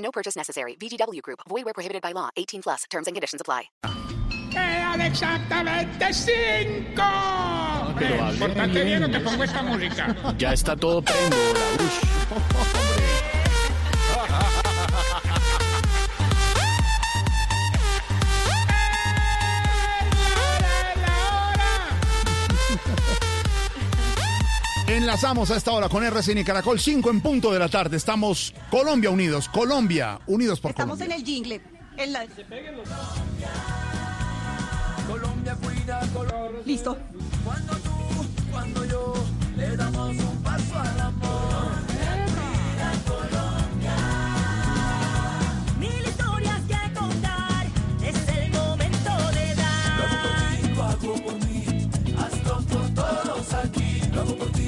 No purchase necessary. VGW Group. Void where prohibited by law. 18 plus. Terms and conditions apply. Quedan exactamente cinco. pero Eh, hable Portate bien o bien. te pongo esta música. Ya está todo prendo, la ush. Enlazamos a esta hora con RCN y Caracol 5 en punto de la tarde. Estamos Colombia unidos, Colombia unidos por Estamos Colombia. en el jingle. en la- Listo. Mil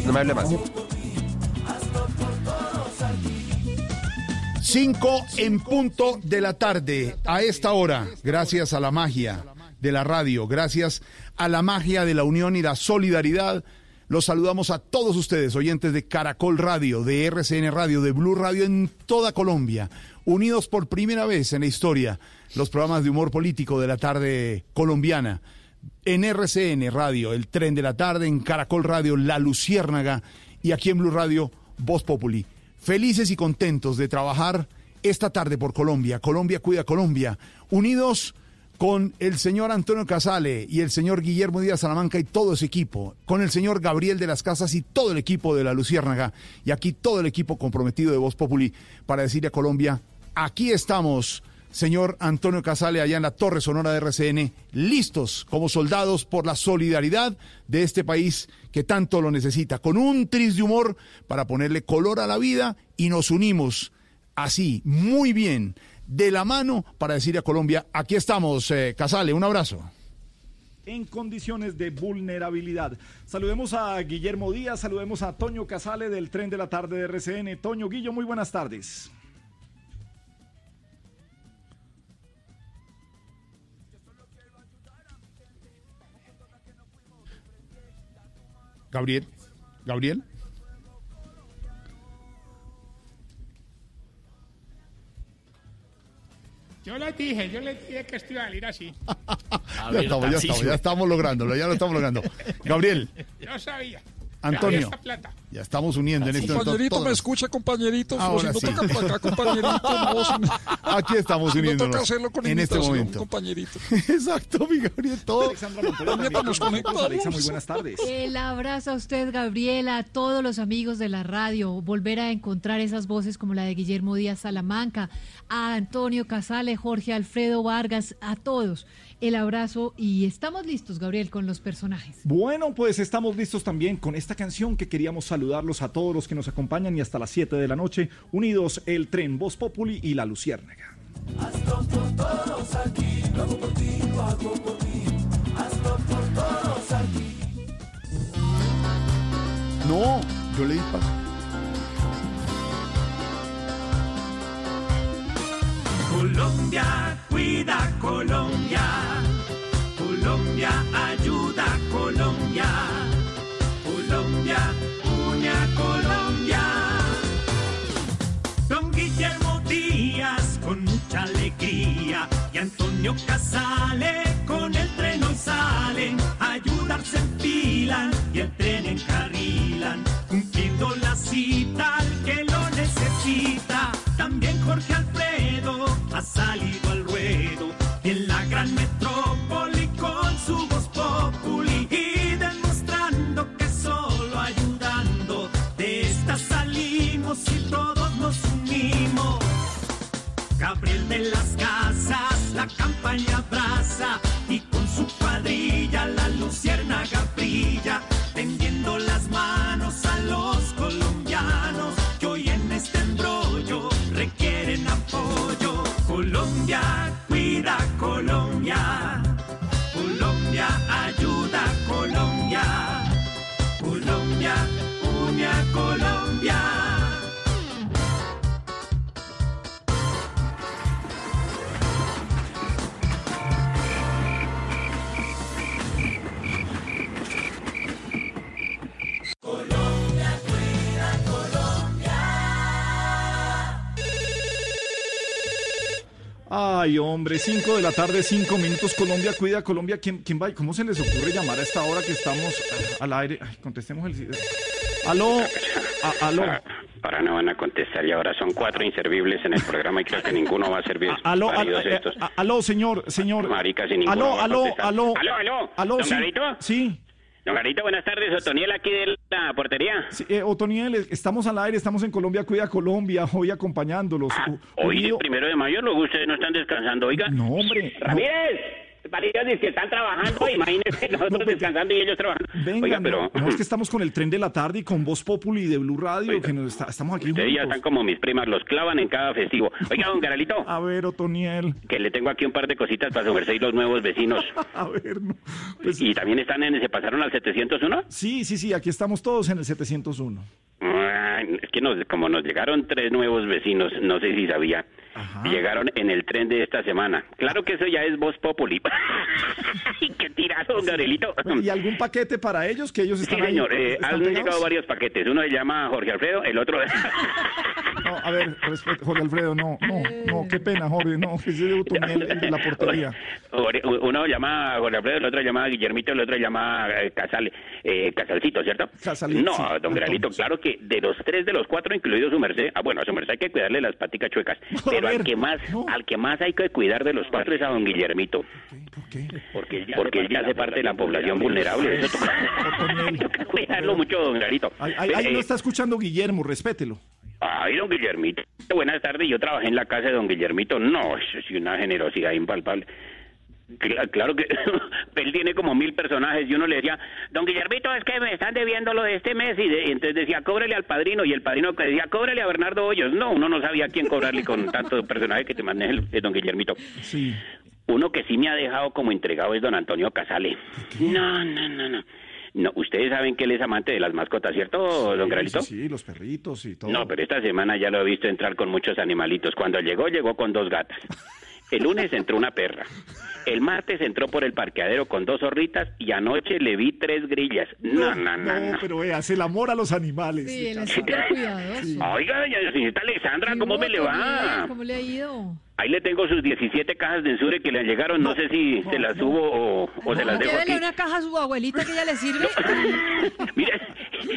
No me hable más. 5 en punto de la tarde. A esta hora, gracias a la magia de la radio, gracias a la magia de la unión y la solidaridad, los saludamos a todos ustedes, oyentes de Caracol Radio, de RCN Radio, de Blue Radio en toda Colombia, unidos por primera vez en la historia, los programas de humor político de la tarde colombiana. En RCN Radio, el tren de la tarde, en Caracol Radio, La Luciérnaga y aquí en Blue Radio, Voz Populi. Felices y contentos de trabajar esta tarde por Colombia. Colombia cuida Colombia. Unidos con el señor Antonio Casale y el señor Guillermo Díaz Salamanca y todo ese equipo, con el señor Gabriel de las Casas y todo el equipo de la Luciérnaga, y aquí todo el equipo comprometido de Voz Populi para decirle a Colombia, aquí estamos, señor Antonio Casale, allá en la Torre Sonora de RCN, listos como soldados por la solidaridad de este país que tanto lo necesita, con un tris de humor para ponerle color a la vida y nos unimos así, muy bien, de la mano para decirle a Colombia, aquí estamos, eh, Casale, un abrazo. en condiciones de vulnerabilidad. Saludemos a Guillermo Díaz, saludemos a Toño Casale del tren de la tarde de RCN. Toño Guillo, muy buenas tardes. Gabriel, Gabriel. Yo les dije, yo les dije que esto iba a salir así. Ya estamos, ya estamos, ya estamos lográndolo, ya lo estamos logrando. Gabriel, Yo sabía. Antonio. Ya estamos uniendo en este momento Compañerito, me escucha, compañerito. Ahora o si sí. no toca por acá, compañerito. No, si no- Aquí estamos si no uniéndonos toca hacerlo con en este momento. compañerito. Exacto, mi Gabriel, todo. Alexandra nos conectamos. Alexa, muy buenas tardes. El abrazo a usted, Gabriela, a todos los amigos de la radio. Volver a encontrar esas voces como la de Guillermo Díaz Salamanca, a Antonio Casale, Jorge Alfredo Vargas, a todos. El abrazo y estamos listos, Gabriel, con los personajes. Bueno, pues estamos listos también con esta canción que queríamos saludarlos a todos los que nos acompañan y hasta las 7 de la noche, unidos el tren Voz Populi y la Luciérnaga. No, yo le di paso. Colombia, cuida Colombia. Colombia, ayuda a Colombia. Colombia, une a Colombia. Don Guillermo Díaz con mucha alegría y Antonio Casale con el tren hoy salen. A ayudarse enfilan y el tren encarrilan. Cumpliendo la cita al que lo necesita. También Jorge Alfredo ha salido la campaña abraza Ay, hombre, 5 de la tarde, 5 minutos. Colombia cuida Colombia. ¿Quién, quién va? ¿Cómo se les ocurre llamar a esta hora que estamos ah, al aire? Ay, contestemos el. Aló, a- aló, Ahora, ahora no van a contestar y ahora son cuatro inservibles en el programa y creo que ninguno va a servir. a- aló, estos. a- aló, señor, señor. Maricas y Aló, va a aló, aló. Aló, aló. Aló, ¿Don sí. Garito? Sí. Don buenas tardes. Otoniel aquí de la portería. Sí, eh, Otoniel, estamos al aire, estamos en Colombia Cuida Colombia, hoy acompañándolos. U- Hoy es primero de mayo, luego ustedes no están descansando, oiga. No, hombre. Ramírez, dice que están trabajando, imagínense nosotros descansando y ellos trabajando. Venga, oiga, pero no, no, es que estamos con el tren de la tarde y con Voz Populi de Blue Radio, Oiga. que nos está- estamos aquí ustedes ya están como mis primas, los clavan en cada festivo. Oiga, don Garalito, A ver, Otoniel, que le tengo aquí un par de cositas para y los nuevos vecinos. a ver, no. Pues, ¿Y también están en, se pasaron al 701? sí, sí, sí, aquí estamos todos en el 701. Ay, Es que nos, como nos llegaron tres nuevos vecinos, no sé si sabía, Ajá. llegaron en el tren de esta semana. Claro que eso ya es voz populi. ¡Qué tirado, Gabrielito! ¿Y algún paquete para ellos que ellos Sí, están ahí? señor, eh, ¿Están han pegados? llegado varios paquetes. Uno se llama Jorge Alfredo, el otro... No, a ver, respeto, Jorge Alfredo, no, no, no, qué pena, Jorge, no, ese de Otoniel, el de la portería. Uno llama Jorge Alfredo, el otro llama Guillermito, el otro llama eh, Casal, eh, Casalcito, ¿cierto? Casalito, No, sí, don entonces. claro que de los tres, de los cuatro, incluido su merced, ah, bueno, a su merced hay que cuidarle las paticas chuecas, pero ver, al que más, no. al que más hay que cuidar de los cuatro es a don Guillermito, ¿Por qué? porque él ya, porque él ya hace parte de la población vulnerable, eso toca, cuidarlo mucho, don Gralito. Ahí, ahí Eh, lo está escuchando Guillermo, respételo. Ay, don Guillermito, buenas tardes. Yo trabajé en la casa de don Guillermito. No, eso es una generosidad impalpable. Cla- Claro que él tiene como mil personajes y uno le decía, don Guillermito, es que me están debiendo lo de este mes y, de- y entonces decía, cóbrele al padrino y el padrino decía, cóbrele a Bernardo Hoyos. No, uno no sabía a quién cobrarle con tanto personaje que te maneja el, el don Guillermito. Sí. Uno que sí me ha dejado como entregado es don Antonio Casale. No, no, no, no. No, ustedes saben que él es amante de las mascotas, ¿cierto, don Gralito? Sí, sí, los perritos y todo. No, pero esta semana ya lo he visto entrar con muchos animalitos. Cuando llegó, llegó con dos gatas. El lunes entró una perra. El martes entró por el parqueadero con dos zorritas y anoche le vi tres grillas. No, no, no, no. pero vea, hace el amor a los animales. Sí, él es súper cuidadoso. Oiga, doña señorita Alexandra, ¿Qué ¿cómo me le va? ¿Cómo le ha ido? Ahí le tengo sus 17 cajas de ensure que le llegaron. No, sé si se las subo o, o se las dejo aquí. una caja a su abuelita que ya le sirve. Mire,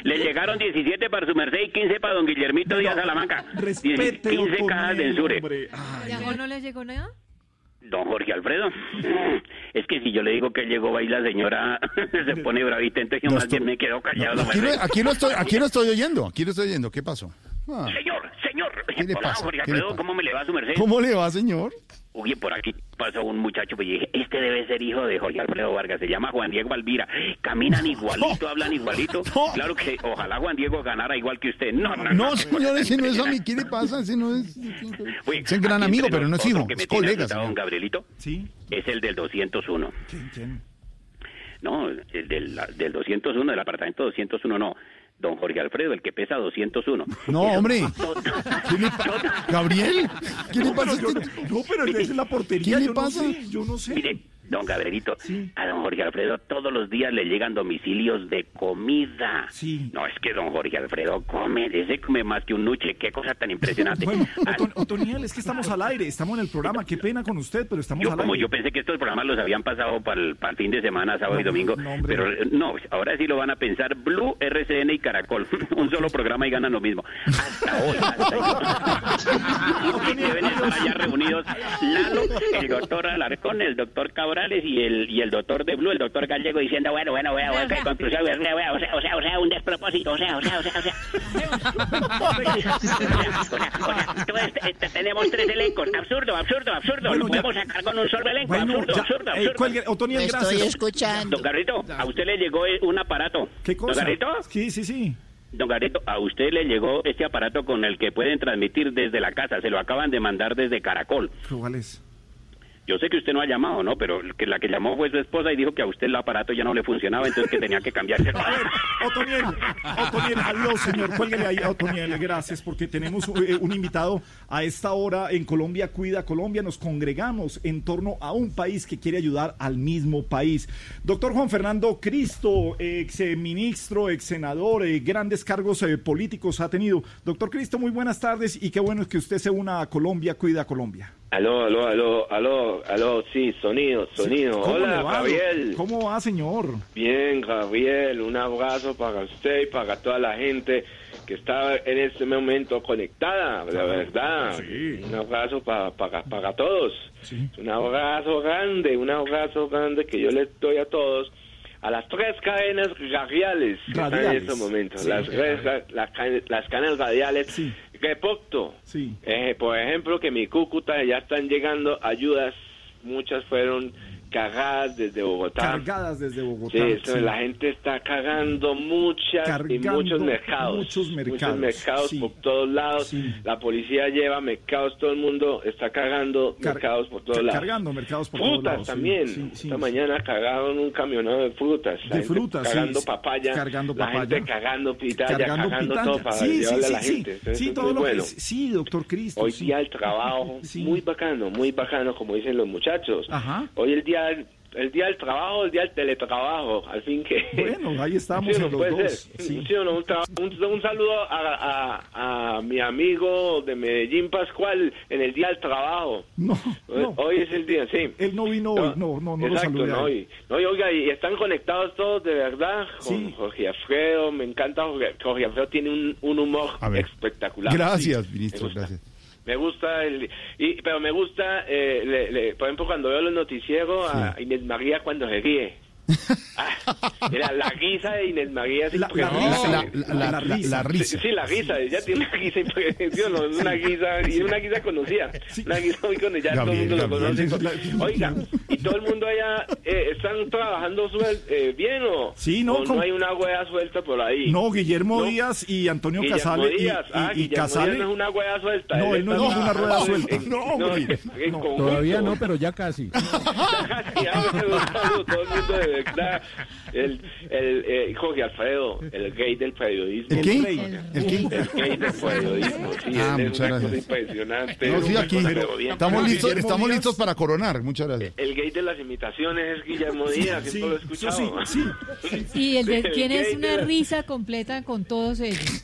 le llegaron 17 para su merced y 15 para don Guillermito Díaz Salamanca. Respete, 15 Otoniel, cajas de ensure. Ay, ¿Ya no le llegó nada? Don Jorge Alfredo, es que si yo le digo que llegó y la señora se pone bravita, entonces yo No más estoy- bien me quedo callado. Aquí no, aquí no estoy, aquí no estoy oyendo, aquí no estoy oyendo. ¿Qué pasó? Ah, Señor, señor. ¿Qué le Hola, pasa? Jorge ¿Qué le Alfredo, pasa? ¿cómo me le va a su merced? ¿Cómo le va, señor? Oye, por aquí pasó un muchacho, pues y dije, este debe ser hijo de Jorge Alfredo Vargas, se llama Juan Diego Alvira. Caminan igualito, hablan igualito. Claro que ojalá Juan Diego ganara igual que usted. No, no, No, señor, ese no es a mí. ¿Qué le pasa? Ese no es. Oye, Es un gran amigo, pero no es hijo. que me Es colega, don. Gabrielito, Sí, es el del 201. ¿quién, quién? No, el del, del 201, del apartamento 201, no. Don Jorge Alfredo, el que pesa 201. No, hombre. ¿Qué le pasa? ¿Gabriel? ¿Qué le pasa a Yo- este? no, pero esa es la portería. ¿Qué le yo pasa? No sé, yo no sé. Mire, don Gabrielito, Sí. a don Jorge Alfredo todos los días le llegan domicilios de comida. Sí. No, es que don Jorge Alfredo come, ese come más que un nuche. Qué cosa tan impresionante. Bueno, Ah, Oton- Otoniel, es que estamos al aire, estamos en el programa. Qué pena con usted, pero estamos Yo al como aire. yo pensé que estos programas los habían pasado para el, para el fin de semana, sábado y No, domingo, no, hombre. pero no, ahora sí lo van a pensar Blue, RCN y Caracol, un solo programa y ganan lo mismo. Hasta hoy. hasta hoy. Deben estar allá reunidos Lalo, el doctor Alarcón, el doctor Y el y el doctor de Blue, el doctor Gallego diciendo bueno, bueno, bueno, bueno, qué conclusión, o sea, o sea, o sea, o sea, un despropósito, o sea, o sea, o sea, o sea. O sea, o sea, entonces, eh, tenemos tres elencos, absurdo, absurdo, absurdo, Bueno, lo ya. podemos sacar con un solo elenco, Bueno, absurdo, ya, absurdo, eh, absurdo. cuelgue, Otoniel, Estoy gracias. escuchando. Don Garrito, a usted le llegó eh, un aparato. ¿Qué cosa? Don Garrito, Sí, sí, sí. Don Gareto, a usted le llegó este aparato con el que pueden transmitir desde la casa. Se lo acaban de mandar desde Caracol. ¿Cuál es? Yo sé que usted no ha llamado, ¿no? Pero que la que llamó fue su esposa y dijo que a usted el aparato ya no le funcionaba, entonces que tenía que cambiarse. A ver, Otoniel, Otoniel, aló, señor, cuélguele ahí, Otoniel, gracias, porque tenemos eh, un invitado a esta hora en Colombia Cuida Colombia. Nos congregamos en torno a un país que quiere ayudar al mismo país. Doctor Juan Fernando Cristo, ex ministro, ex senador, eh, grandes cargos eh, políticos ha tenido. Doctor Cristo, muy buenas tardes y qué bueno es que usted se una a Colombia Cuida Colombia. Aló, aló, aló, aló, aló, sí, sonido, sonido. ¿Cómo Hola, le va, Gabriel. ¿Cómo va, señor? Bien, Gabriel, un abrazo para usted y para toda la gente que está en este momento conectada, la verdad. Un abrazo para, para, para todos. Un abrazo grande, un abrazo grande que yo les doy a todos. A las tres cadenas radiales que están en estos momentos. Sí. las, tres las, las cadenas radiales. Reporto. Sí. Eh, por ejemplo, que mi Cúcuta ya están llegando ayudas, muchas fueron cargadas desde Bogotá. Cargadas desde Bogotá. Sí, eso, sí. la gente está cargando muchas y Cargando muchos mercados. muchos mercados, mercados sí. por todos lados. La policía lleva mercados, todo el mundo está cargando Car- mercados por todos lados. cargando mercados por todos frutas lados, sí, también. sí, sí. Esta mañana cargaron un camionado de frutas. La De gente frutas, sí, Cargando sí. papaya. Cargando La papaya. gente cargando pitaya, Cargando cargando, pitaya. todo para Sí, sí, llevarle sí, a la sí. gente. Entonces, Sí, todo lo bueno. que sí, doctor Cristo. Hoy sí. día el trabajo, muy bacano, muy bacano, como dicen los muchachos. Ajá. Hoy el día el día del trabajo, el día del teletrabajo, al fin que... Bueno, ahí estamos Sí, no los dos. ser. Sí. Sí o no, un, tra- un- un saludo a, a- a mi amigo de Medellín, Pascual, en el día del trabajo. No, Hoy, hoy es el día, sí. Él no vino hoy, no, no, no lo Exacto, saludé. no, y oiga, y están conectados todos de verdad con Jorge Alfredo, me encanta Jorge, Jorge Alfredo, tiene un, un humor espectacular. Gracias, ministro, gracias. Me gusta el y pero me gusta eh, le- le- por ejemplo cuando veo los noticieros a Inés María cuando se ríe. Ah, era la risa de Inés María es La- la risa, la- la- la- la risa. Sí, la risa, ella tiene una risa impresionante, una risa y una risa conocida, una risa muy conocida, ya todo el mundo Gabriel, conoce. Oiga, y todo el mundo allá eh, están trabajando suel- eh, bien o, Sí, no, o con- hay una hueá suelta por ahí. No, Guillermo No. Díaz y Antonio Guillermo Casale. y- Díaz, y, ah, y Guillermo Casale. Díaz no es una hueá suelta. No, él no es está- ninguna rueda suelta. No, conjunto. Todavía no, pero ya casi. Ya, un saludo, todo el mundo de verdad. El, el, eh, Jorge Alfredo, el gay del periodismo. ¿El qué? El, ¿El qué? gay del periodismo, sí, Ah, es cosa gracias. impresionante. No, sí, aquí estamos listos, estamos listos para coronar. Muchas gracias. El gay de las imitaciones es Guillermo Díaz, Sí, siempre lo he sí, escuchado. sí, Y el de, Sí, el tienes gay de una risa completa con todos ellos.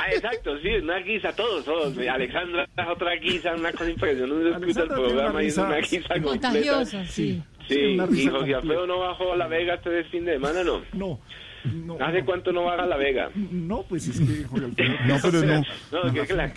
Ah, exacto, sí, una guisa, todos, todos. Alexandra es otra guisa, una cosa impresionante. Uno escucha el programa y es una risa guisa completa. Contagiosa, sí. Sí, y completa. Alfredo no bajó a La Vega este fin de semana, ¿no? No, no. ¿Hace cuánto no baja a La Vega? No, pues es que Jorge Alfredo. No, pero no. No, que, que la...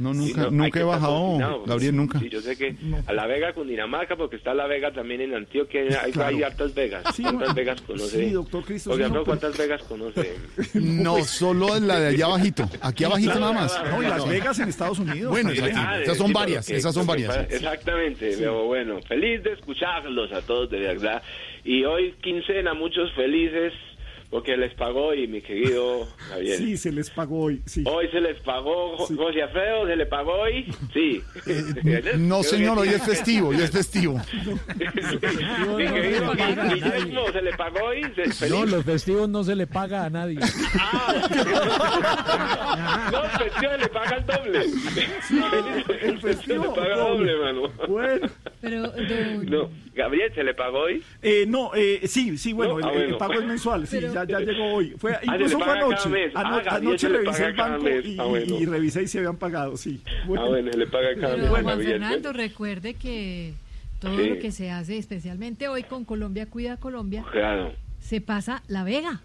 No, Sí, nunca, no, nunca he bajado, Gabriel, nunca. Sí, yo sé que a La Vega, Cundinamarca, porque está La Vega también en Antioquia, hay, Claro. hay hartas Vegas. Sí, ¿Cuántas. Vegas conoce? Sí, doctor Cristo, no, ¿cuántas Vegas conoce? No, solo en la de allá abajito. Aquí abajito nada más. No, y Las Vegas en Estados Unidos. Bueno, exacto. Ah, Esas son sí, varias, que- esas son varias. pasa- Exactamente, pero bueno, feliz de escucharlos a todos, de verdad. Y hoy quincena, muchos felices, porque les pagó y mi querido Javier. Sí, se les pagó hoy. Sí. Hoy se les pagó, Jo- José Alfredo, ¿se le pagó hoy? Sí. No, señor, hoy es festivo, hoy es festivo. Mi querido Guillermo, ¿se le pagó hoy? Se- No, los festivos no se le paga a nadie. No, el festivo le paga el doble. el festivo le paga doble, mano. Bueno. Pero, No, Gabriel, ¿se le pagó hoy? Eh, no, eh, sí, sí, bueno, No, el, ah, el pago es mensual, sí, Pero- ya, ya llegó hoy. Fue, Ah, incluso fue anoche. Ah, Ano- Gabriel anoche revisé el banco y, Ah, bueno. y revisé y se habían pagado, sí. Bueno. Ah, bueno, se le paga cada pero mes a Juan. Fernando, recuerde que todo Sí. lo que se hace, especialmente hoy con Colombia Cuida Colombia, Claro. se pasa La Vega.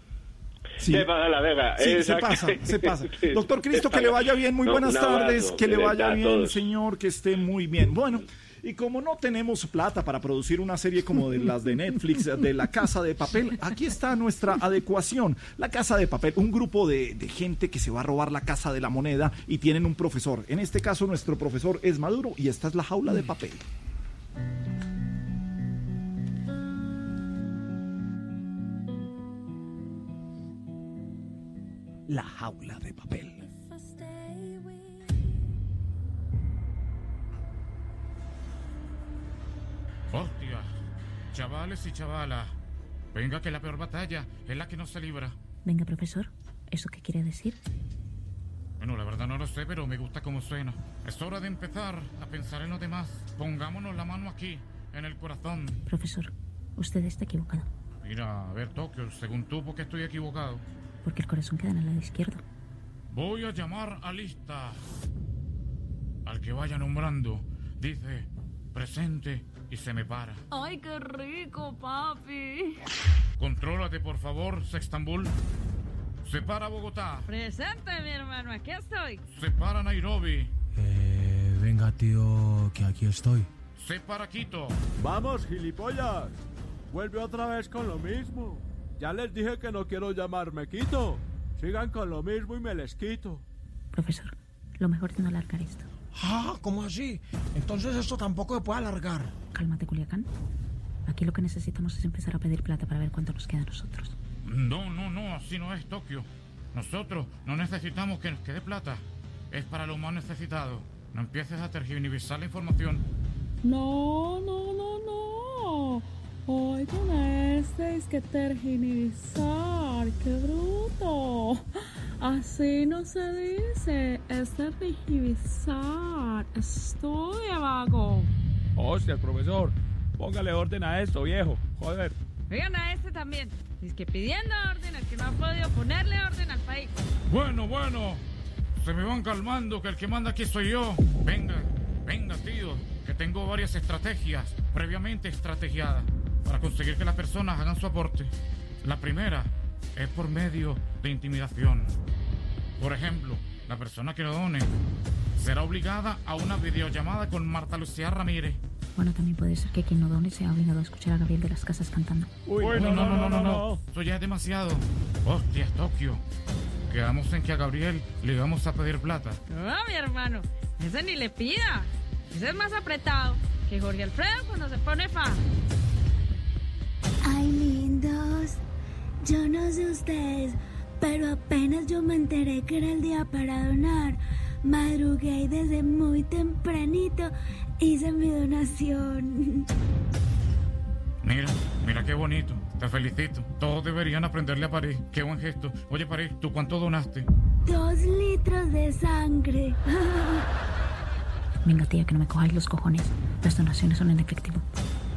Sí. Se pasa la Vega. Sí, se pasa, se pasa. Doctor Cristo, que le vaya bien, muy No, buenas abrazo, tardes, que le vaya verdad a bien, señor, que esté muy bien. Bueno, y como no tenemos plata para producir una serie como de las de Netflix, de La Casa de Papel, aquí está nuestra adecuación. La Casa de Papel, un grupo de, de gente que se va a robar la Casa de la Moneda y tienen un profesor. En este caso, nuestro profesor es Maduro y esta es la jaula de papel. La jaula de papel. Hostia, chavales y chavalas, venga que la peor batalla es la que no se libra. Venga, profesor, ¿eso qué quiere decir? Bueno, la verdad no lo sé, pero me gusta cómo suena. Es hora de empezar a pensar en los demás. Pongámonos la mano aquí, en el corazón. Profesor, usted está equivocado, Mira, a ver, Tokio, según tú, ¿por qué estoy equivocado? porque el corazón queda en el lado izquierdo. Voy a llamar a lista. Al que vaya nombrando, dice presente y se me para. Ay, qué rico, papi. Contrólate, por favor, Sextambul. Se para Bogotá. Presente, mi hermano, aquí estoy. Se para Nairobi. Eh, venga, tío, que aquí estoy. Se para Quito. Vamos, gilipollas. Vuelve otra vez con lo mismo. Ya les dije que no quiero llamarme Quito. Sigan con lo mismo y me les quito. Profesor, lo mejor es no alargar esto. Ah, ¿cómo así? Entonces esto tampoco se puede alargar. Cálmate, Culiacán. Aquí lo que necesitamos es empezar a pedir plata para ver cuánto nos queda a nosotros. No, no, no, así no es Tokio. Nosotros no necesitamos que nos quede plata. Es para lo más necesitado. No empieces a tergiversar la información. No, no, no, no. Hoy con este es que tergiversar. ¡Qué bruto! Así no se dice. Es tergiversar. Estudia, vago. Hostia, profesor. Póngale orden a esto, viejo. Joder. Oigan a este también. Es que pidiendo orden al que no ha podido ponerle orden al país. Bueno, bueno. Se me van calmando que el que manda aquí soy yo. Venga, venga, tío. Que tengo varias estrategias previamente estrategiadas para conseguir que las personas hagan su aporte. La primera es por medio de intimidación. Por ejemplo, la persona que lo done será obligada a una videollamada con Marta Lucía Ramírez. Bueno, también puede ser que quien no done sea obligado a escuchar a Gabriel de las Casas cantando. Uy, no, no, no, no, no, no. Eso ya es demasiado. Hostia, Tokio. Quedamos en que a Gabriel le vamos a pedir plata. No, mi hermano. Ese ni le pida. Ese es más apretado que Jorge Alfredo cuando se pone fa. Ay, lindos. Yo no sé ustedes, pero apenas yo me enteré que era el día para donar. Madrugué y desde muy tempranito hice mi donación. Mira, mira qué bonito. Te felicito. Todos deberían aprenderle a París. Qué buen gesto. Oye, París, ¿tú cuánto donaste? Dos litros de sangre. Venga, tía, que no me cojáis los cojones. Las donaciones son en efectivo.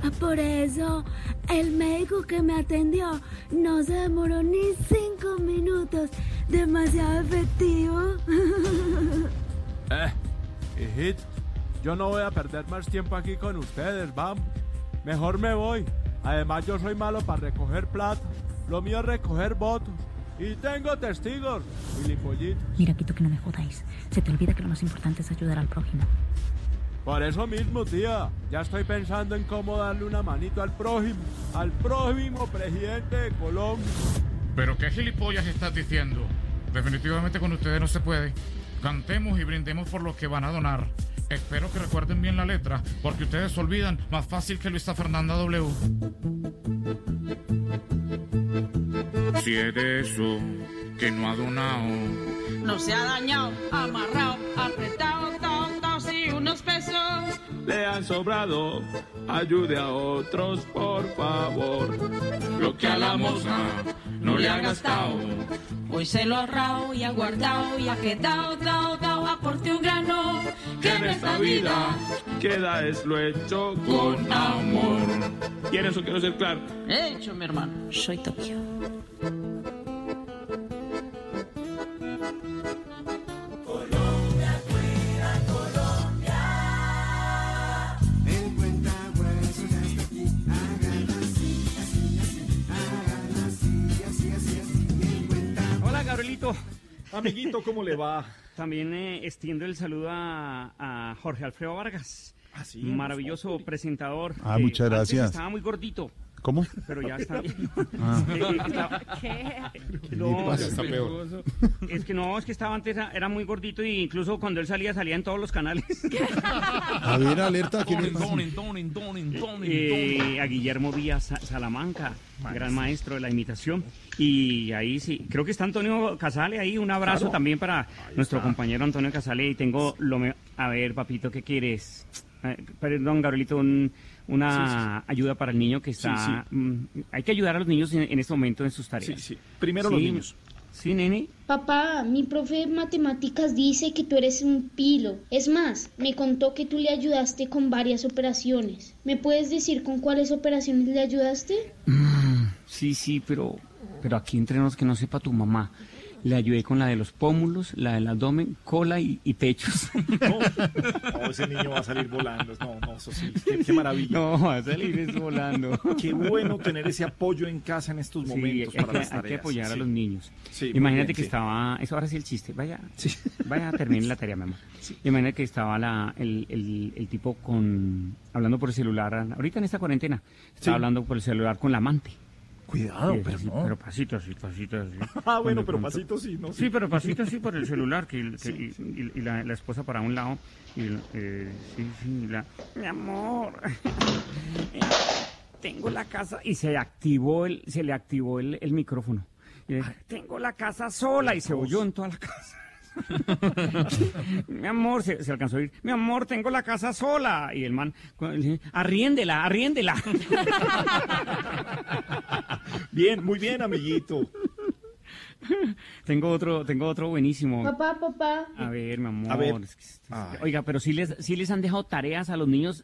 Ah, Por eso, el médico que me atendió no se demoró ni cinco minutos. Demasiado efectivo. Eh, hijito, yo no voy a perder más tiempo aquí con ustedes, vamos. Mejor me voy. Además, yo soy malo para recoger plata. Lo mío es recoger votos. Y tengo testigos. Mira, Quito, que no me jodáis. Se te olvida que lo más importante es ayudar al prójimo. Por eso mismo, tía, ya estoy pensando en cómo darle una manito al prójimo, al prójimo presidente de Colombia. ¿Pero qué gilipollas estás diciendo? Definitivamente con ustedes no se puede. Cantemos y brindemos por los que van a donar. Espero que recuerden bien la letra, porque ustedes se olvidan más fácil que Luisa Fernanda W. Si es de eso que no ha donado, No se ha dañado, amarrado, apretado, unos pesos. Le han sobrado, ayude a otros, por favor. Lo que a la moza no le ha gastado. Hoy se lo ha ahorrado y ha guardado y ha quedado, dao, dao, aporte un grano. Que en esta vida queda es lo hecho con amor. Y en eso quiero ser claro. He hecho, mi hermano. Soy Tokio. Amiguito, ¿cómo le va? También eh, extiendo el saludo a, a Jorge Alfredo Vargas. sí, Maravilloso presentador. Ah, muchas antes gracias. Estaba muy gordito. ¿Cómo? Pero ya está. Ah. ¿Qué No, pasa? es Está que- peor. Es que no, es que estaba antes, era muy gordito y incluso cuando él salía, salía en todos los canales. A ver, alerta, ¿qué le pasa? Eh, a Guillermo Díaz Sa- Salamanca, gran maestro de la imitación. Y ahí sí, creo que está Antonio Casale ahí. Un abrazo Claro. también para nuestro está. compañero Antonio Casale. Y tengo lo me- A ver, papito, ¿qué quieres? Eh, perdón, Gabrielito, un- una ayuda para el niño que está. mm, hay que ayudar a los niños en, en este momento en sus tareas. Sí, sí. Primero los niños. Sí, nene. Papá, mi profe de matemáticas dice que tú eres un pilo. Es más, me contó que tú le ayudaste con varias operaciones. ¿Me puedes decir con cuáles operaciones le ayudaste? Sí, sí, pero, pero aquí entre nos que no sepa tu mamá. Le ayudé con la de los pómulos, la del abdomen, cola y, y pechos. No, no, ese niño va a salir volando. No, no, eso sí. Qué, qué maravilla. No, va a salir es volando. Qué bueno tener ese apoyo en casa en estos Sí, momentos hay, para que, las hay que apoyar a Sí. los niños. Sí, Imagínate bien, que sí. estaba, eso ahora sí el chiste, vaya, vaya a terminar la tarea, mi amor. Imagínate que estaba la, el, el- el tipo con, hablando por el celular, ahorita en esta cuarentena, estaba Sí. hablando por el celular con la amante. Cuidado, pero no. Pero pasito así, pasito así. Ah, bueno, pero pronto- pasito sí, no Sí, pero pasito así por el celular, que, que- Sí, y, y- y la, la esposa para un lado, y eh, sí, sí, la, mi amor, tengo la casa, y se activó el, se le activó el, el micrófono. Y le, tengo la casa sola, y se oyó en toda la casa. mi amor, se, se alcanzó a oír, mi amor, tengo la casa sola. Y el man, arriéndela, arriéndela. Bien, muy bien, amiguito. tengo otro, tengo otro buenísimo. Papá, papá. A ver, mi amor. A ver. es que- es que- oiga, pero si les, si les han dejado tareas a los niños,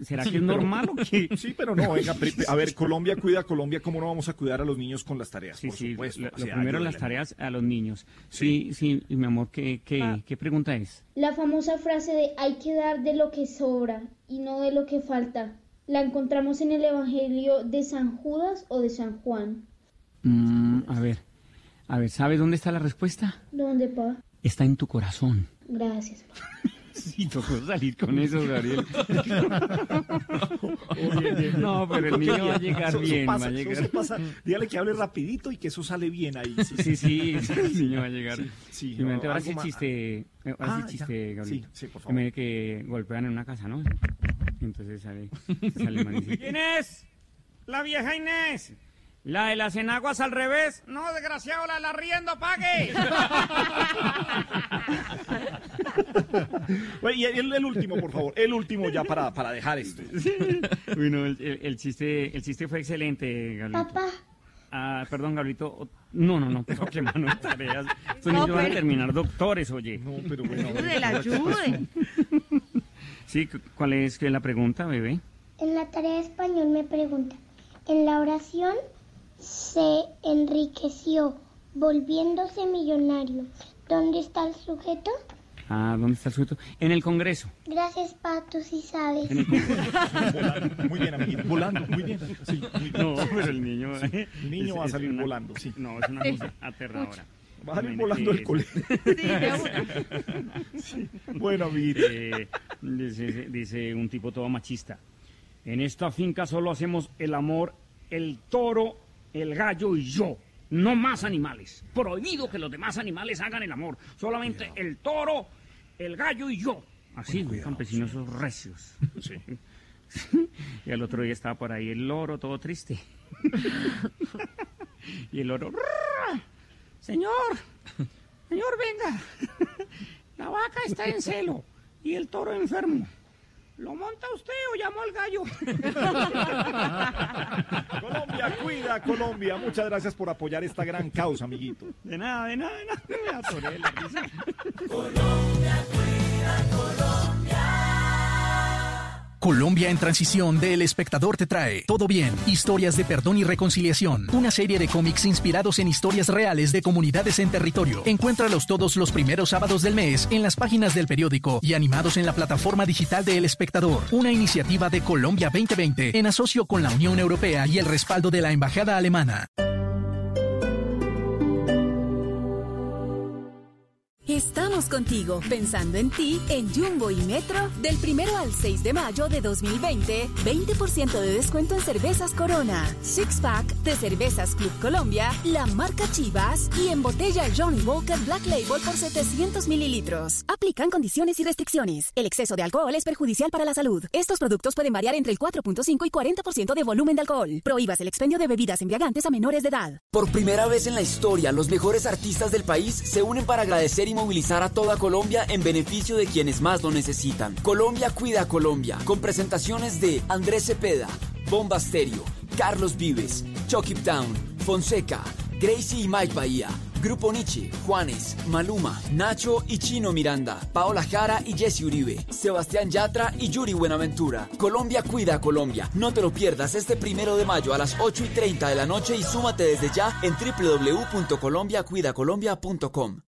¿será que es normal o qué? Sí, pero no, venga, a ver, Colombia cuida a Colombia, ¿cómo no vamos a cuidar a los niños con las tareas? Sí, Por sí, supuesto. lo, o lo sea, primero las tareas a los niños. Sí, sí, y mi amor, ¿qué, qué, Ah. qué pregunta es? La famosa frase de hay que dar de lo que sobra y no de lo que falta. ¿La encontramos en el Evangelio de San Judas o de San Juan? Mm, a ver, a ver, ¿sabes dónde está la respuesta? ¿Dónde, pa? Está en tu corazón. Gracias. pa. Sí, tocó salir con eso, Gabriel. No, pero el niño va a llegar bien, pasa, va a llegar. Dígale que hable rapidito y que eso sale bien ahí. Sí, sí, sí, el niño va a llegar. Sí, sí, Imagínate, ahora sí más. chiste, eh, ahora Ah, sí chiste. Gabriel. Sí, sí, por favor. Que golpean en una casa, ¿no? Entonces sale, sale ¿quién es? La vieja Inés. ¿La de las enaguas al revés? No, desgraciado, la del arriendo, pague. Bueno, y el, el último, por favor, el último ya para, para dejar esto. Uy, no, el, el- el chiste, el chiste fue excelente, Gabriel. Papá. Ah, perdón, Gabrielito. No, no, no, pero qué mano de tareas. Estos No, niños van a terminar doctores, oye. No, pero bueno. Ayúdela, ayude. Sí, cu- ¿cuál es que es la pregunta, bebé? En la tarea de español me pregunta, en la oración se enriqueció volviéndose millonario. ¿Dónde está el sujeto? Ah, ¿dónde está el sujeto? En el Congreso. Gracias, Pato, si sabes. En el Volando, muy bien, amiguito, volando, muy bien. Sí, muy bien. No, pero el niño... Sí, el niño es- va a salir una- volando, sí. No, es una cosa aterradora. Va a salir volando que- colegio. Sí. Bueno, amiguito. Eh, dice, dice un tipo todo machista. En esta finca solo hacemos el amor, el toro, el gallo y yo. No más animales. Prohibido que los demás animales hagan el amor. Solamente el toro, el gallo y yo. Así, campesinos esos recios. y el otro día estaba por ahí el loro todo triste. y el loro... Señor, señor, venga. La vaca está en celo y el toro enfermo. ¿Lo monta usted o llamo al gallo? Colombia, cuida Colombia. Muchas gracias por apoyar esta gran causa, amiguito. De nada, de nada, de nada. De la risa. Colombia en transición de El Espectador te trae Todo bien, historias de perdón y reconciliación, una serie de cómics inspirados en historias reales de comunidades en territorio. Encuéntralos todos los primeros sábados del mes en las páginas del periódico y animados en la plataforma digital de El Espectador, una iniciativa de Colombia 2020 en asocio con la Unión Europea y el respaldo de la Embajada Alemana. Estamos contigo, pensando en ti, en Jumbo y Metro, del primero al 6 de mayo de 2020, 20% de descuento en cervezas Corona, Six Pack de Cervezas Club Colombia, la marca Chivas y en botella Johnny Walker Black Label por 700 mililitros. Aplican condiciones y restricciones. El exceso de alcohol es perjudicial para la salud. Estos productos pueden variar entre el 4.5 y 40% de volumen de alcohol. Prohíbas el expendio de bebidas embriagantes a menores de edad. Por primera vez en la historia, los mejores artistas del país se unen para agradecer y movilizar a toda Colombia en beneficio de quienes más lo necesitan. Colombia cuida Colombia, con presentaciones de Andrés Cepeda, Bomba Stereo, Carlos Vives, Chucky Town, Fonseca, Gracie y Mike Bahía. Grupo Nietzsche, Juanes, Maluma, Nacho y Chino Miranda, Paola Jara y Jesse Uribe, Sebastián Yatra y Yuri Buenaventura. Colombia cuida Colombia. No te lo pierdas este primero de mayo a las 8 y 30 de la noche y súmate desde ya en www.colombiacuidacolombia.com.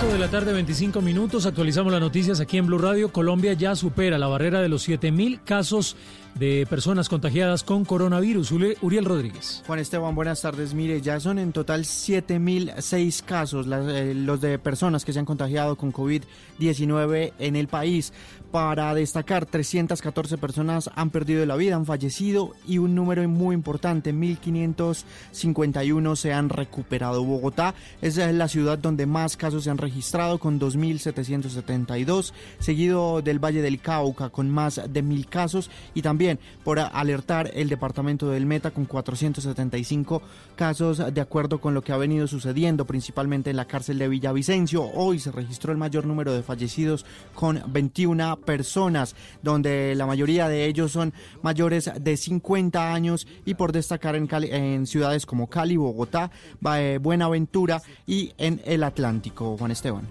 5 de la tarde, 25 minutos. Actualizamos las noticias aquí en Blue Radio. Colombia ya supera la barrera de los 7000 casos de personas contagiadas con coronavirus. Uriel Rodríguez. Juan Esteban, buenas tardes. Mire, ya son en total 7006 casos las, eh, los de personas que se han contagiado con COVID-19 en el país. Para destacar, 314 personas han perdido la vida, han fallecido y un número muy importante, 1551 se han recuperado. Bogotá es la ciudad donde más casos se han registrado con 2772, seguido del Valle del Cauca con más de mil casos y también por alertar el departamento del Meta con 475 casos de acuerdo con lo que ha venido sucediendo principalmente en la cárcel de Villavicencio. Hoy se registró el mayor número de fallecidos con 21 personas, donde la mayoría de ellos son mayores de 50 años y por destacar en, ciudades como Cali, Bogotá, Buenaventura y en el Atlántico. Esteban.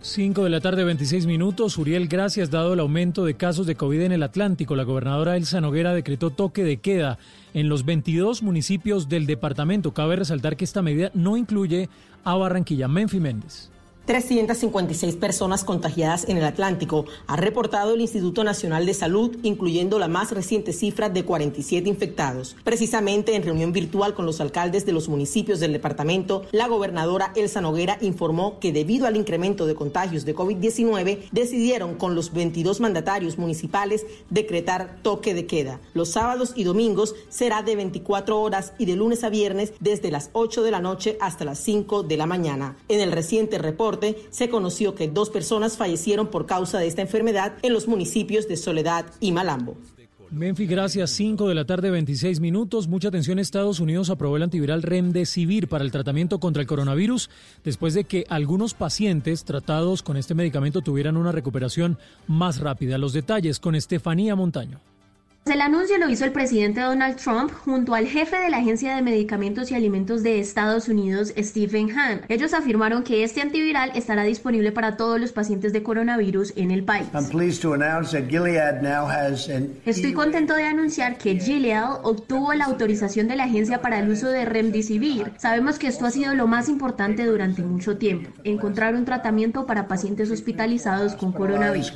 5 de la tarde, 26 minutos. Uriel, gracias. Dado el aumento de casos de COVID en el Atlántico, la gobernadora Elsa Noguera decretó toque de queda en los 22 municipios del departamento. Cabe resaltar que esta medida no incluye a Barranquilla. Menfi Méndez. 356 personas contagiadas en el Atlántico, ha reportado el Instituto Nacional de Salud, incluyendo la más reciente cifra de 47 infectados. Precisamente en reunión virtual con los alcaldes de los municipios del departamento, la gobernadora Elsa Noguera informó que debido al incremento de contagios de COVID-19, decidieron con los 22 mandatarios municipales decretar toque de queda. Los sábados y domingos será de 24 horas y de lunes a viernes desde las 8 de la noche hasta las 5 de la mañana. En el reciente reporte, se conoció que dos personas fallecieron por causa de esta enfermedad en los municipios de Soledad y Malambo. Menfi, gracias. 5 de la tarde, 26 minutos. Mucha atención. Estados Unidos aprobó el antiviral Remdesivir para el tratamiento contra el coronavirus después de que algunos pacientes tratados con este medicamento tuvieran una recuperación más rápida. Los detalles con Estefanía Montaño. El anuncio lo hizo el presidente Donald Trump junto al jefe de la Agencia de Medicamentos y Alimentos de Estados Unidos, Stephen Hahn. Ellos afirmaron que este antiviral estará disponible para todos los pacientes de coronavirus en el país. Estoy contento de anunciar que Gilead obtuvo la autorización de la agencia para el uso de Remdesivir. Sabemos que esto ha sido lo más importante durante mucho tiempo, encontrar un tratamiento para pacientes hospitalizados con coronavirus.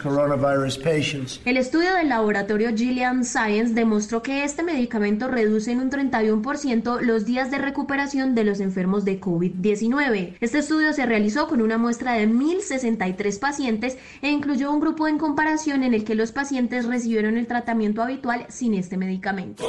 El estudio del laboratorio Gilead Science demostró que este medicamento reduce en un 31% los días de recuperación de los enfermos de COVID-19. Este estudio se realizó con una muestra de 1.063 pacientes e incluyó un grupo en comparación en el que los pacientes recibieron el tratamiento habitual sin este medicamento.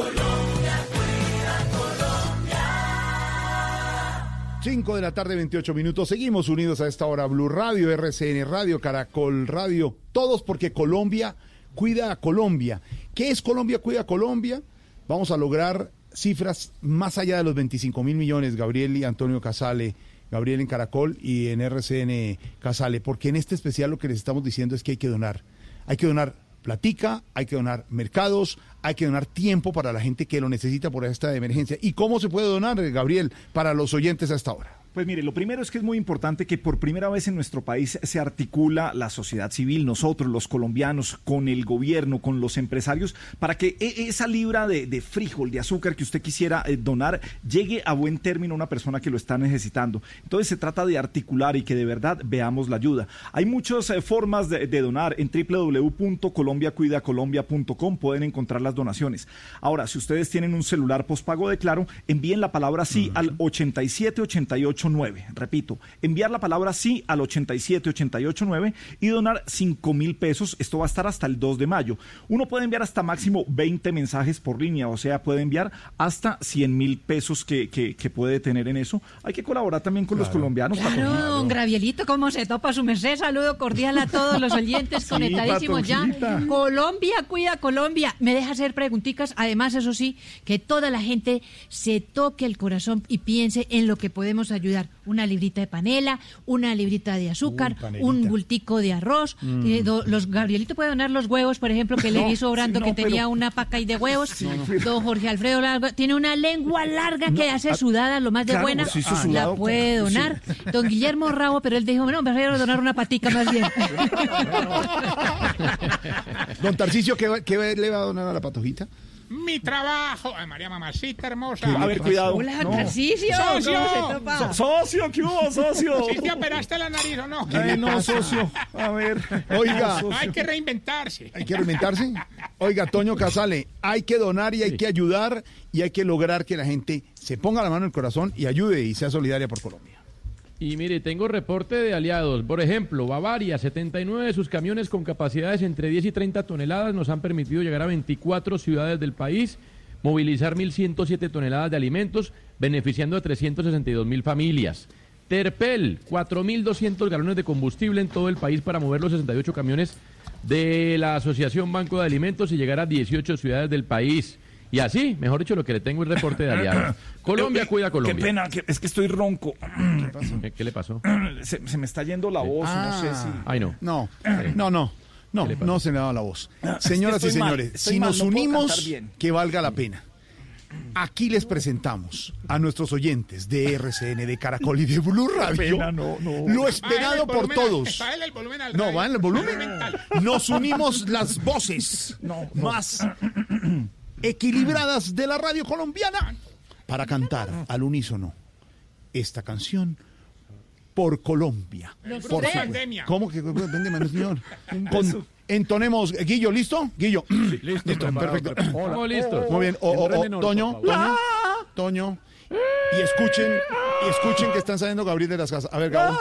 5 de la tarde, 28 minutos. Seguimos unidos a esta hora. Blue Radio, RCN Radio, Caracol Radio. Todos porque Colombia cuida a Colombia. ¿Qué es Colombia cuida a Colombia? Vamos a lograr cifras más allá de los 25 mil millones, Gabriel y Antonio Casale. Gabriel en Caracol y en RCN Casale, porque en este especial lo que les estamos diciendo es que hay que donar. Hay que donar platica, hay que donar mercados, hay que donar tiempo para la gente que lo necesita por esta emergencia. ¿Y cómo se puede donar, Gabriel, para los oyentes a esta hora? Pues mire, lo primero es que es muy importante que por primera vez en nuestro país se articula la sociedad civil, nosotros los colombianos, con el gobierno, con los empresarios, para que e- esa libra de, de frijol, de azúcar que usted quisiera eh, donar, llegue a buen término a una persona que lo está necesitando. Entonces se trata de articular y que de verdad veamos la ayuda. Hay muchas eh, formas de, de donar en www.colombiacuidacolombia.com pueden encontrar las donaciones. Ahora, si ustedes tienen un celular postpago de Claro, envíen la palabra sí al 87889. Repito, enviar la palabra sí al 87889 y donar 5 mil pesos. Esto va a estar hasta el 2 de mayo. Uno puede enviar hasta máximo 20 mensajes por línea, o sea, puede enviar hasta 100 mil pesos que, que- que puede tener en eso. Hay que colaborar también con los colombianos. Claro, don Gravielito, ¿cómo se topa su merced? Saludo cordial a todos los oyentes Sí, conectadísimos ya. Colombia, cuida Colombia. Me deja hacer preguntitas. Además, eso sí, que toda la gente se toque el corazón y piense en lo que podemos ayudar. Una librita de panela, una librita de azúcar, Uy, un bultico de arroz. Mm. Eh, do- los Gabrielito puede donar los huevos, por ejemplo, que le vi sobrando sí, no, que tenía pero- una paca y de huevos. Sí. Don Jorge Alfredo Largo tiene una lengua larga que No, hace ah, sudada, lo más de claro, buena. sí, la puede sí. donar. Don Guillermo Rabo, pero él dijo, no, prefiero donar una patica más bien. Don Tarcicio, ¿qué, qué le va a donar a la patojita? Mi trabajo. Ay, María Mamacita hermosa. A ver, cuidado. Hola, No. ¡Socio! socio, ¿qué hubo, socio? ¿Sí te operaste la nariz o no? Ay, no, socio. A ver. Oiga. No, hay que reinventarse. ¿Hay que reinventarse? Oiga, Toño Casale, hay que donar y hay que ayudar y hay que lograr que la gente se ponga la mano en el corazón y ayude y sea solidaria por Colombia. Y mire, tengo reporte de aliados. Por ejemplo, Bavaria, 79 de sus camiones con capacidades entre 10 y 30 toneladas nos han permitido llegar a 24 ciudades del país, movilizar 1.107 toneladas de alimentos, beneficiando a 362 mil familias. Terpel, 4.200 galones de combustible en todo el país para mover los 68 camiones de la Asociación Banco de Alimentos y llegar a 18 ciudades del país. Y así, mejor dicho, lo que le tengo es reporte de aliados. Colombia cuida a Colombia. Qué pena, que- es que estoy ronco. ¿Qué, qué le pasó? Se, se me está yendo la voz, no sé si. Ay, no. No, no, no. No, no se le da la voz. Ah, Señoras y señores, si mal, nos no unimos, que valga la pena. Aquí les presentamos a nuestros oyentes de RCN, de Caracol y de Blue Radio. pena, no, no. Lo esperado el por todos. bájale el volumen al No, va en el volumen. Nos unimos las voces más equilibradas de la radio colombiana para cantar al unísono esta canción por Colombia. Los Por pandemia. ¿Cómo que pandemia, no, señor? Con- entonemos, Guillo, ¿listo? Guillo. listo, preparado, perfecto. preparado. Estamos listos. Muy bien. O- o- o- Toño. Toño, Toño. Y escuchen, y escuchen que están saliendo Gabriel de las casas. A ver, Gabo.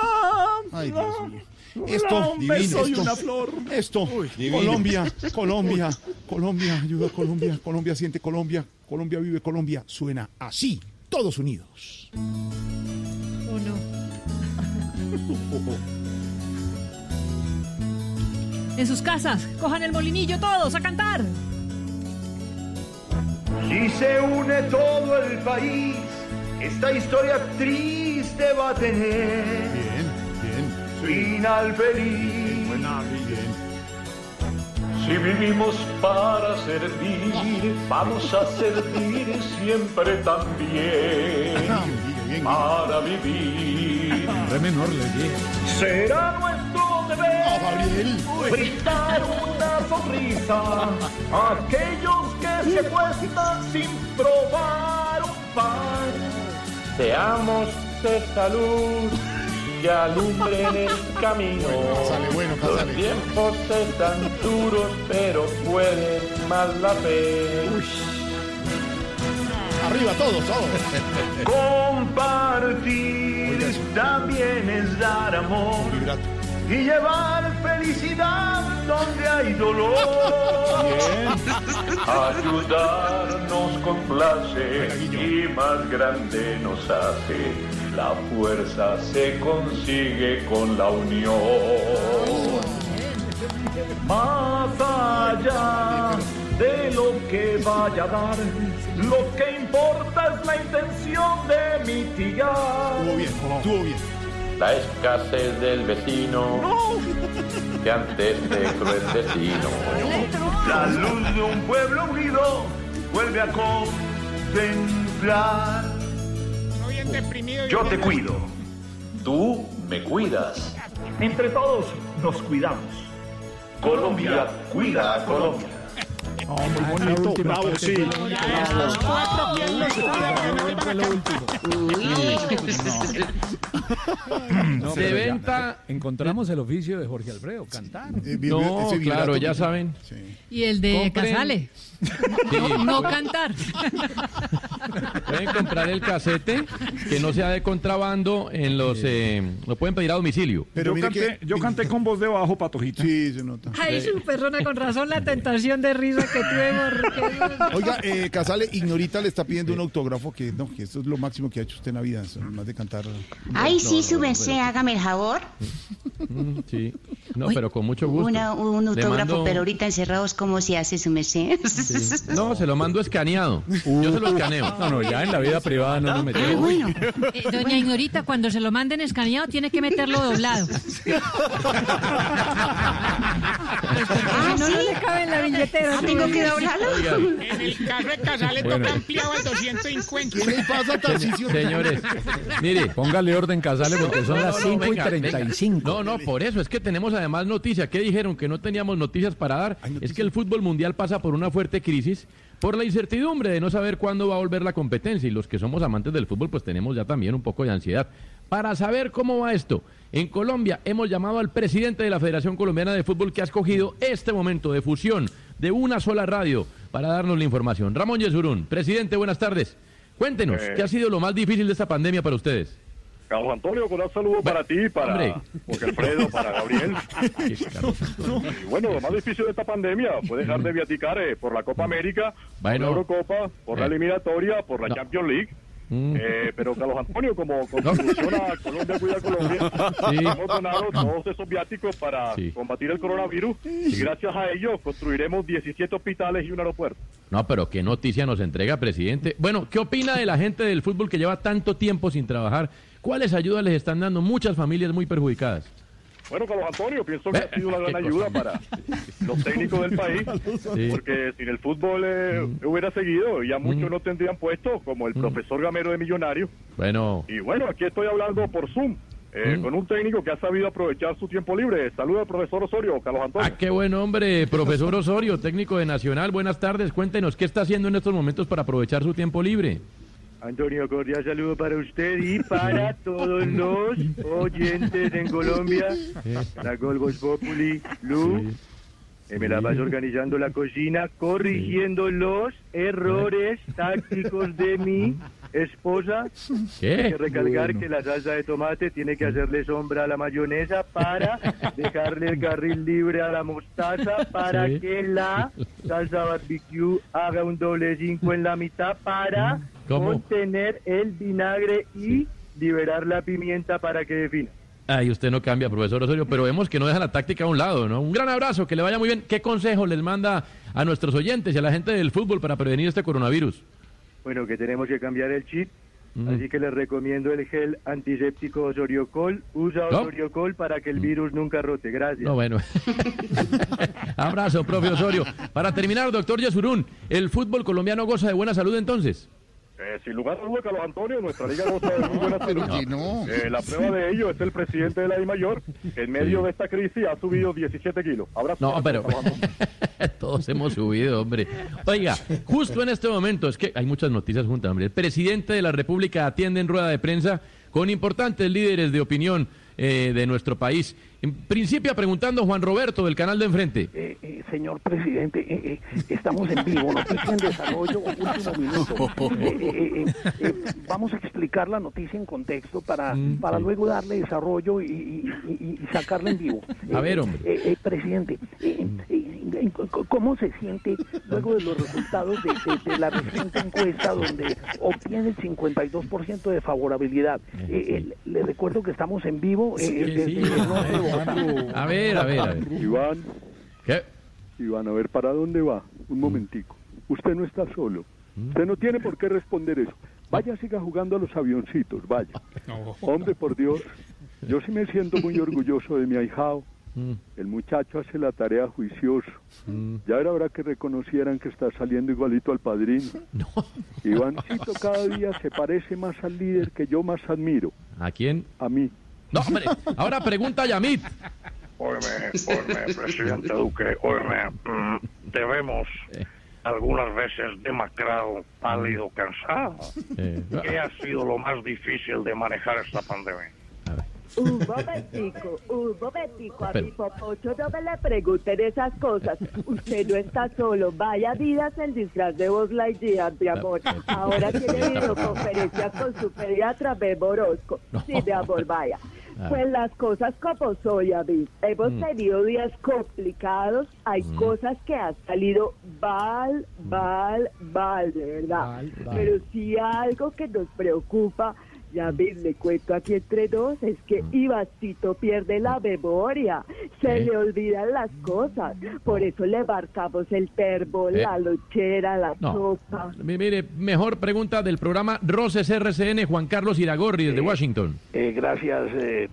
Ay, Dios mío. Esto, Un divino. beso y esto, una flor. Esto. Colombia, Colombia, Colombia, ayuda a Colombia, Colombia siente Colombia, Colombia vive Colombia. Suena así, todos unidos. ¿O no? En sus casas, cojan el molinillo todos a cantar. Si se une todo el país, esta historia triste va a tener bien. Final feliz. Si vivimos para servir, vamos a servir siempre también. Para vivir. Será nuestro deber brindar una sonrisa a aquellos que se cuestan sin probar un pan. Seamos de salud y alumbren el camino. Casale, bueno, Los Casale. tiempos están duros, pero pueden más la pena. Arriba todos, todos. Compartir también es dar amor y llevar felicidad donde hay dolor. Ayudarnos complace y más grande nos hace. La fuerza se consigue con la unión. Más allá de lo que vaya a dar, lo que importa es la intención de mitigar. Estuvo bien, estuvo bien. La escasez del vecino que ante este cruel destino. La luz de un pueblo unido vuelve a contemplar. No bien deprimido. Yo te cuido. Tú me cuidas. Entre todos nos cuidamos. Colombia cuida a Colombia. Oh, muy bonito, bravo, sí. Los cuatro, ¿quién los No, De pero ya, venta- encontramos el oficio de Jorge Alfredo, cantar. No, claro, ya saben. Y el de Casale. Sí. No, no cantar. Pueden comprar el casete que no sea de contrabando en los... eh, lo pueden pedir a domicilio. yo, canté, yo canté con voz de bajo, Patojita. Sí, se nota. Ay, su persona, con razón la tentación de risa que tuve. Oiga, eh, Casale, Ignorita le está pidiendo un autógrafo que no, que esto es lo máximo que ha hecho usted en la vida, más de cantar. Ay, sí, No, su no, merced, hágame el favor. Mm, Sí, no, Uy, pero con mucho gusto. Una- un autógrafo, mando- pero ahorita encerrados, ¿cómo se hace su merced? Sí. No, se lo mando escaneado. Yo se lo escaneo. No, no, ya en la vida privada no nos metemos. Ah, bueno. Eh, doña Ignorita, cuando se lo manden escaneado, tiene que meterlo doblado. Ah, no, no ¿sí? le cabe en la billetera. Ah, ¿Tengo que doblarlo? En el caso de Casale Bueno. toca ampliado al 250. ¿Qué le pasa? Señores, mire. Póngale orden, Casale, porque son las 5 y venga, 35. venga. No, no, por eso es que tenemos además noticias. ¿Qué dijeron? Que no teníamos noticias para dar. Es que el fútbol mundial pasa por una fuerte crisis por la incertidumbre de no saber cuándo va a volver la competencia. Y los que somos amantes del fútbol, pues tenemos ya también un poco de ansiedad. Para saber cómo va esto, en Colombia hemos llamado al presidente de la Federación Colombiana de Fútbol que ha escogido este momento de fusión de una sola radio para darnos la información. Ramón Yesurún, presidente, buenas tardes. Cuéntenos, Eh. ¿qué ha sido lo más difícil de esta pandemia para ustedes? Carlos Antonio, con un saludo para ti, para hombre. Jorge Alfredo, para Gabriel. Y bueno, lo más difícil de esta pandemia fue dejar de viaticar eh, por la Copa América, Bueno. por la Eurocopa, por la Eh. eliminatoria, por la No. Champions League. Mm. Eh, pero Carlos Antonio, como contribución a Colombia Cuida Colombia, Sí. hemos donado todos esos viáticos para Sí. combatir el coronavirus y gracias a ello construiremos 17 hospitales y un aeropuerto. No, pero qué noticia nos entrega, presidente. Bueno, ¿qué opina de la gente del fútbol que lleva tanto tiempo sin trabajar? ¿Cuáles ayudas les están dando? Muchas familias muy perjudicadas. Bueno, Carlos Antonio, pienso que ha sido una gran ayuda para los técnicos del país, Sí. porque sin el fútbol eh, hubiera seguido y ya muchos Mm. no tendrían puesto, como el profesor Gamero de Millonario. Bueno, Y bueno, aquí estoy hablando por Zoom. eh, Mm. con un técnico que ha sabido aprovechar su tiempo libre. Saludos al profesor Osorio, Carlos Antonio. ah, qué buen hombre, profesor Osorio, técnico de Nacional. Buenas tardes, cuéntenos, ¿qué está haciendo en estos momentos para aprovechar su tiempo libre? Antonio, cordial saludo para usted y para todos los oyentes en Colombia. La Golgos Populi, Lu. Eh, me la vas organizando la cocina, corrigiendo los errores tácticos de mi esposa. ¿Qué? Hay que recalcar Bueno. que la salsa de tomate tiene que hacerle sombra a la mayonesa para dejarle el carril libre a la mostaza para Sí. que la salsa barbecue haga un doble cinco en la mitad para ¿Cómo? contener el vinagre y liberar la pimienta para que defina. Ay, usted no cambia, profesor Osorio, pero vemos que no deja la táctica a un lado, ¿no? Un gran abrazo, que le vaya muy bien. ¿Qué consejo les manda a nuestros oyentes y a la gente del fútbol para prevenir este coronavirus? Bueno, que tenemos que cambiar el chip. Mm. Así que les recomiendo el gel antiséptico Osoriocol. Usa ¿No? Osoriocol para que el virus nunca rote. Gracias. No, bueno. Abrazo, profe Osorio. Para terminar, doctor Yasurún, ¿el fútbol colombiano goza de buena salud entonces? Eh, sin lugar a dudas, Carlos Antonio, nuestra liga goza de muy buena salud. no. Eh, la prueba de ello es el presidente de la I Mayor, que en medio de esta crisis ha subido 17 kilos. Abrazo. No, pero todos hemos subido, hombre. Oiga, justo en este momento, es que hay muchas noticias juntas, hombre. El presidente de la República atiende en rueda de prensa con importantes líderes de opinión eh, de nuestro país. En principio, preguntando Juan Roberto del canal de enfrente. Eh, eh, señor presidente, eh, eh, estamos en vivo, noticia en desarrollo, último minuto. Eh, eh, eh, eh, vamos a explicar la noticia en contexto para, Mm, para luego darle desarrollo y, y- y- y sacarla en vivo. A ver, hombre. eh, eh, presidente, eh, eh, eh, ¿cómo se siente luego de los resultados de, de- de la reciente encuesta donde obtiene el 52% de favorabilidad? Eh, eh, le recuerdo que estamos en vivo. eh, Sí, desde sí, el A ver, a ver, a ver. Iván, ¿Qué? Iván, a ver, ¿para dónde va? Un momentico. Usted no está solo. Usted no tiene por qué responder eso. Vaya, siga jugando a los avioncitos, vaya. Hombre, por Dios, yo sí me siento muy orgulloso de mi ahijado. Mm, El muchacho hace la tarea juicioso. mm. Ya era hora que reconocieran que está saliendo igualito al padrino. Ivancito cada día se parece más al líder que yo más admiro. ¿A quién? A mí. No, hombre, ahora pregunta Yamit. Óyeme, óyeme, presidente Duque, óyeme, mm, debemos algunas veces demacrado, pálido, cansado. Eh, ¿Qué ha sido lo más difícil de manejar esta pandemia? Un momentico, un momentico, a Pero- mi popocho no me le pregunten esas cosas. Usted no está solo, vaya vidas el disfraz de Buzz Lightyear, mi amor. Ahora tiene videoconferencia con su pediatra Bebo Orozco. Sí, mi amor, vaya. Ah. Pues las cosas como soy, mí. Hemos Mm. tenido días complicados, hay Mm. cosas que han salido mal, mal, mal, de verdad. Pero sí algo que nos preocupa, ya ves, le cuento aquí entre dos, es que Ivacito pierde la memoria, se ¿Eh? le olvidan las cosas, por eso le marcamos el termo, ¿Eh? la lochera, la No. sopa. Mi- Mire, mejor pregunta del programa Roces RCN, Juan Carlos Iragorri, desde Washington. Eh, gracias. eh,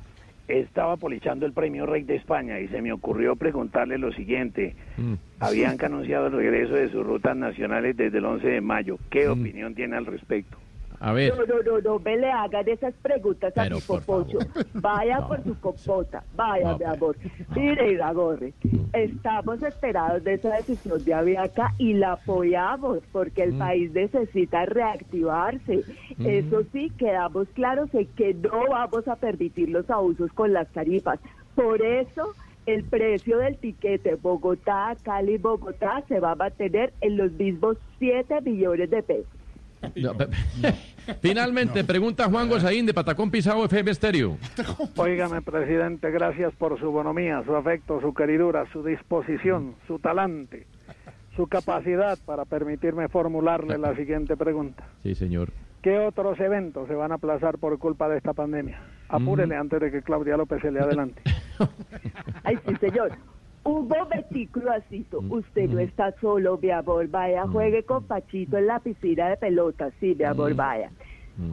estaba polichando el premio Rey de España y se me ocurrió preguntarle lo siguiente. Mm. Habían anunciado el regreso de sus rutas nacionales desde el 11 de mayo. ¿Qué Mm. opinión tiene al respecto? A ver. No, no, no, no me le hagan esas preguntas a mi popocho. Vaya No. por su compota, vaya, No, mi amor. Mire, Iragorri, estamos esperados de esa decisión de Aviaca y la apoyamos porque el Mm. país necesita reactivarse. Mm. Eso sí, quedamos claros en que no vamos a permitir los abusos con las tarifas. Por eso... El precio del tiquete Bogotá, Cali, Bogotá se va a mantener en los mismos 7 millones de pesos. No, Finalmente, pregunta Juan Gosaín de Patacón Pisao FM Estéreo. Óigame, presidente, gracias por su bonomía, su afecto, su queridura, su disposición, su talante, su capacidad para permitirme formularle la siguiente pregunta. Sí, señor. ¿Qué otros eventos se van a aplazar por culpa de esta pandemia? Apúrele antes de que Claudia López se le adelante. Ay, sí, señor. Un momentico, Asito. Usted no está solo, mi amor. Vaya, juegue con Pachito en la piscina de pelotas. Sí, mi amor, vaya.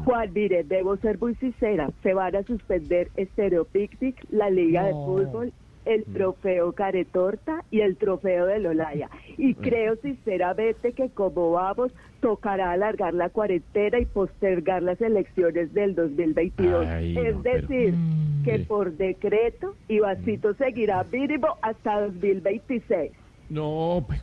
Juan, mire, debo ser muy sincera. Se van a suspender Stereo Picnic, la Liga de. Fútbol, el trofeo Caretorta y el trofeo de Lolaya. Y creo sinceramente que como vamos, tocará alargar la cuarentena y postergar las elecciones del 2022. Ay, es no, pero- decir, que sí. por decreto, Ivacito seguirá mínimo hasta 2026. No, pues,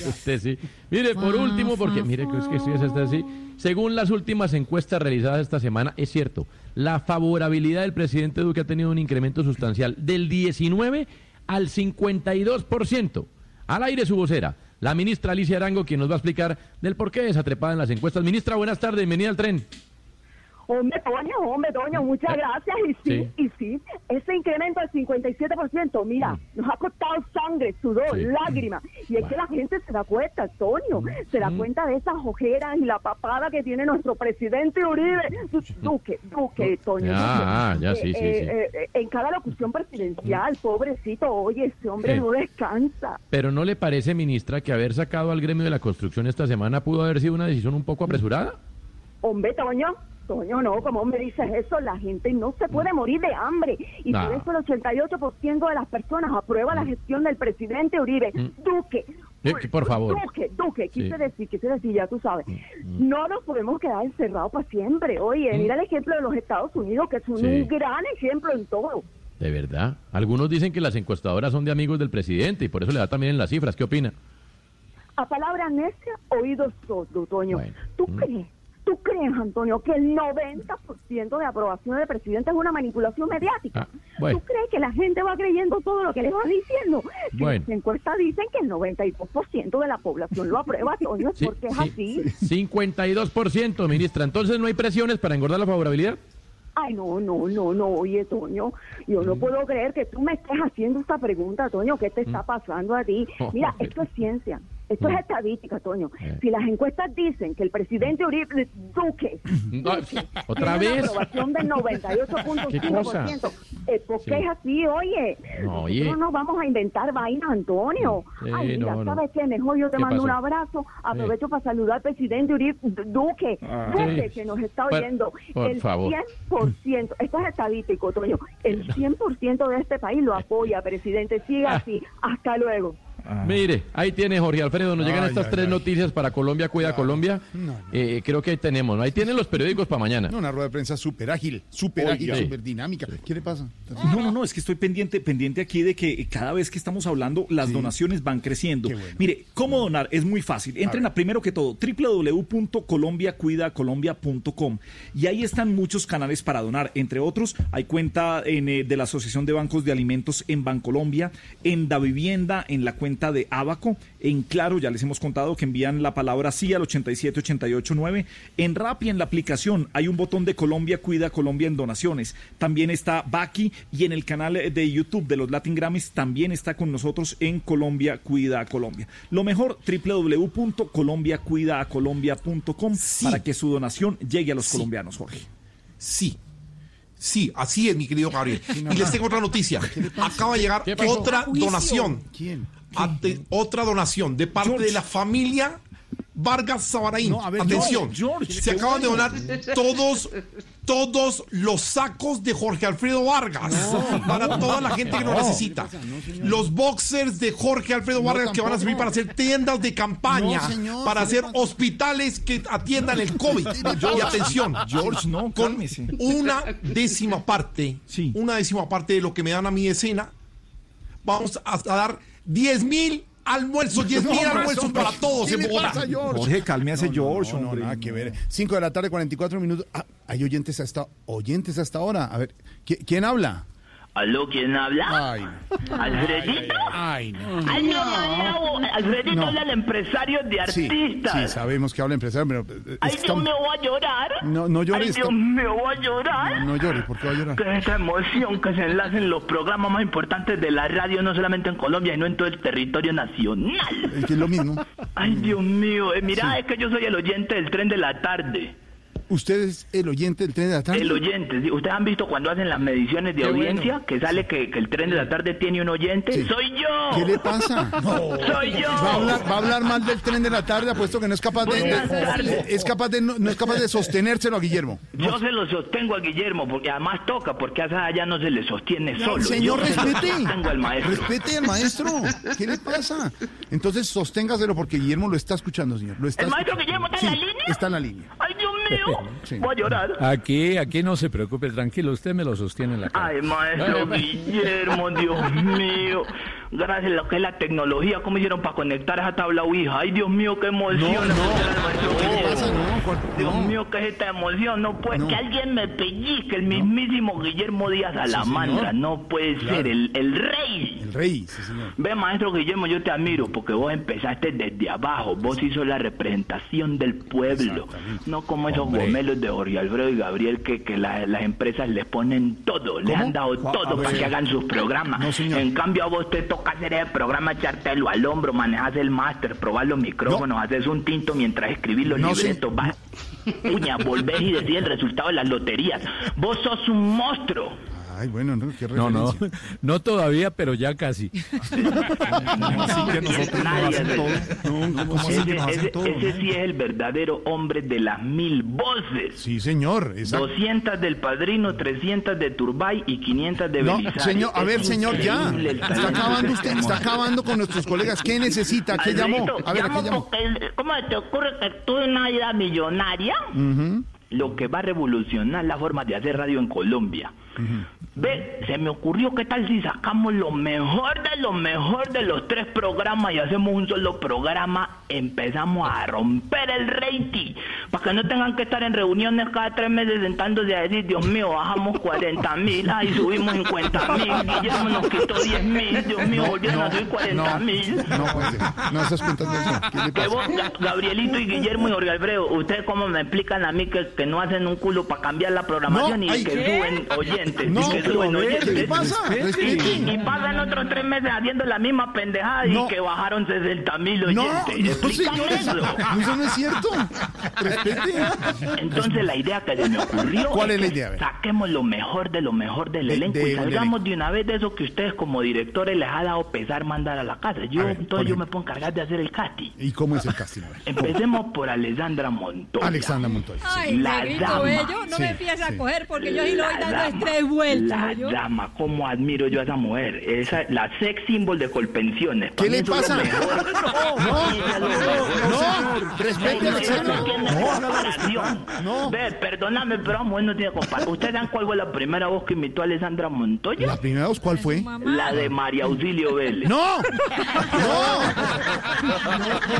usted sí. Mire, por último, porque mire que es que sí es este así. Según las últimas encuestas realizadas esta semana, es cierto, la favorabilidad del presidente Duque ha tenido un incremento sustancial del 19 al 52%. Al aire su vocera, la ministra Alicia Arango, quien nos va a explicar del por qué esa trepada en las encuestas. Ministra, buenas tardes, bienvenida al tren. Hombre, Toño, hombre, Toño, muchas Eh, gracias. Y sí, y sí, ese incremento del 57%, mira, nos ha costado sangre, sudor, Sí. lágrimas. Y es que la gente se da cuenta, Toño, se da cuenta de esas ojeras y la papada que tiene nuestro presidente Uribe. Du- Duque, Duque, Toño. Duque. ah, ya, sí, sí, eh, sí. eh, eh, en cada locución presidencial, pobrecito, oye, ese hombre no descansa. Pero ¿no le parece, ministra, que haber sacado al gremio de la construcción esta semana pudo haber sido una decisión un poco apresurada? Hombre, Toño, Toño, no, como me dices eso, la gente no se puede morir de hambre. Y por eso el 88% de las personas aprueba la gestión del presidente Uribe. Duque, Eh, que por favor. Duque, Duque, quise Sí. decir, quise decir, ya tú sabes. No nos podemos quedar encerrados para siempre. Oye, mira el ejemplo de los Estados Unidos, que es un Sí. gran ejemplo en todo. De verdad. Algunos dicen que las encuestadoras son de amigos del presidente y por eso le da también en las cifras. ¿Qué opina? A palabra necia, oídos sordos, Toño. ¿Tú crees? ¿Tú crees, Antonio, que el 90% de aprobación del presidente es una manipulación mediática? Ah, bueno. ¿Tú crees que la gente va creyendo todo lo que le van diciendo? Bueno. Las encuestas dicen que el 92% de la población lo aprueba, es Sí, porque es sí. así. 52%, ministra. Entonces no hay presiones para engordar la favorabilidad. Ay, no, no, no, no, oye, Toño, yo Mm. no puedo creer que tú me estés haciendo esta pregunta, Toño, ¿qué te está pasando a ti? Oh, Mira, esto es ciencia, esto Mm. es estadística, Toño. Eh. Si las encuestas dicen que el presidente Uribe Duque No, ¿Otra tiene una vez? aprobación del 98.5%, es porque Sí. es así, oye. No, oye. Nosotros no vamos a inventar vainas, Antonio. Sí, Ay, mira, no. ¿sabes qué? Mejor yo te ¿Qué mando un abrazo. Aprovecho para saludar al presidente Uribe Duque, Ah. Duque, que nos está Por- oyendo. por el favor. 100%, esto es estadístico, Toño, el 100% de este país lo apoya, presidente. Siga Ah. así. Hasta luego. Mire, ahí tiene Jorge Alfredo, nos llegan Ay, estas ay, tres ay. noticias para Colombia, cuida Colombia. Eh, creo que ahí tenemos, ¿no? ahí tienen los periódicos para mañana. No, una rueda de prensa súper ágil, súper ágil, súper dinámica. ¿Qué le pasa? No, no, no, es que estoy pendiente, pendiente aquí de que cada vez que estamos hablando, las donaciones van creciendo. Mire, ¿cómo donar? Es muy fácil. Entren a, primero que todo, www.colombiacuidacolombia.com y ahí están muchos canales para donar. Entre otros, hay cuenta en, eh, de la Asociación de Bancos de Alimentos en Bancolombia, en Da Vivienda, en la cuenta de Abaco, en Claro, ya les hemos contado que envían la palabra sí al 87889. En Rappi, en la aplicación, hay un botón de Colombia Cuida Colombia en donaciones. También está Baki y en el canal de YouTube de los Latin Grammys también está con nosotros en Colombia Cuida Colombia. Lo mejor, www.colombiacuidacolombia.com para que su donación llegue a los colombianos, Jorge. Sí. Sí, así es, mi querido Gabriel. Y les tengo otra noticia. Acaba de llegar otra donación. ¿Quién? Ante- otra donación de parte de la familia Vargas Sabaraín. No, ver, Atención, George, George, se acaban de donar todos, todos los sacos de Jorge Alfredo Vargas para toda la gente que lo No. necesita. Los boxers de Jorge Alfredo No, Vargas que van a servir para hacer tiendas de campaña, No, señor, para ¿qué le hacer hospitales que atiendan el COVID. y atención, George, no, con cálmese. una décima parte, una décima parte de lo que me dan a mi escena, vamos a, a dar 10 mil almuerzos, 10 mil No, almuerzos hombre, para todos ¿qué en Bogotá. pasa, George? Jorge, cálmese, No, no, George, no, no, hombre. nada que ver. 5 de la tarde, 44 minutos. Ah, hay oyentes hasta oyentes hasta ahora. A ver, ¿qui- ¿quién habla? ¿Aló? ¿Quién habla? Ay, ¿Alfredito? ay, no. Ay, no, no, no. Alfredito No. habla el empresario de Sí, artistas. sí, sabemos que habla empresario, pero eh, Ay, que Dios estamos- mío, voy a llorar. No, no llores, Ay, Dios está- mío, voy a llorar. No, no llore, ¿por qué va a llorar? Que esa emoción que se enlacen los programas más importantes de la radio, no solamente en Colombia, sino en todo el territorio nacional. Es que es lo mismo. Ay, Dios mío. eh, mira, es que yo soy el oyente del tren de la tarde. ¿Usted es el oyente del tren de la tarde? El oyente. ¿sí? ¿Ustedes han visto cuando hacen las mediciones de Qué bueno. audiencia que sale que, que el tren de la tarde tiene un oyente? ¡Soy yo! ¿Qué le pasa? ¡Soy yo! Va a, hablar, va a hablar mal del tren de la tarde, apuesto que no es capaz de, de- es capaz de no, no es capaz de sostenérselo a Guillermo. Yo se lo sostengo a Guillermo, porque además toca, porque a esa allá no se le sostiene solo. Señor, Yo se lo respete. sostengo al maestro. Respete al maestro. ¿Qué le pasa? Entonces sosténgaselo porque Guillermo lo está escuchando, señor. Lo está ¿El maestro escuchando. Guillermo está en Sí, la línea? Está en la línea. ¡Ay, Dios mío! Sí. Voy a llorar. Aquí, aquí no se preocupe, tranquilo, usted me lo sostiene en la cara. Ay, maestro Guillermo, Dios mío. Gracias a lo que es la tecnología, ¿cómo hicieron para conectar esa tabla Ouija? Ay, Dios mío, qué emoción. No. No, ¿cuál- Dios no. mío, ¿qué es esta emoción? No puede, que alguien me pellizque, el mismísimo Guillermo Díaz Alamandra. señor. no puede Claro. ser, el, el rey. El rey, sí, señor. Ve, maestro Guillermo, yo te admiro porque vos empezaste desde abajo. Vos hizo la representación del pueblo. No como esos Hombre. gomelos de Jorge Alfredo y Gabriel que, que la- las empresas les ponen todo, les han dado todo para que hagan sus programas. en cambio, a vos te toca hacer el programa, echártelo al hombro, manejas el máster, probar los micrófonos, haces un tinto mientras escribís los No, libretos, vas. Uña, volvés y decís el resultado de las loterías. Vos sos un monstruo. Ay, bueno, no, qué No, no, referencia. no todavía, pero ya casi. Así que nosotros nos Nadie hacen hace- todo. No, ¿cómo así que Ese, nos hacen ese- todo? ese sí es el verdadero hombre de las mil voces. Sí, señor. exacto. 200 del Padrino, 300 de Turbay y 500 de No, Belisario. señor, a ver, señor, ya. Está acabando usted, está acabando con nuestros colegas. ¿Qué necesita? ¿Qué llamó? A ver, ¿a llamo qué llamó? porque, ¿Cómo te ocurre que tú en una idea millonaria? Lo que va a revolucionar la forma de hacer radio en Colombia. Ve, se me ocurrió qué tal si sacamos lo mejor de lo mejor de los tres programas y hacemos un solo programa, empezamos a romper el rating, para que no tengan que estar en reuniones cada tres meses sentándose a decir, Dios mío, bajamos 40 mil, ay, subimos 50 mil, Guillermo nos quitó 10 mil, Dios mío, volvieron a subir 40 mil. No, puede ser. no esas cuentas de eso. ¿Qué le Que vos, Gabrielito y Guillermo y Jorge Alfredo, ¿ustedes cómo me explican a mí que, que no hacen un culo para cambiar la programación No, y que ¿qué? suben oyentes? No, y que oyentes. ¿qué pasa? Y, y pasan otros tres meses haciendo la misma pendejada No. y que bajaron 60 mil No, oyentes. no, Explícame eso. eso, no es cierto. Respete. Entonces la idea que se me ocurrió ¿Cuál es la que idea? Ver. saquemos lo mejor de lo mejor del De- elenco y del salgamos de una vez de eso que ustedes como directores les ha dado pesar mandar a la casa. Yo ver, entonces yo me puedo encargar de hacer el casting. ¿Y cómo es el casting? Empecemos por Alessandra Montoya. Alexandra Montoya. sí. Ay, La dama. bello, no Sí, me empieces sí. a coger porque yo sí lo voy La dando La yo? dama, cómo admiro yo a esa mujer. Esa, la sex symbol de Colpensiones. ¿Qué le pasa? No, no, no, respete al no No. Ve, perdóname, pero la mujer no tiene comparación. ¿Ustedes saben cuál fue la primera voz que imitó a Alessandra Montoya? ¿La primera voz cuál fue? La de María Auxilio Vélez. ¡No!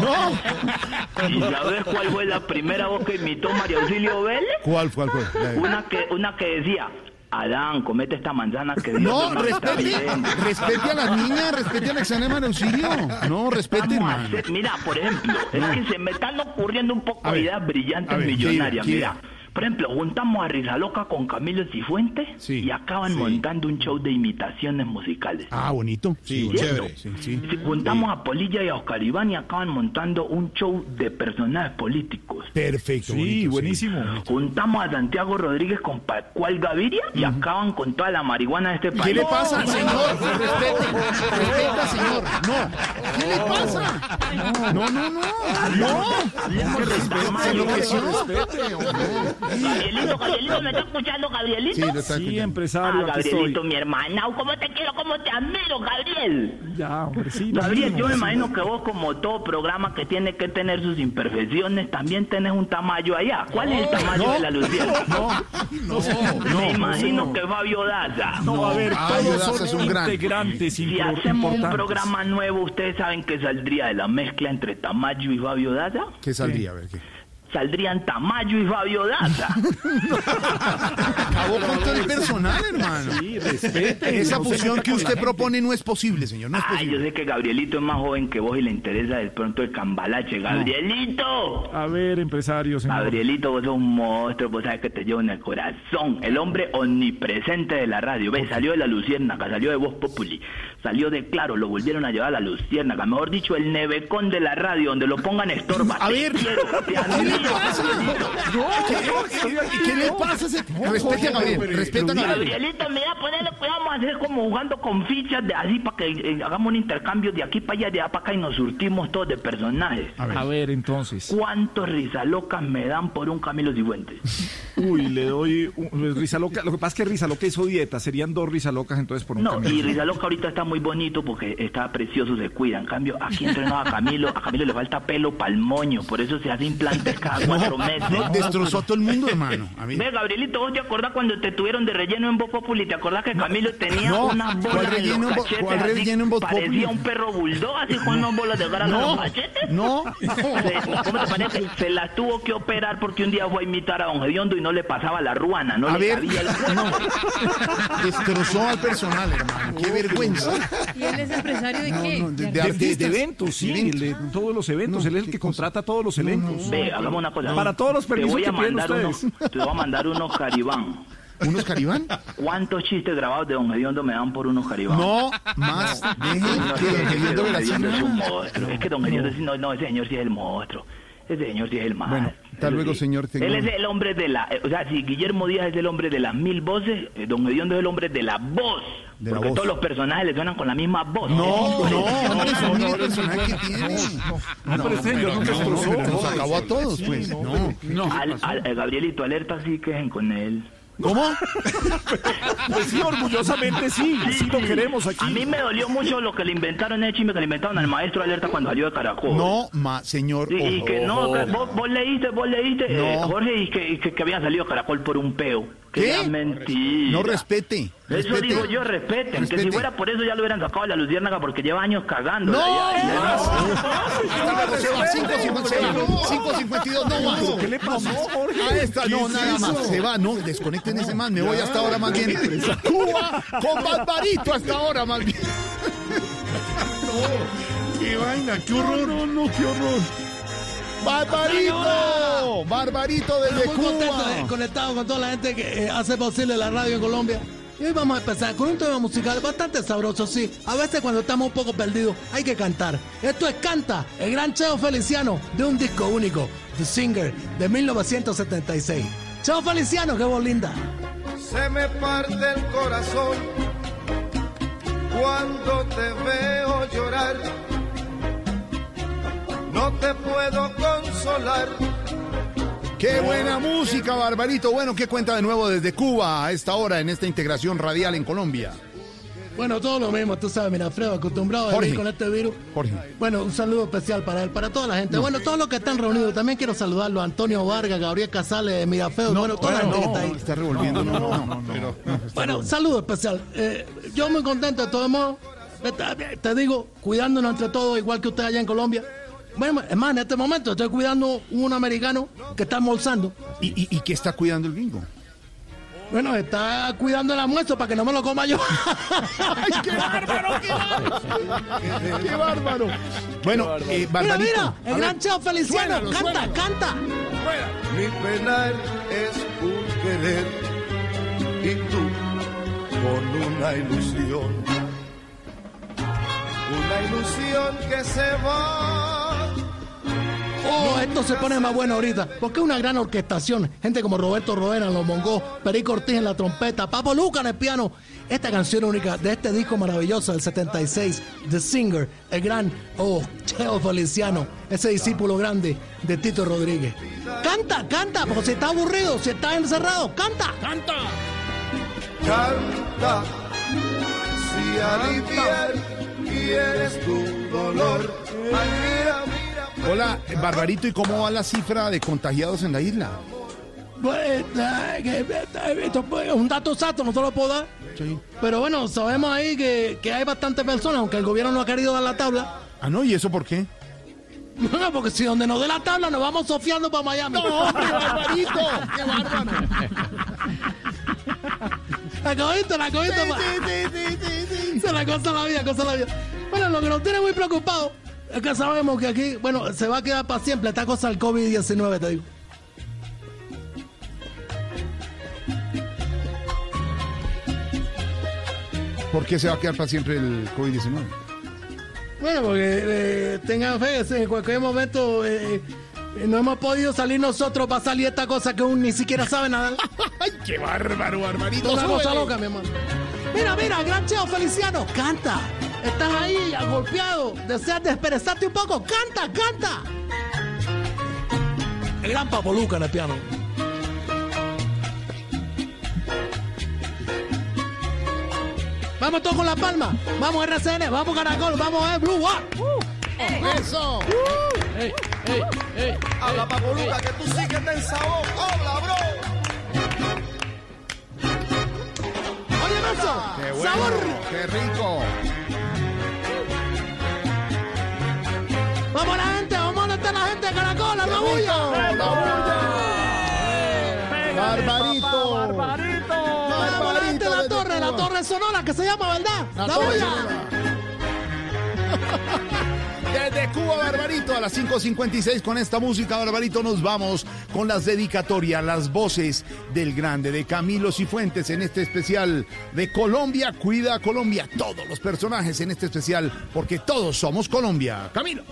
¡No! ¿Y sabes cuál fue la primera voz que imitó María Auxilio Vélez? ¿Cuál, cuál fue? Una que, una que decía, Adán, comete esta manzana que Dios No, respete, respete a las niñas, respete al examen de auxilio. No, respete, Vamos a hermano. hacer- mira, por ejemplo, es que se me están ocurriendo un poco A de ver, ideas brillantes a ver, millonarias. ¿qué idea, Mira, por ejemplo, juntamos a Risa Loca con Camilo Cifuentes y acaban montando un show de imitaciones musicales. Ah, bonito. Sí, chévere. Sí, sí. Si juntamos a Polilla y a Oscar Iván y acaban montando un show de personajes políticos. Perfecto. Sí, buenísimo. Juntamos a Santiago Rodríguez con Pascual Gaviria y acaban con toda la marihuana de este país. ¿Qué le pasa, señor? Respete. Respeta, señor. No. ¿Qué le pasa? No, no, no. No. Hablemos del Se tamaño. Gabrielito, Gabrielito, ¿me está escuchando, Gabrielito? Sí, lo está Sí, empresario, Ah, aquí Gabrielito, estoy. mi hermana, ¿cómo te quiero, cómo te admiro, Gabriel? Ya, hombre, sí. Gabriel, mismo, yo me sí. imagino que vos, como todo programa que tiene que tener sus imperfecciones, también tenés un tamaño allá. ¿Cuál es el tamaño No. de la Luciana? No, no, me imagino no. que Fabio Daza. No, a ver, Ah, todos son es un gran. integrantes Si hacemos un programa nuevo, ¿ustedes saben que saldría de la mezcla entre Tamayo y Fabio Daza? ¿Qué saldría? A ver, ¿qué? Saldrían Tamayo y Fabio Daza. Acabó con todo el personal, hermano. Sí, respete. Esa fusión que usted propone no es posible, señor. No es Ay, yo posible. sé que Gabrielito es más joven que vos y le interesa de pronto el cambalache. ¡Gabrielito! A ver, empresario, señor. Gabrielito, vos sos un monstruo, vos sabes que te llevo en el corazón. El hombre omnipresente de la radio. ¿Ves? Salió de la Luciérnaga, salió de Voz Populi, salió de Claro, lo volvieron a llevar a la Luciérnaga. Mejor dicho, el nevecón de la radio, donde lo pongan estorba. A ver, quiero, te ¿qué le pasa? Gabrielito. ¿Qué, qué le pasa? a ese- Respete a Gabriel. Respeta a Gabriel. Gabrielito, mira, ponele cuidado, vamos a hacer como jugando con fichas de así para que eh, hagamos un intercambio de aquí para allá, de allá para acá y nos surtimos todos de personajes. A ver, entonces. ¿Cuántos risalocas me dan por un Camilo Cifuentes? Uy, le doy un, risa loca. Lo que pasa es que risa loca hizo dieta. Serían dos risa locas entonces por un No, camino. y Rizaloca ahorita está muy bonito porque está precioso, se cuida. En cambio, aquí entrenó a Camilo, a Camilo le falta pelo pa'l moño, por eso se hace implantes cada cuatro meses. No, destrozó a todo el mundo, hermano. A mí. Ve, Gabrielito, ¿vos te acordás cuando te tuvieron de relleno en Voz Populi? ¿Te acordás que Camilo tenía No, unas ¿cuál bolas en los cachetes? cuál así? relleno en Voz Populi? Parecía un perro bulldog, así con unas bolas de grasa en No, los cachetes. no. Se- ¿Cómo te parece? Se las tuvo que operar porque un día fue a imitar a Don Gediondo y no le pasaba la ruana, no A le ver, cabía el no. Destrozó al personal, hermano. Qué vergüenza. ¿Y él es empresario de No, qué? no, de- De de De, de- de eventos, sí, De eventos. de todos los eventos. No, él es el que contrata todos los elencos. Ve, hagamos una cosa. Para todos los Te permisos voy a que mandar unos, te voy a mandar unos caribán. ¿Unos caribán? ¿Cuántos chistes grabados de Don Gediondo me dan por unos caribán? No, más. Deje No, que Don la Gediondo es un monstruo. Es que Don Gediondo sí- no, no, ese señor sí es el monstruo. Ese señor sí es el más. Bueno, hasta luego, sí. señor, tengo- Él es el hombre de la... eh, O sea, si Guillermo Díaz es el hombre de las mil voces, eh, Don Gediondo es el hombre de la voz. De porque todos los personajes le suenan con la misma voz. No, no, hombre, son mil personajes que tiene. No, pero este señor nunca pero nos acabó a todos, pues. No. Eh, Gabrielito, alerta sí quejen con él. ¿Cómo? Pues sí, orgullosamente sí. Sí lo queremos aquí. A mí me dolió mucho lo que le inventaron, el chisme que le inventaron al maestro Alerta cuando salió de Caracol. No, ma, señor. Y, y que no, que vos, vos leíste, vos leíste, No. eh, Jorge, y que, y que, que había salido Caracol por un peo. Que ¿Qué? era mentira. No respete. Eso respete. digo yo, respeten. Que Respete. si fuera por eso ya lo hubieran sacado de la Luciérnaga porque lleva años cagando. ¡No! Ya, Se va, 552, no más. ¿Qué le pasó, Jorge? A esta, no, ¿Qué es nada más. Se va, no, desconecten ese man. Me voy hasta ahora más bien. Cuba con Barbarito hasta ahora más bien. No, qué vaina, qué horror. No, no, qué horror. Barbarito, Barbarito desde Muy contento de Cuba. conectado con toda la gente que eh, hace posible la radio en Colombia. Y hoy vamos a empezar con un tema musical bastante sabroso, sí. A veces cuando estamos un poco perdidos hay que cantar. Esto es Canta, el gran Cheo Feliciano, de un disco único, The Singer, de 1976. Cheo Feliciano, qué voz linda. Se me parte el corazón cuando te veo llorar. No te puedo consolar Qué buena música, Barbarito. Bueno, ¿qué cuenta de nuevo desde Cuba a esta hora en esta integración radial en Colombia? Bueno, todo lo mismo, tú sabes, mira, acostumbrado a vivir con este virus. Jorge. Bueno, un saludo especial para él, para toda la gente. Bueno, todos los que están reunidos, también quiero saludarlo, Antonio Vargas, Gabriel Casales, Mirafeo, bueno, toda la gente que está ahí. Está revolviendo, no, no, no, pero- Bueno, saludo especial. Eh, yo muy contento de todos modos. Te, te digo, cuidándonos entre todos, igual que usted allá en Colombia. Bueno, es más, en este momento estoy cuidando un americano que está almorzando. ¿Y, y, y qué está cuidando el gringo? Bueno, está cuidando el almuerzo para que no me lo coma yo. ¡Ay, qué bárbaro! ¡Qué bárbaro! ¡Qué bárbaro! Bueno, eh, Mira, mira, el a gran Cheo Feliciano, suénalo, canta, suénalo. canta. Mi penal es un querer y tú con una ilusión. Una ilusión que se va. Oh, esto se pone más bueno ahorita, porque es una gran orquestación. Gente como Roberto Rodena en los mongos, Perico Ortiz en la trompeta, Papo Luca en el piano. Esta canción única de este disco maravilloso del 76, The Singer, el gran, oh, Cheo Feliciano, ese discípulo grande de Tito Rodríguez. Canta, canta, porque si está aburrido, si está encerrado, canta. ¡Canta! Canta. Si aliviar quieres tu dolor. Mira. Hola, Barbarito, ¿y cómo va la cifra de contagiados en la isla? Pues, eh, eh, un dato exacto, no se lo puedo dar. Sí. Pero bueno, sabemos ahí que, que hay bastantes personas, aunque el gobierno no ha querido dar la tabla. Ah, no, ¿y eso por qué? No, porque si donde nos dé la tabla nos vamos sofiando para Miami. ¡No, hombre, Barbarito! ¡Qué bárbaro! La cogiste, la cogiste. pa- Se la cosa la vida, cosa la vida. Bueno, lo que nos tiene muy preocupados es que sabemos que aquí, bueno, se va a quedar para siempre esta cosa del COVID-19, te digo. ¿Por qué se va a quedar para siempre el COVID-19? Bueno, porque eh, tengan fe, en cualquier momento eh, eh, no hemos podido salir nosotros para salir esta cosa que aún ni siquiera sabe nada. ¡Ay, qué bárbaro, Barbarito! Una cosa loca, mi hermano. Mira, mira, gran Cheo Feliciano, canta. Estás ahí, golpeado. Deseas desperezarte un poco. Canta, canta. El gran Papo Luca en el piano. Vamos todos con la palma. Vamos RCN, vamos Caracol, vamos a Blue One. ¡Eso! ¡Ey, ey, ey! Habla Papo Luca, que tú sí que ten sabor. Habla, bro. Oye, eso. ¡Qué bueno! Sabor. ¡Qué rico! Vamos la gente, vamos a estar la gente de Caracol, la bulla. ¡Barbarito! Barbarito. Vamos la gente de la torre, la torre sonora que se llama, ¿verdad? La La bulla. Desde Cuba, Barbarito, a las 5.56 con esta música, Barbarito, nos vamos con las dedicatorias, las voces del grande, de Camilo Cifuentes en este especial de Colombia, cuida a Colombia, todos los personajes en este especial, porque todos somos Colombia. Camilo.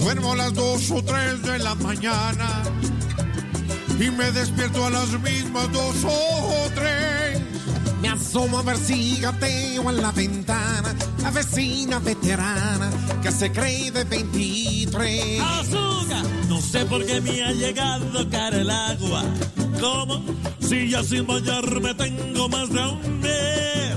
Duermo a las dos o tres de la mañana y me despierto a las mismas dos o tres. Me asomo a ver si gateo en la ventana, la vecina veterana que se cree de 23. Azúcar, no sé por qué me ha llegado cara el agua. ¿Cómo? Si ya sin bañarme tengo más de un mes.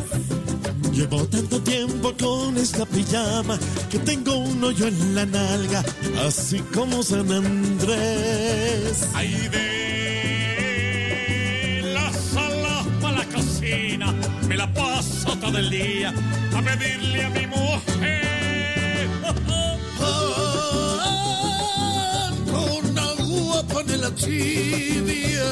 Llevo tanto tiempo con esta pijama que tengo un hoyo en la nalga, así como San Andrés. Ahí de la sala para la cocina todo el día a pedirle a mi mujer. Con agua panela tibia.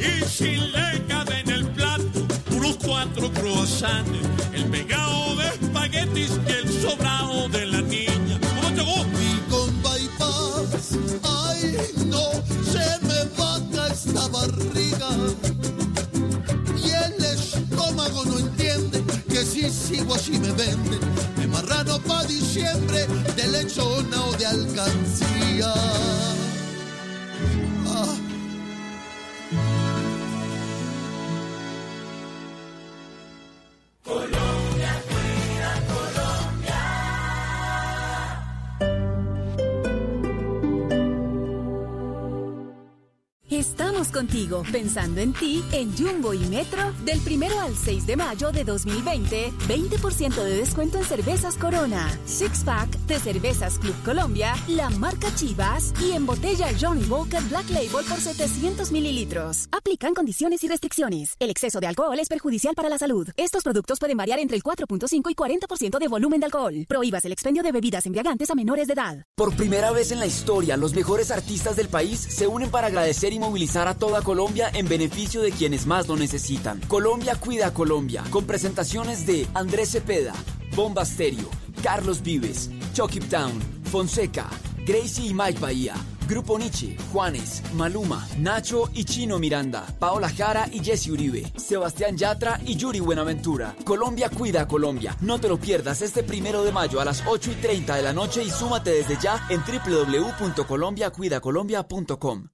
Y si le cabe en el plato unos cuatro croissants, el pegado de espaguetis y el sobrado de la niña. ¿Cómo te gusta? Y con bypass, ay no, se me baja esta barriga. sigo así me venden de marrano pa' diciembre, de lechona o de alcancía. Ah. Vamos contigo, pensando en ti, en Jumbo y Metro, del primero al 6 de mayo de 2020, 20% de descuento en cervezas Corona, Six Pack de Cervezas Club Colombia, la marca Chivas y en botella Johnny Walker Black Label por 700 mililitros. Aplican condiciones y restricciones. El exceso de alcohol es perjudicial para la salud. Estos productos pueden variar entre el 4.5 y 40% de volumen de alcohol. Prohíbas el expendio de bebidas embriagantes a menores de edad. Por primera vez en la historia, los mejores artistas del país se unen para agradecer y a toda Colombia en beneficio de quienes más lo necesitan. Colombia cuida a Colombia, con presentaciones de Andrés Cepeda, Bomba Stereo, Carlos Vives, Chucky Town, Fonseca, Gracie y Mike Bahía. Grupo Nietzsche, Juanes, Maluma, Nacho y Chino Miranda, Paola Jara y Jesse Uribe, Sebastián Yatra y Yuri Buenaventura. Colombia cuida a Colombia. No te lo pierdas este primero de mayo a las 8 y 30 de la noche y súmate desde ya en www.colombiacuidacolombia.com.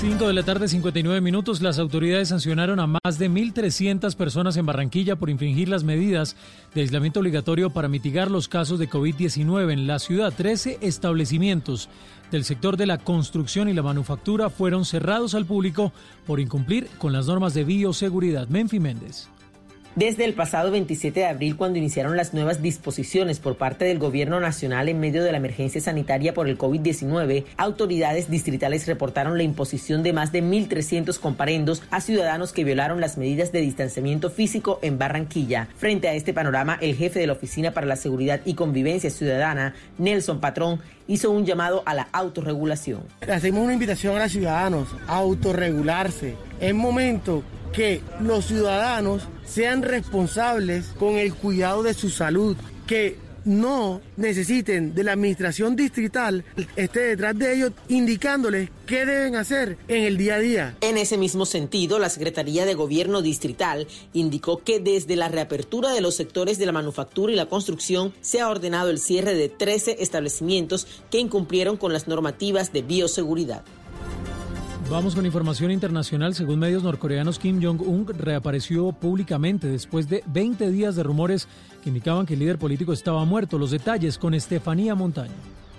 5 de la tarde, 59 minutos. Las autoridades sancionaron a más de 1.300 personas en Barranquilla por infringir las medidas de aislamiento obligatorio para mitigar los casos de COVID-19 en la ciudad. 13 establecimientos del sector de la construcción y la manufactura fueron cerrados al público por incumplir con las normas de bioseguridad. Menfi Méndez. Desde el pasado 27 de abril, cuando iniciaron las nuevas disposiciones por parte del Gobierno Nacional en medio de la emergencia sanitaria por el COVID-19, autoridades distritales reportaron la imposición de más de 1.300 comparendos a ciudadanos que violaron las medidas de distanciamiento físico en Barranquilla. Frente a este panorama, el jefe de la Oficina para la Seguridad y Convivencia Ciudadana, Nelson Patrón, hizo un llamado a la autorregulación. Hacemos una invitación a los ciudadanos a autorregularse. Es momento que los ciudadanos sean responsables con el cuidado de su salud, que no necesiten de la administración distrital esté detrás de ellos indicándoles qué deben hacer en el día a día. En ese mismo sentido, la Secretaría de Gobierno Distrital indicó que desde la reapertura de los sectores de la manufactura y la construcción se ha ordenado el cierre de 13 establecimientos que incumplieron con las normativas de bioseguridad. Vamos con información internacional. Según medios norcoreanos, Kim Jong-un reapareció públicamente después de 20 días de rumores que indicaban que el líder político estaba muerto. Los detalles con Estefanía Montaño.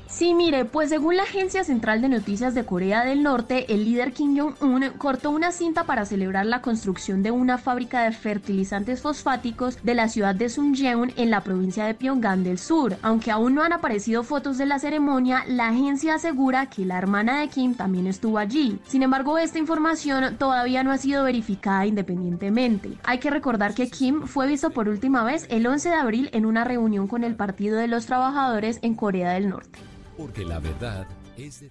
Sí, mire, pues según la Agencia Central de Noticias de Corea del Norte, el líder Kim Jong-un cortó una cinta para celebrar la construcción de una fábrica de fertilizantes fosfáticos de la ciudad de Suncheon en la provincia de Pyongyang del Sur. Aunque aún no han aparecido fotos de la ceremonia, la agencia asegura que la hermana de Kim también estuvo allí. Sin embargo, esta información todavía no ha sido verificada independientemente. Hay que recordar que Kim fue visto por última vez el 11 de abril en una reunión con el Partido de los Trabajadores en Corea del Norte. Porque la verdad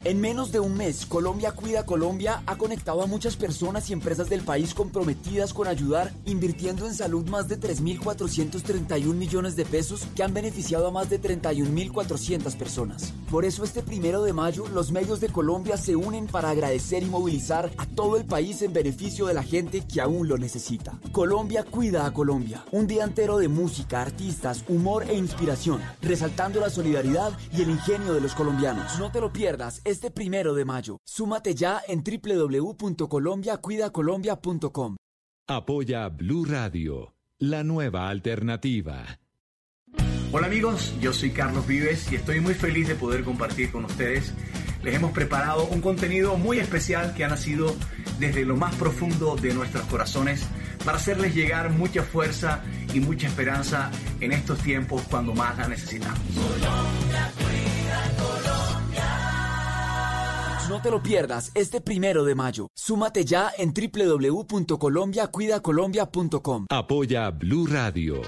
En menos de un mes, Colombia Cuida Colombia ha conectado a muchas personas y empresas del país comprometidas con ayudar, invirtiendo en salud más de 3.431 millones de pesos que han beneficiado a más de 31.400 personas. Por eso este primero de mayo, los medios de Colombia se unen para agradecer y movilizar a todo el país en beneficio de la gente que aún lo necesita. Colombia Cuida a Colombia. Un día entero de música, artistas, humor e inspiración, resaltando la solidaridad y el ingenio de los colombianos. No te lo pierdas este primero de mayo. Súmate ya en www.colombiacuidacolombia.com. Apoya Blue Radio, la nueva alternativa. Hola amigos, yo soy Carlos Vives y estoy muy feliz de poder compartir con ustedes. Les hemos preparado un contenido muy especial que ha nacido desde lo más profundo de nuestros corazones para hacerles llegar mucha fuerza y mucha esperanza en estos tiempos cuando más la necesitamos. No te lo pierdas este primero de mayo. Súmate ya en www.colombiacuidacolombia.com. Apoya Blue Radio.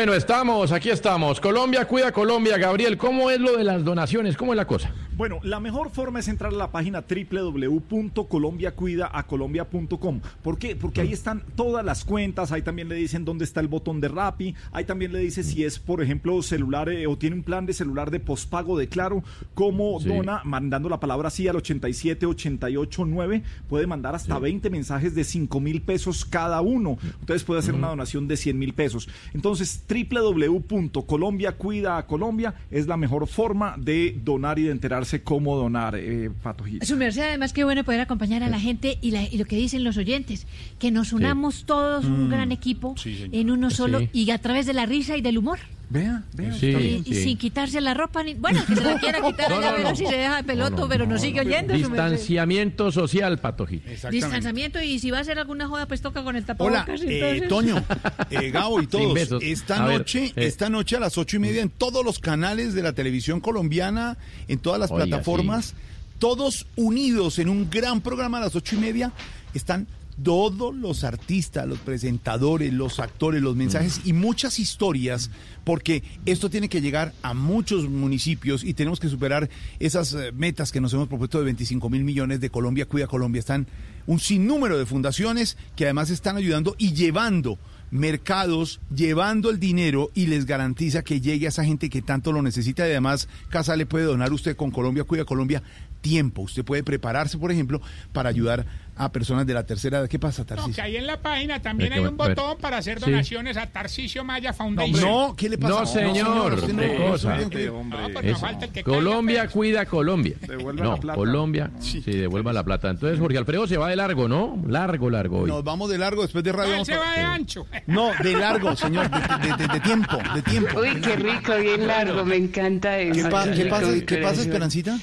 Bueno, estamos, aquí estamos. Colombia cuida Colombia. Gabriel, ¿cómo es lo de las donaciones? ¿Cómo es la cosa? Bueno, la mejor forma es entrar a la página www.colombiacuidaacolombia.com. ¿Por qué? Porque ahí están todas las cuentas, ahí también le dicen dónde está el botón de Rappi, ahí también le dice si es, por ejemplo, celular eh, o tiene un plan de celular de pospago de Claro, cómo Sí. dona, mandando la palabra así al 87889, puede mandar hasta 20 mensajes de 5 mil pesos cada uno. Entonces puede hacer una donación de 100 mil pesos. Entonces, www.colombiacuidaacolombia es la mejor forma de donar y de enterarse cómo donar, eh, Pato Gil. Su merced, además, qué bueno poder acompañar a la gente y, la- y lo que dicen los oyentes, que nos unamos todos, un Mm. gran equipo, Sí, en uno solo Sí. y a través de la risa y del humor. Vea, vea. Sí, y, sin quitarse la ropa, ni, bueno, que se la quiera quitar, No, allá no, no. si se deja de peloto, No, no, pero no, nos sigue no. oyendo. merced. Distanciamiento social, Patojito. Distanciamiento y si va a hacer alguna joda, pues toca con el Hola, tapabocas. eh, entonces. Toño, eh, Gabo y todos. besos. Esta A ver, noche, eh. esta noche a las ocho y media en todos los canales de la televisión colombiana, en todas las Oiga, plataformas, todos unidos en un gran programa a las ocho y media, están todos los artistas, los presentadores, los actores, los mensajes y muchas historias, porque esto tiene que llegar a muchos municipios y tenemos que superar esas eh, metas que nos hemos propuesto de 25 mil millones de Colombia Cuida Colombia. Están un sinnúmero de fundaciones que además están ayudando y llevando mercados, llevando el dinero y les garantiza que llegue a esa gente que tanto lo necesita y además Casa le puede donar usted con Colombia Cuida Colombia tiempo. Usted puede prepararse, por ejemplo, para ayudar a personas de la tercera edad. ¿Qué pasa, No, Tarcisio? que ahí en la página también hay un botón para hacer Sí. donaciones a Tarcisio Maya Foundation. No, ¿qué le pasa? No, señor, usted no- qué no, cosa. usted- No, Es- no falta el que caiga, Colombia cuida Colombia. Devuelva no, la plata. Colombia, sí. devuelva la plata. Entonces Jorge Alfredo se va de largo, ¿no? Largo, largo hoy. Nos vamos de largo después de radio. No, se va de ancho. No, de largo, señor, de, de- de- de tiempo, de tiempo. Uy, qué rico, bien largo, me encanta eso. ¿Qué, pa- qué pasa, ¿Qué pasa. Esperancita?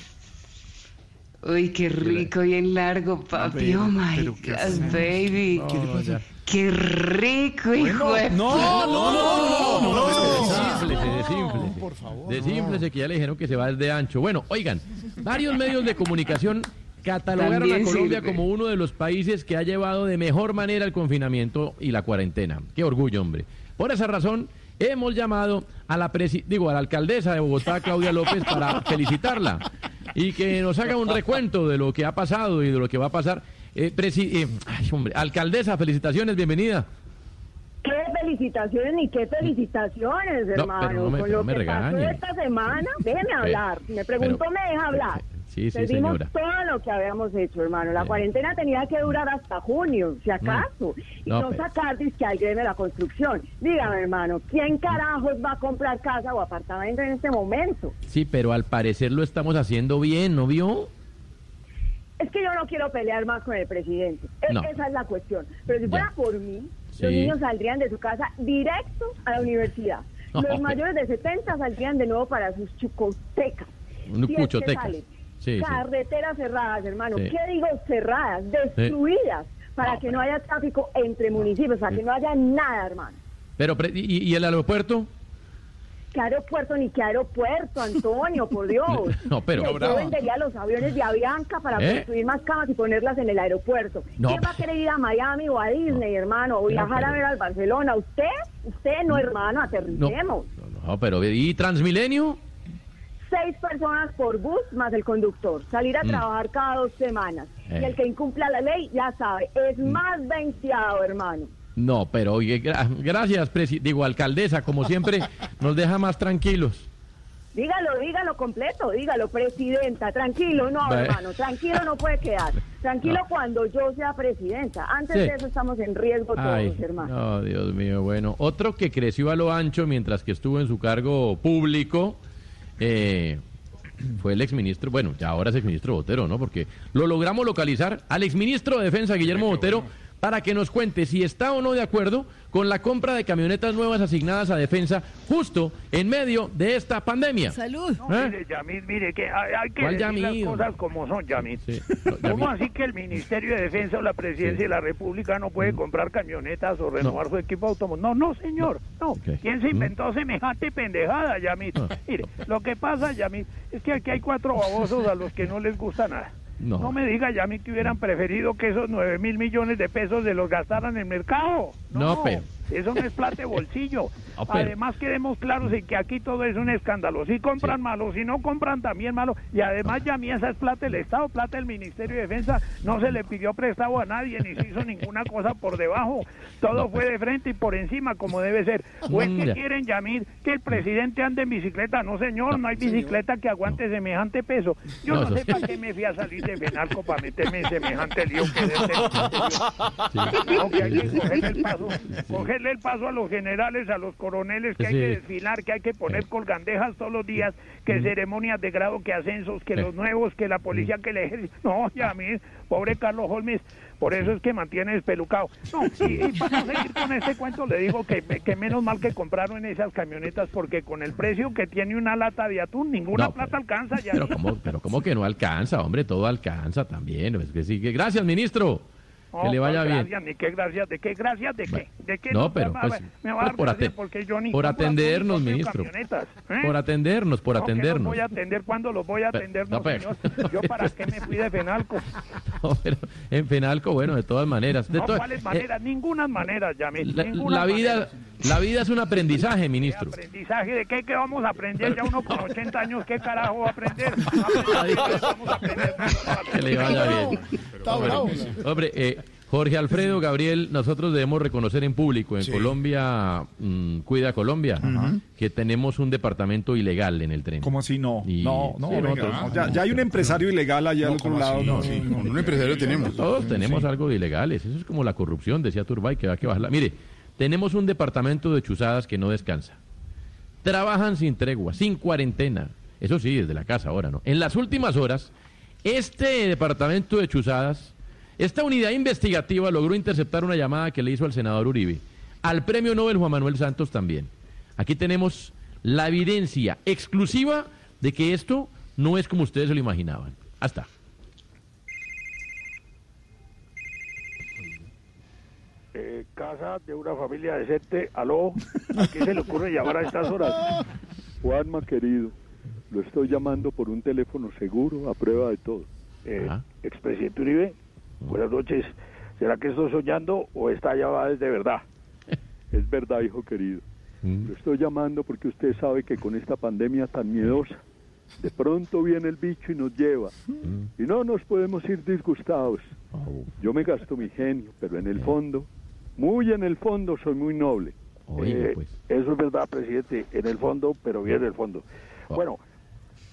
Uy, qué rico, bien largo, papi. Oh my pero ¿qué God, baby. ¿Qué le pasa? Qué rico, hijo de no, no, no, no, no, Desínflese, desínflese. Desínflese, que ya le dijeron que se va desde ancho. Bueno, oigan, varios medios de comunicación catalogaron a Colombia sirve. como uno de los países que ha llevado de mejor manera el confinamiento y la cuarentena. Qué orgullo, hombre. Por esa razón, hemos llamado a la presi digo, a la alcaldesa de Bogotá, Claudia López, para felicitarla y que nos haga un recuento de lo que ha pasado y de lo que va a pasar. Eh, presi- eh, ay, hombre, alcaldesa, felicitaciones, bienvenida. ¿Qué felicitaciones ni qué felicitaciones, No, hermano? no me- Con pero lo no me que pasó esta semana, déjeme hablar. Me preguntó, pero- me deja hablar. Sí, sí, Perdimos señora. todo lo que habíamos hecho, hermano. La cuarentena tenía que durar hasta junio, si acaso. Y No, no, pero- sacar disque al gremio de la construcción. Dígame, hermano, ¿quién carajos va a comprar casa o apartamento en este momento? Sí, pero al parecer lo estamos haciendo bien, ¿no vio? Es que yo no quiero pelear más con el presidente. No. Esa es la cuestión. Pero si fuera por mí, los Sí. niños saldrían de su casa directo a la universidad. No, Los mayores de 70 saldrían de nuevo para sus chucotecas. Un Si es que salen. Sí, sí. Carreteras cerradas, hermano. Sí. ¿Qué digo cerradas? Destruidas. Para que no haya tráfico entre municipios, para que no haya nada, hermano. Pero, ¿y, y el aeropuerto? ¿Qué aeropuerto ni qué aeropuerto, Antonio? Por Dios. No, pero- yo vendería los aviones de Avianca para ¿Eh? construir más camas y ponerlas en el aeropuerto. No. ¿Quién va a querer ir a Miami o a Disney, hermano? O viajar a pero- ver al Barcelona. ¿Usted? Usted no, hermano, aterricemos. No, pero ¿y Transmilenio? Seis personas por bus más el conductor. Salir a Mm. trabajar cada dos semanas. Eh. Y el que incumpla la ley, ya sabe, es más venciado, hermano. No, pero oye, gra- gracias, digo, alcaldesa, como siempre, nos deja más tranquilos. Dígalo, dígalo completo, dígalo, presidenta, tranquilo, no, Vale. hermano, tranquilo no puede quedar. Tranquilo No. cuando yo sea presidenta. Antes Sí. de eso estamos en riesgo todos, Ay, hermano. no, Dios mío, bueno. Otro que creció a lo ancho mientras que estuvo en su cargo público eh, fue el exministro, bueno, ya ahora es exministro Botero, ¿no? Porque lo logramos localizar al exministro de Defensa, Guillermo Botero, para que nos cuente si está o no de acuerdo con la compra de camionetas nuevas asignadas a Defensa justo en medio de esta pandemia. Salud. Mire, Yamil, mire que hay, hay que ¿Cuál decir Yamil? las cosas como son, Yamil. Sí, ¿Cómo Yamil. así que el Ministerio de Defensa o la Presidencia de la República no puede comprar camionetas o renovar su equipo automóvil? No, no, señor. No. ¿Quién se inventó semejante pendejada, Yamil? Mire, lo que pasa, Yamil, es que aquí hay cuatro babosos a los que no les gusta nada. No. No me diga, Yamil, que hubieran preferido que esos nueve mil millones de pesos se los gastaran en el mercado. No, pero- Eso no es plata de bolsillo. No, pero- Además quedemos claros en que aquí todo es un escándalo. Si compran malo, si no compran también malo. Y además ya mí esa es plata del Estado, plata del Ministerio de Defensa. No se le pidió prestado a nadie ni se hizo ninguna cosa por debajo. Todo fue de frente y por encima como debe ser. ¿O es que quieren, Yamir, que el presidente ande en bicicleta? No, señor, no hay bicicleta que aguante semejante peso. Yo No, sé sí. para qué me fui a salir de Fenalco para meterme en semejante lío que hay que cogerle el paso, cogerle el paso a los generales, a los coroneles, que hay que desfilar, que hay que poner colgandejas todos los días, que ceremonias de grado, que ascensos, que los nuevos, que la policía, que el ejército. No, ya a mí, pobre Carlos Holmes, por eso es que mantiene despelucado. No, y, y para no seguir con este cuento, le digo que, que menos mal que compraron esas camionetas, porque con el precio que tiene una lata de atún, ninguna No, plata alcanza ya. Pero cómo, pero cómo que no alcanza, hombre, todo alcanza también. Es que sí, que gracias, ministro. Que No, le vaya ¿cuál bien. Gracias, ni qué gracias, de qué gracias, de qué, de qué No, pero pues, me va a dar por porque yo ni por atendernos, ministro. ¿eh? Por atendernos, por No, que los atendernos. voy a atender cuando los voy a atender, no, no, pero- señor. Yo para qué me fui de Fenalco. No, pero en Fenalco, bueno, de todas maneras. De No, todas- ¿cuáles eh, maneras? Ninguna manera, Yamil. la, la vida, manera. la vida es un aprendizaje, ministro. Aprendizaje de qué, qué vamos a aprender ya uno con 80 años, qué carajo va a aprender. Aprender, vamos a aprender. Que le vaya bien. Hombre, hombre, eh, Jorge Alfredo, Gabriel, nosotros debemos reconocer en público, en Sí. Colombia, mm, Cuida Colombia, que tenemos un departamento ilegal en el tren. ¿Cómo así? No, Y- no, no, Sí, venga, no, ya, ya hay un empresario ilegal allá al otro lado. No, no, no. un empresario tenemos. Todos tenemos Sí. algo de ilegales. Eso es como la corrupción, decía Turbay, que va que bajarla. Mire, tenemos un departamento de chuzadas que no descansa. Trabajan sin tregua, sin cuarentena. Eso sí, desde la casa ahora, ¿no? En las últimas horas, este departamento de chuzadas, esta unidad investigativa logró interceptar una llamada que le hizo al senador Uribe, al premio Nobel Juan Manuel Santos también. Aquí tenemos la evidencia exclusiva de que esto no es como ustedes se lo imaginaban. Hasta. Eh, casa de una familia decente, aló, ¿a qué se le ocurre llamar a estas horas? Juanma, querido, lo estoy llamando por un teléfono seguro a prueba de todo. Eh, expresidente Uribe, buenas noches. ¿Será que estoy soñando o esta llamada es de verdad? Es verdad, hijo querido. Lo estoy llamando porque usted sabe que con esta pandemia tan miedosa, de pronto viene el bicho y nos lleva. Y no nos podemos ir disgustados. Yo me gasto mi genio, pero en el fondo, muy en el fondo, soy muy noble. Eh, Eso es verdad, presidente, en el fondo, pero bien en el fondo. Bueno,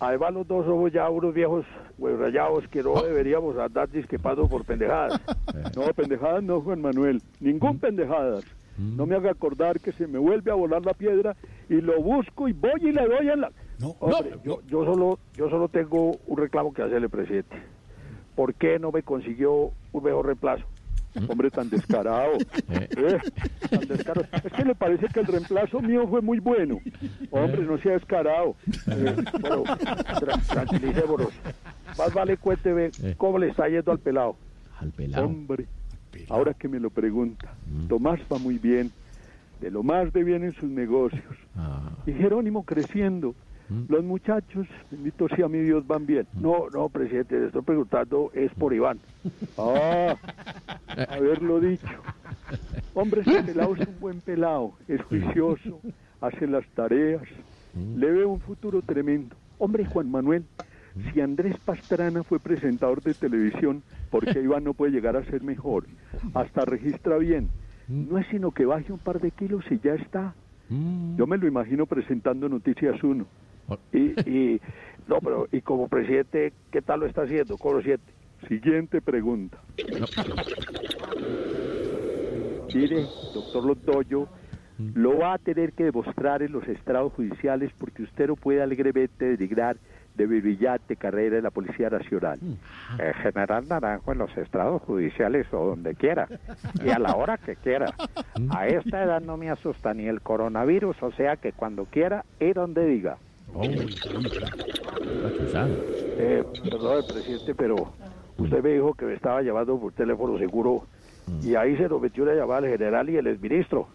además los dos somos ya unos viejos pues, rayados que no deberíamos andar disquepando por pendejadas. No, pendejadas no, Juan Manuel. Ningún pendejadas. No me haga acordar que se me vuelve a volar la piedra y lo busco y voy y le doy en la... Hombre, yo, yo solo yo solo tengo un reclamo que hacerle, presidente. ¿Por qué no me consiguió un mejor reemplazo? Hombre, tan descarado. Eh, tan descarado. Es que le parece que el reemplazo mío fue muy bueno. Hombre, no sea descarado. Eh, tra- tranquilicémonos. Más vale cuénteme cómo le está yendo al pelado. Al pelado. Hombre, ahora que me lo pregunta, Tomás va muy bien, de lo más de bien en sus negocios. Y Jerónimo creciendo. Los muchachos, bendito sea mi Dios, van bien. No, no, presidente, le estoy preguntando, es por Iván. Ah, haberlo dicho. Hombre, ese pelado es un buen pelado, es juicioso, hace las tareas, le veo un futuro tremendo. Hombre, Juan Manuel, si Andrés Pastrana fue presentador de televisión, ¿por qué Iván no puede llegar a ser mejor? Hasta registra bien. No es sino que baje un par de kilos y ya está. Yo me lo imagino presentando Noticias 1. Y, y, no, pero, y como presidente, ¿qué tal lo está haciendo? Coro 7. Siguiente pregunta. Mire, doctor Londoño, lo va a tener que demostrar en los estrados judiciales porque usted no puede alegremente denigrar de brillante carrera en la Policía Nacional. Eh, General Naranjo en los estrados judiciales o donde quiera y a la hora que quiera. A esta edad no me asusta ni el coronavirus, o sea que cuando quiera y donde diga. Eh, perdón, presidente, pero usted me dijo que me estaba llamando por teléfono seguro y ahí se nos metió una llamada al general y el exministro.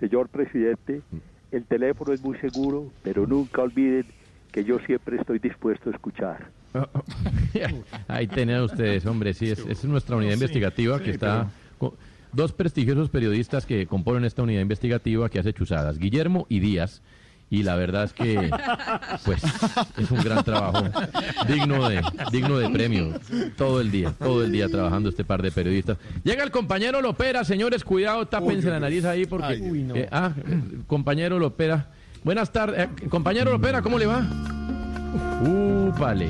Señor presidente, el teléfono es muy seguro, pero nunca olviden que yo siempre estoy dispuesto a escuchar. Ahí tenían ustedes, hombre, sí, es, es nuestra unidad Sí, investigativa sí, que está... con- Dos prestigiosos periodistas que componen esta unidad investigativa que hace chuzadas, Guillermo y Díaz, y la verdad es que, pues, es un gran trabajo, digno de, digno de premio, todo el día, todo el día trabajando este par de periodistas. Llega el compañero Lopera, señores, cuidado, tápense la nariz ahí porque... Ay, uy, no. eh, ah, compañero Lopera. Buenas tardes, eh, compañero Lopera, ¿cómo le va? Uh, vale.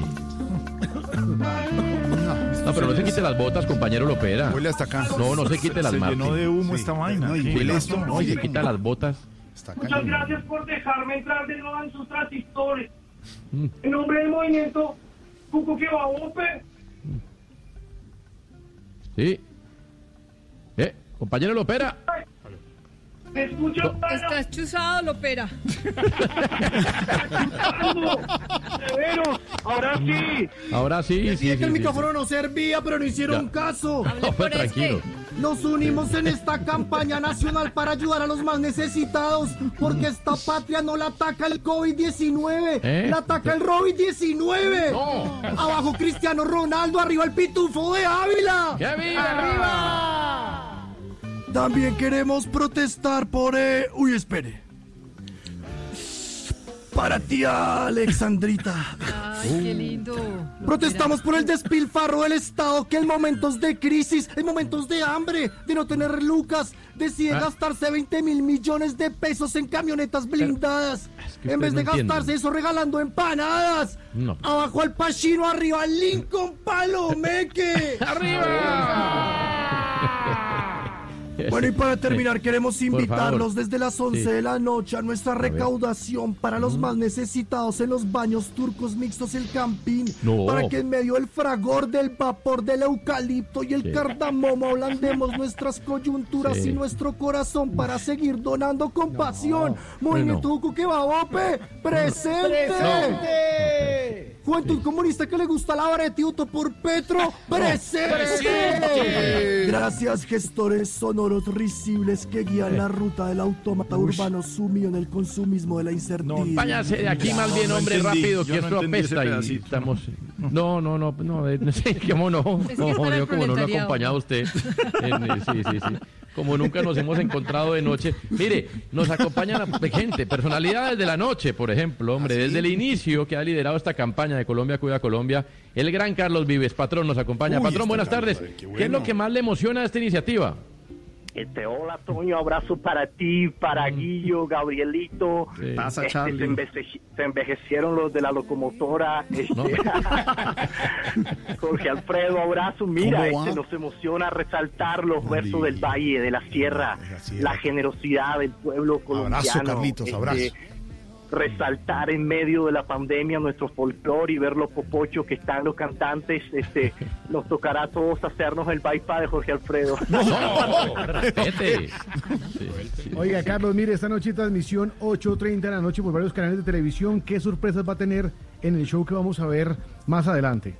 No, pero no se quite las botas, compañero Lopera. Huele hasta acá. No, no se quite las Se Martín. llenó de humo Sí. esta vaina. No, y ¿Qué huele esto, No, se quita las botas. Muchas gracias por dejarme entrar de nuevo en sus transistores. Mm. En nombre del movimiento Cuco que va Sí. Eh, compañero Lopera. ¿me escuchan? Estás chuzado, Lopera. Severos, ahora sí. Ahora sí, sí, Decía sí, que el sí, micrófono no servía, pero no hicieron Ya. caso. No, fue tranquilo. Nos unimos en esta campaña nacional para ayudar a los más necesitados, porque esta patria no la ataca el COVID-19, ¿Eh? la ataca el COVID-19. Abajo Cristiano Ronaldo, arriba el pitufo de Ávila. ¡Que viva! ¡Arriba! También queremos protestar por... eh, Uy, espere. Para ti, Alexandrita. Ay, qué lindo. Protestamos por el despilfarro del Estado que en momentos de crisis, en momentos de hambre, de no tener lucas, decide Ah. gastarse 20 mil millones de pesos en camionetas blindadas. que en vez de no gastarse eso regalando empanadas. No. Abajo al Pachino, arriba al Lincoln Palomeque. Bueno, y para terminar, queremos invitarlos desde las 11 Sí. de la noche a nuestra recaudación para los más necesitados en los baños turcos mixtos El Campín. No. Para que en medio del fragor, del vapor, del eucalipto y el Sí. cardamomo ablandemos nuestras coyunturas Sí. y nuestro corazón para seguir donando con pasión. Movimiento Jucu que va, presente. Presente. Juventud comunista que le gusta la varetiuto por Petro, presente. Presente. Gracias, gestores sonoros risibles que guían la ruta del autómata urbano sumido en el consumismo de la incertidumbre. Váyase de aquí más bien, no hombre, entendí, rápido, que no esto apesta y estamos... No, no, no, no, eh, no sé, cómo no, que para el yo, como no lo acompañado usted. En, eh, sí, sí, sí. Como nunca nos hemos encontrado de noche. Mire, nos acompañan a- gente, personalidades de la noche, por ejemplo, hombre, desde el inicio que ha liderado esta campaña de Colombia Cuida Colombia, el gran Carlos Vives, patrón, nos acompaña. Uy, patrón, este buenas tardes. qué ¿Qué es bueno. lo que más le emociona de esta iniciativa? Este, hola Toño, abrazo para ti, para Guillo, Gabrielito. Sí. Pasa, Este, Charlie. se, envejeci- se envejecieron los de la locomotora. Este, No. Jorge Alfredo, abrazo. Mira, este, nos emociona resaltar los versos del valle, de la sierra, la generosidad del pueblo colombiano. Abrazo, Carlitos, este, abrazo. Resaltar en medio de la pandemia nuestro folclore y ver los popochos que están los cantantes, este, nos tocará a todos hacernos el bypass de Jorge Alfredo. Respete. Oiga, Carlos, mire, esta noche transmisión 8.30 de la noche por varios canales de televisión. ¿Qué sorpresas va a tener en el show que vamos a ver más adelante?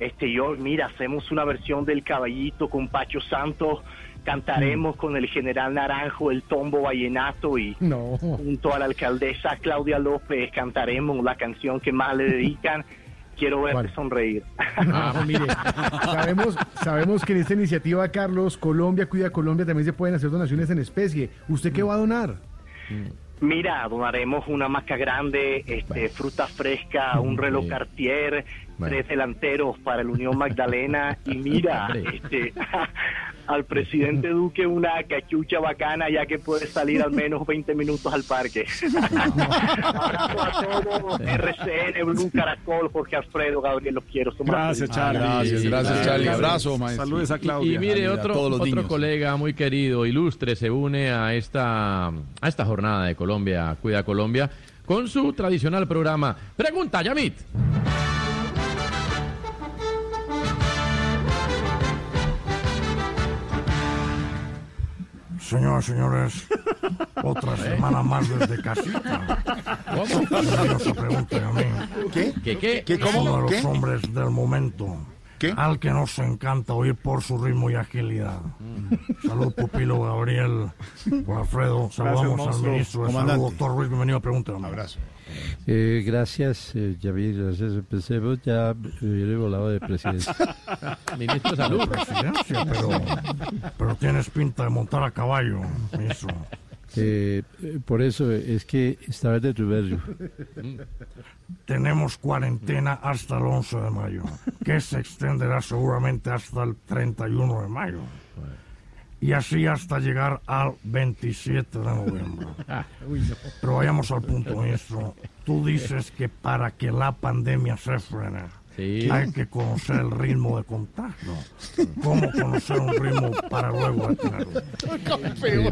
Este, yo, mira, hacemos una versión del caballito con Pacho Santos, cantaremos con el general Naranjo el tombo vallenato y No. junto a la alcaldesa Claudia López cantaremos la canción que más le dedican. Quiero verte ¿Cuál? sonreír. Ah, mire, sabemos, sabemos que en esta iniciativa, Carlos, Colombia Cuida Colombia, también se pueden hacer donaciones en especie. ¿Usted qué va a donar? Mira, donaremos una maca grande, este, fruta fresca, un reloj Cartier, Bueno. tres delanteros para el Unión Magdalena y mira, este, al presidente Duque una cachucha bacana ya que puede salir al menos 20 minutos al parque. Abrazo a todos, RCN, Blue Caracol, Jorge Alfredo, Gabriel, los quiero. Somos Gracias. Charlie. Gracias, gracias, Charlie. Abrazo, maestro. Saludos a Claudia. Y mire, a otro, otro niños. colega muy querido, ilustre, se une a esta, a esta jornada de Colombia, Cuida Colombia, con su tradicional programa Pregunta, Yamit. Señoras y señores, otra semana más desde casita. ¿Cómo? No se pregunten a mí. ¿Qué? ¿Qué, qué? ¿Qué, cómo? Uno de los ¿Qué? hombres del momento. ¿Qué? Al que nos encanta oír por su ritmo y agilidad. Salud, Pupilo, Gabriel, Juan Alfredo. Saludamos al monstruo. ministro de Comandante. Salud, doctor Ruiz. Bienvenido a Pregúntame. Abrazo. Eh, gracias, eh, Javier, gracias. Empecemos ya, me hubiera volado de presidencia. Ministro de Salud. Presidencia, pero, pero tienes pinta de montar a caballo, ministro. Eh, eh, por eso eh, es que estaba en el Ruberio. Tenemos cuarentena hasta el 11 de mayo, que se extenderá seguramente hasta el 31 de mayo. Y así hasta llegar al 27 de noviembre. Pero vayamos al punto, ministro. Tú dices que para que la pandemia se frene, Sí. hay que conocer el ritmo de contagio. ¿Cómo conocer un ritmo para luego detenerlo? Eh,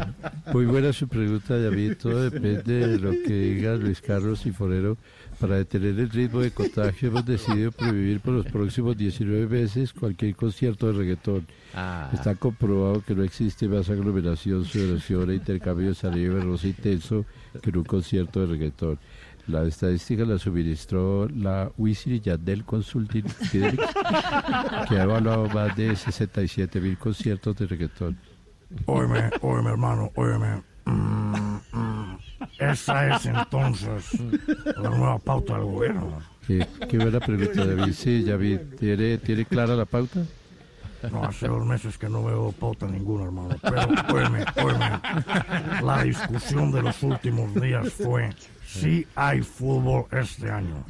muy buena su pregunta, David. Todo depende de lo que diga Luis Carlos y Forero. Para detener el ritmo de contagio hemos decidido prohibir por los próximos 19 meses cualquier concierto de reggaetón. Ah. Está comprobado que no existe más aglomeración, sudoración e intercambio de saliva verdosa intenso que en un concierto de reggaetón. La estadística la suministró la Wisin Yandel Consulting que ha evaluado más de 67 mil conciertos de reggaetón. Óyeme, óyeme, hermano, óyeme. Mm, mm. Esa es entonces la nueva pauta del gobierno. Qué, qué buena pregunta, David. Sí, David, ¿tiene, ¿tiene clara la pauta? No, hace dos meses que no veo pauta ninguna, hermano. Pero, óyeme, óyeme. La discusión de los últimos días fue si hay fútbol este año.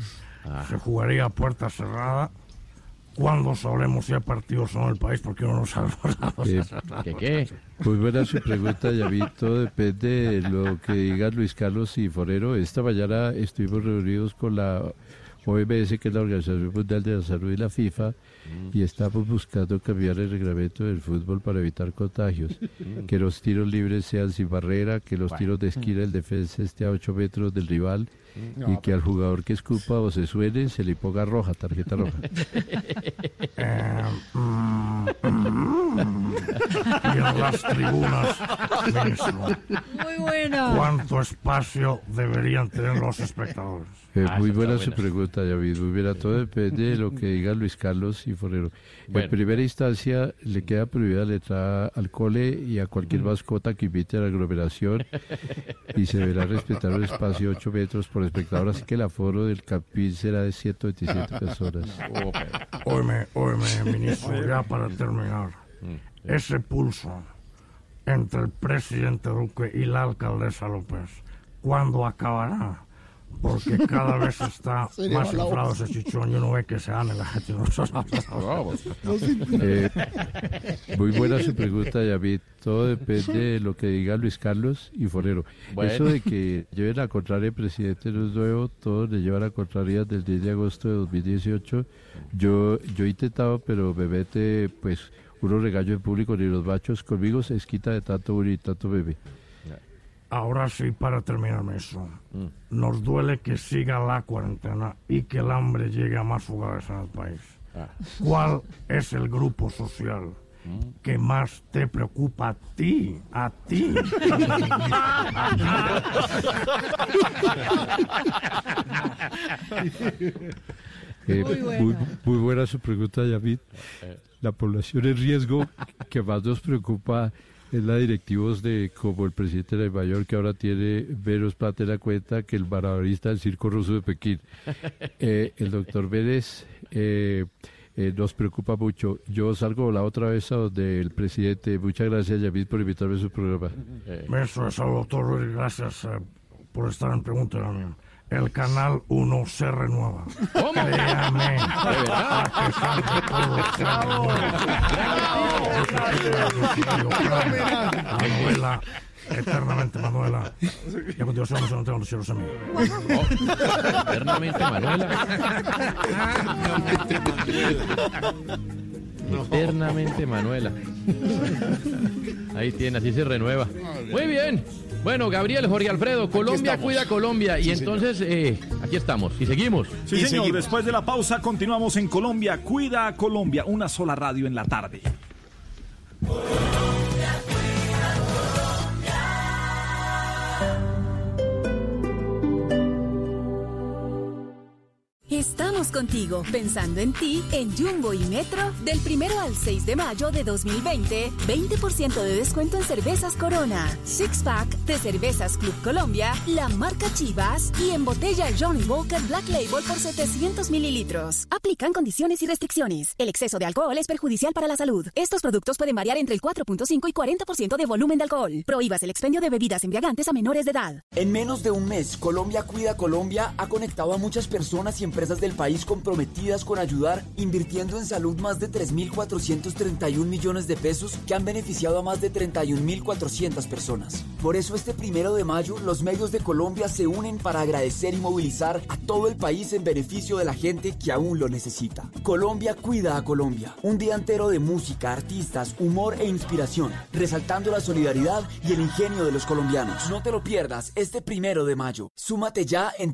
Se jugaría a puerta cerrada. ¿Cuándo sabremos si hay partidos o no en el país? Porque uno no sabe. ¿Qué, ¿Qué, qué? Muy buena su pregunta, David. Todo depende de lo que digan Luis Carlos y Forero. Esta mañana estuvimos reunidos con la OMS, que es la Organización Mundial de la Salud y la FIFA, y estamos buscando cambiar el reglamento del fútbol para evitar contagios. Que los tiros libres sean sin barrera, que los tiros de esquina el defensa esté a 8 metros del rival y que al jugador que escupa o se suene se le ponga roja, tarjeta roja. Eh, mm, mm. y en las tribunas, ministro, Muy buena. ¿cuánto espacio deberían tener los espectadores? Eh, Ah, muy buena su pregunta, David. Muy buena. Todo depende de lo que diga Luis Carlos y Forero. Bueno. En primera instancia, le queda prohibida la entrada al cole y a cualquier mascota que invite a la aglomeración y se deberá respetar un espacio de 8 metros por espectador, así que el aforo del campín será de 127 personas. Óyeme, óyeme, ministro, ya para terminar. Ese pulso entre el presidente Duque y la alcaldesa López, ¿cuándo acabará? Porque cada vez está más la inflado ese chichón y uno ve que se ane la gente. Eh, muy buena su pregunta, David. Todo depende de lo que diga Luis Carlos y Forero. Bueno. Eso de que lleven a contraria el presidente no es nuevo, todos le llevan a contraria del 10 de agosto de 2018. Yo, yo he intentado, pero me mete, pues, uno regaño en público ni los machos conmigo se esquita de tanto y tanto bebé. Ahora sí, para terminar eso, nos duele que siga la cuarentena y que el hambre llegue a más hogares en el país. ¿Cuál es el grupo social que más te preocupa a ti? A ti. Eh, Muy buena. muy, muy buena su pregunta, David. La población en riesgo que más nos preocupa es la directivos de como el presidente de Nueva York que ahora tiene menos plata en la cuenta que el malabarista del circo ruso de Pekín. Eh, el doctor Vélez eh, eh, nos preocupa mucho. Yo salgo la otra vez a donde el presidente. Muchas gracias, David, por invitarme a su programa. Eso es doctor. Gracias eh, por estar en Pregunta a mí. El Canal 1 se renueva. ¿Cómo? Créame. ¿De verdad? A pesar de todo, se renueva. La novela Eternamente Manuela. Y a continuación nos encontramos los cielos amigos. Eternamente Manuela. Eternamente Manuela. Ahí tiene, así se renueva. Muy bien. Bueno, Gabriel, Jorge Alfredo, Colombia cuida a Colombia. Y Sí, entonces, eh, aquí estamos. Y seguimos. Sí, señor. Después de la pausa, continuamos en Colombia. Cuida a Colombia. Una sola radio en la tarde. Estamos contigo, pensando en ti, en Jumbo y Metro, del primero al 6 de mayo de 2020, 20% de descuento en cervezas Corona, Six Pack de Cervezas Club Colombia, la marca Chivas y en botella Johnny Walker Black Label por 700 mililitros. Aplican condiciones y restricciones. El exceso de alcohol es perjudicial para la salud. Estos productos pueden variar entre el 4.5 y 40% de volumen de alcohol. Prohíbas el expendio de bebidas embriagantes a menores de edad. En menos de un mes, Colombia Cuida Colombia ha conectado a muchas personas y empresas del país comprometidas con ayudar, invirtiendo en salud más de 3.431 millones de pesos que han beneficiado a más de 31.400 personas. Por eso este primero de mayo, los medios de Colombia se unen para agradecer y movilizar a todo el país en beneficio de la gente que aún lo necesita. Colombia Cuida a Colombia. Un día entero de música, artistas, humor e inspiración, resaltando la solidaridad y el ingenio de los colombianos. No te lo pierdas este primero de mayo. Súmate ya en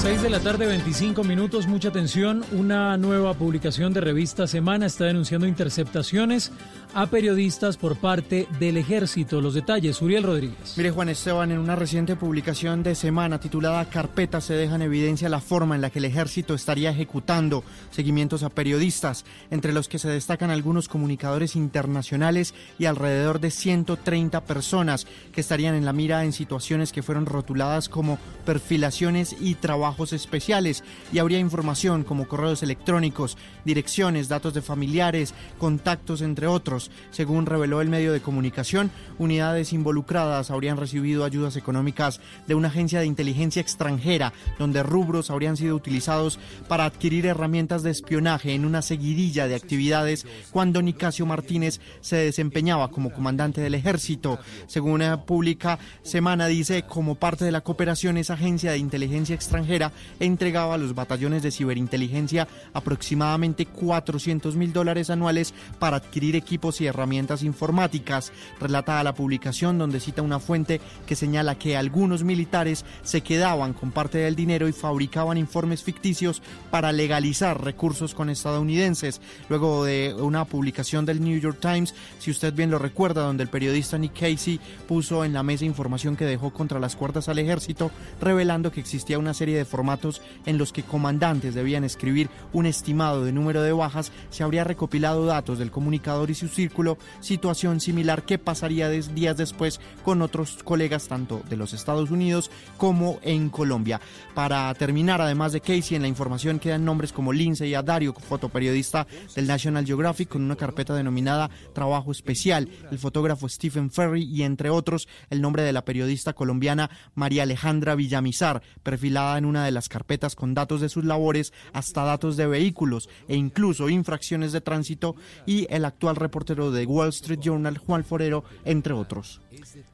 6 de la tarde, 25 minutos, mucha atención. Una nueva publicación de revista Semana está denunciando interceptaciones a periodistas por parte del ejército. Los detalles, Uriel Rodríguez. Mire Juan Esteban, en una reciente publicación de semana titulada Carpeta se deja en evidencia la forma en la que el ejército estaría ejecutando seguimientos a periodistas, entre los que se destacan algunos comunicadores internacionales y alrededor de 130 personas que estarían en la mira en situaciones que fueron rotuladas como perfilaciones y trabajos especiales. Y habría información como correos electrónicos, direcciones, datos de familiares, contactos, entre otros. Según reveló el medio de comunicación, unidades involucradas habrían recibido ayudas económicas de una agencia de inteligencia extranjera, donde rubros habrían sido utilizados para adquirir herramientas de espionaje en una seguidilla de actividades cuando Nicasio Martínez se desempeñaba como comandante del ejército. Según una pública semana dice, como parte de la cooperación, esa agencia de inteligencia extranjera entregaba a los batallones de ciberinteligencia aproximadamente 400 mil dólares anuales para adquirir equipos y herramientas informáticas. Relata la publicación donde cita una fuente que señala que algunos militares se quedaban con parte del dinero y fabricaban informes ficticios para legalizar recursos con estadounidenses. Luego de una publicación del New York Times, si usted bien lo recuerda, donde el periodista Nick Casey puso en la mesa información que dejó contra las cuerdas al ejército, revelando que existía una serie de formatos en los que comandantes debían escribir un estimado de número de bajas, se habría recopilado datos del comunicador y su círculo, situación similar que pasaría días después con otros colegas tanto de los Estados Unidos como en Colombia. Para terminar, además de Casey, en la información quedan nombres como Lindsay Adario, fotoperiodista del National Geographic, con una carpeta denominada Trabajo Especial, el fotógrafo Stephen Ferry y entre otros el nombre de la periodista colombiana María Alejandra Villamizar, perfilada en una de las carpetas con datos de sus labores hasta datos de vehículos e incluso infracciones de tránsito y el actual reportero de Wall Street Journal Juan Forero, entre otros.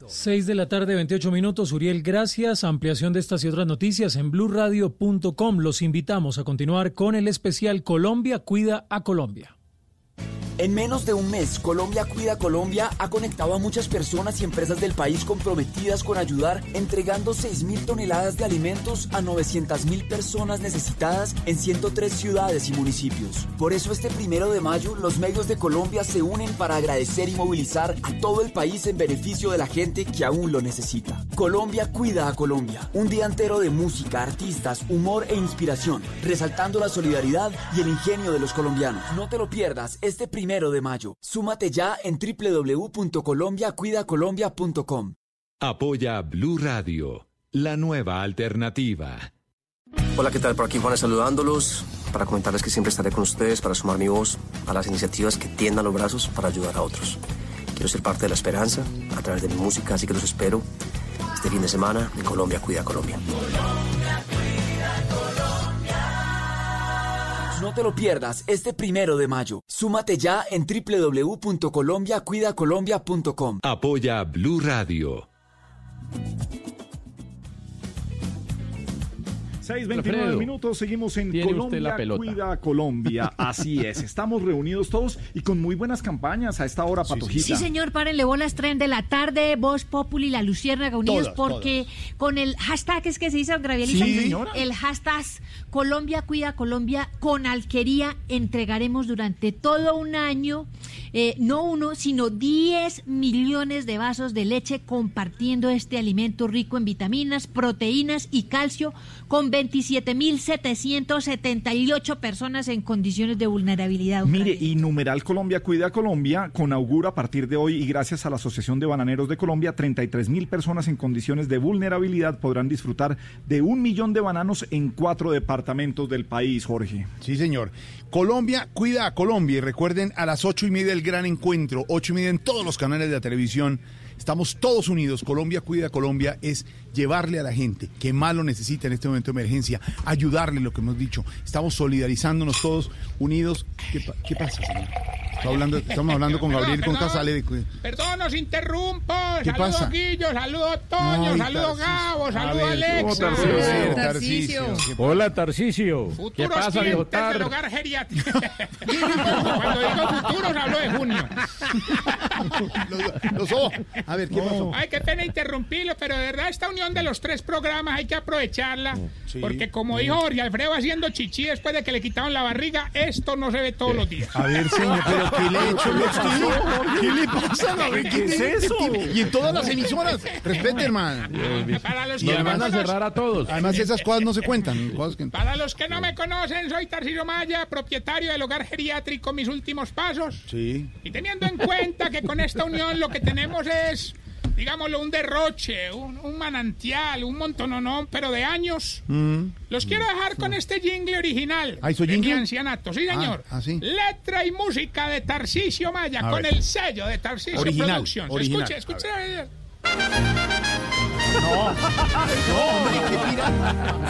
6 de la tarde, 28 minutos. Uriel, gracias. Ampliación de estas y otras noticias en blurradio.com. Los invitamos a continuar con el especial Colombia Cuida a Colombia. En menos de un mes, Colombia Cuida Colombia ha conectado a muchas personas y empresas del país comprometidas con ayudar, entregando 6.000 toneladas de alimentos a 900.000 personas necesitadas en 103 ciudades y municipios. Por eso este primero de mayo, los medios de Colombia se unen para agradecer y movilizar a todo el país en beneficio de la gente que aún lo necesita. Colombia Cuida a Colombia. Un día entero de música, artistas, humor e inspiración, resaltando la solidaridad y el ingenio de los colombianos. No te lo pierdas este primero de mayo. Súmate ya en www.colombiacuidacolombia.com. Apoya Blue Radio, la nueva alternativa. Hola, ¿qué tal? Por aquí Juanes saludándolos para comentarles que siempre estaré con ustedes para sumar mi voz a las iniciativas que tiendan los brazos para ayudar a otros. Quiero ser parte de la esperanza a través de mi música, así que los espero este fin de semana en Colombia Cuida Colombia. No te lo pierdas este primero de mayo. Súmate ya en www.colombiacuidacolombia.com. Apoya Blue Radio. 6.29 Alfredo, minutos, seguimos en tiene usted Colombia la pelota. Cuida Colombia. Así es, estamos reunidos todos y con muy buenas campañas a esta hora, Patojita. Sí, señor, párenle bolas, tren de la tarde, Voz Populi, La Luciérnaga Unidos, porque con el hashtag es que se dice, Gravielita, Sí, señora. el hashtag Colombia Cuida Colombia con alquería entregaremos durante todo un año, eh, no uno, sino 10 millones de vasos de leche compartiendo este alimento rico en vitaminas, proteínas y calcio con 27.778 personas en condiciones de vulnerabilidad. Mire, y numeral Colombia Cuida Colombia, con augura a partir de hoy y gracias a la Asociación de Bananeros de Colombia, 33 mil personas en condiciones de vulnerabilidad podrán disfrutar de un millón de bananos en cuatro departamentos del país, Jorge. Sí, señor. Colombia cuida a Colombia y recuerden a las ocho y media el gran encuentro, ocho y media en todos los canales de la televisión. Estamos todos unidos. Colombia cuida a Colombia es llevarle a la gente que más lo necesita en este momento de emergencia, ayudarle lo que hemos dicho. Estamos solidarizándonos todos unidos. ¿Qué, pa- qué pasa, señor? Hablando- estamos hablando con Gabriel y con Perdón, Casale. De, Perdón, os interrumpo. ¿Qué saludo pasa? Guillo, saludo Toño, Ay, saludo. Gabo, saludo Alex. ¿cómo Tarcisio? Tarcisio. Hola, Tarcisio. ¿Qué Futuros pasa, viejo clientes del hogar geriátrico. Cuando digo futuros hablo de junio. Los ojos. A ver, ¿qué pasó? Ay, qué pena interrumpirlo, pero de verdad esta unión de los tres programas hay que aprovecharla. Sí. Porque como dijo Jorge Alfredo haciendo chichi después de que le quitaron la barriga, esto no se ve todos los días. A ver, señor, pero ¿qué le he hecho a? ¿Qué le pasa, Gabriel? ¿Qué es eso? Y en todas las emisoras. Respete, hermano. Para los Y que me a cerrar a todos. Además, esas cosas no se cuentan. que- Para los que no me conocen, soy Tarcillo Maya, propietario del hogar geriátrico Mis Últimos Pasos. Sí. Y teniendo en cuenta que con esta unión lo que tenemos es, digámoslo, un derroche, un, un manantial, un montononón, pero de años. Mm. Los quiero dejar con este jingle original. Ah, ¿hizo de mi jingle? ancianato, sí, señor. Ah, ah, sí. Letra y música de Tarcisio Maya, A con ver. el sello de Tarcisio Original, Productions. original. Escuche, escuche.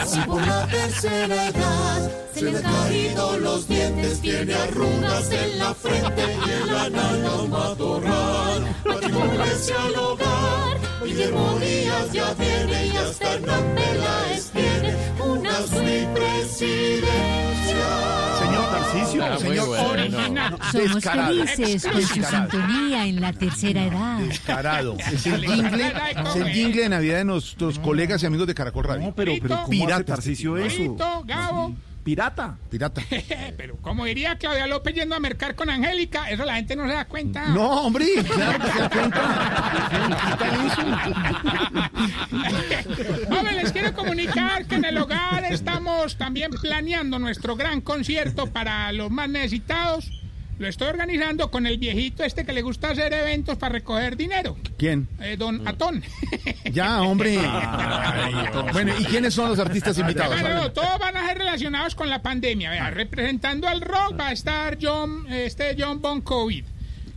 Si por la tercera edad se le han caído los dientes, tiene arrugas en la frente y en la nalga un matorral. Al hogar, Guillermo Díaz ya tiene y hasta Hernán Peláez tiene una suite presidencial. Señor Tarcisio, Ah, señor bueno. Original. Somos Descarado. felices con su sintonía en la tercera edad. Descarado. Es el jingle, es el jingle de Navidad de nuestros colegas y amigos de Caracol Radio. No, pero, pero ¿cómo Pirata. hace Tarcisio eso? Gabo. Pirata. Pirata. Pero como diría Claudia López yendo a mercar con Angélica, eso la gente no se da cuenta. No, hombre, claro que se da Joven, les quiero comunicar que en el hogar estamos también planeando nuestro gran concierto para los más necesitados. Lo estoy organizando con el viejito este que le gusta hacer eventos para recoger dinero, ¿Quién? eh, don Atón. Ya, hombre. Bueno, ¿y quiénes son los artistas invitados? Bueno, todos van a ser relacionados con la pandemia. Vea, representando al rock va a estar John, este John Bon COVID.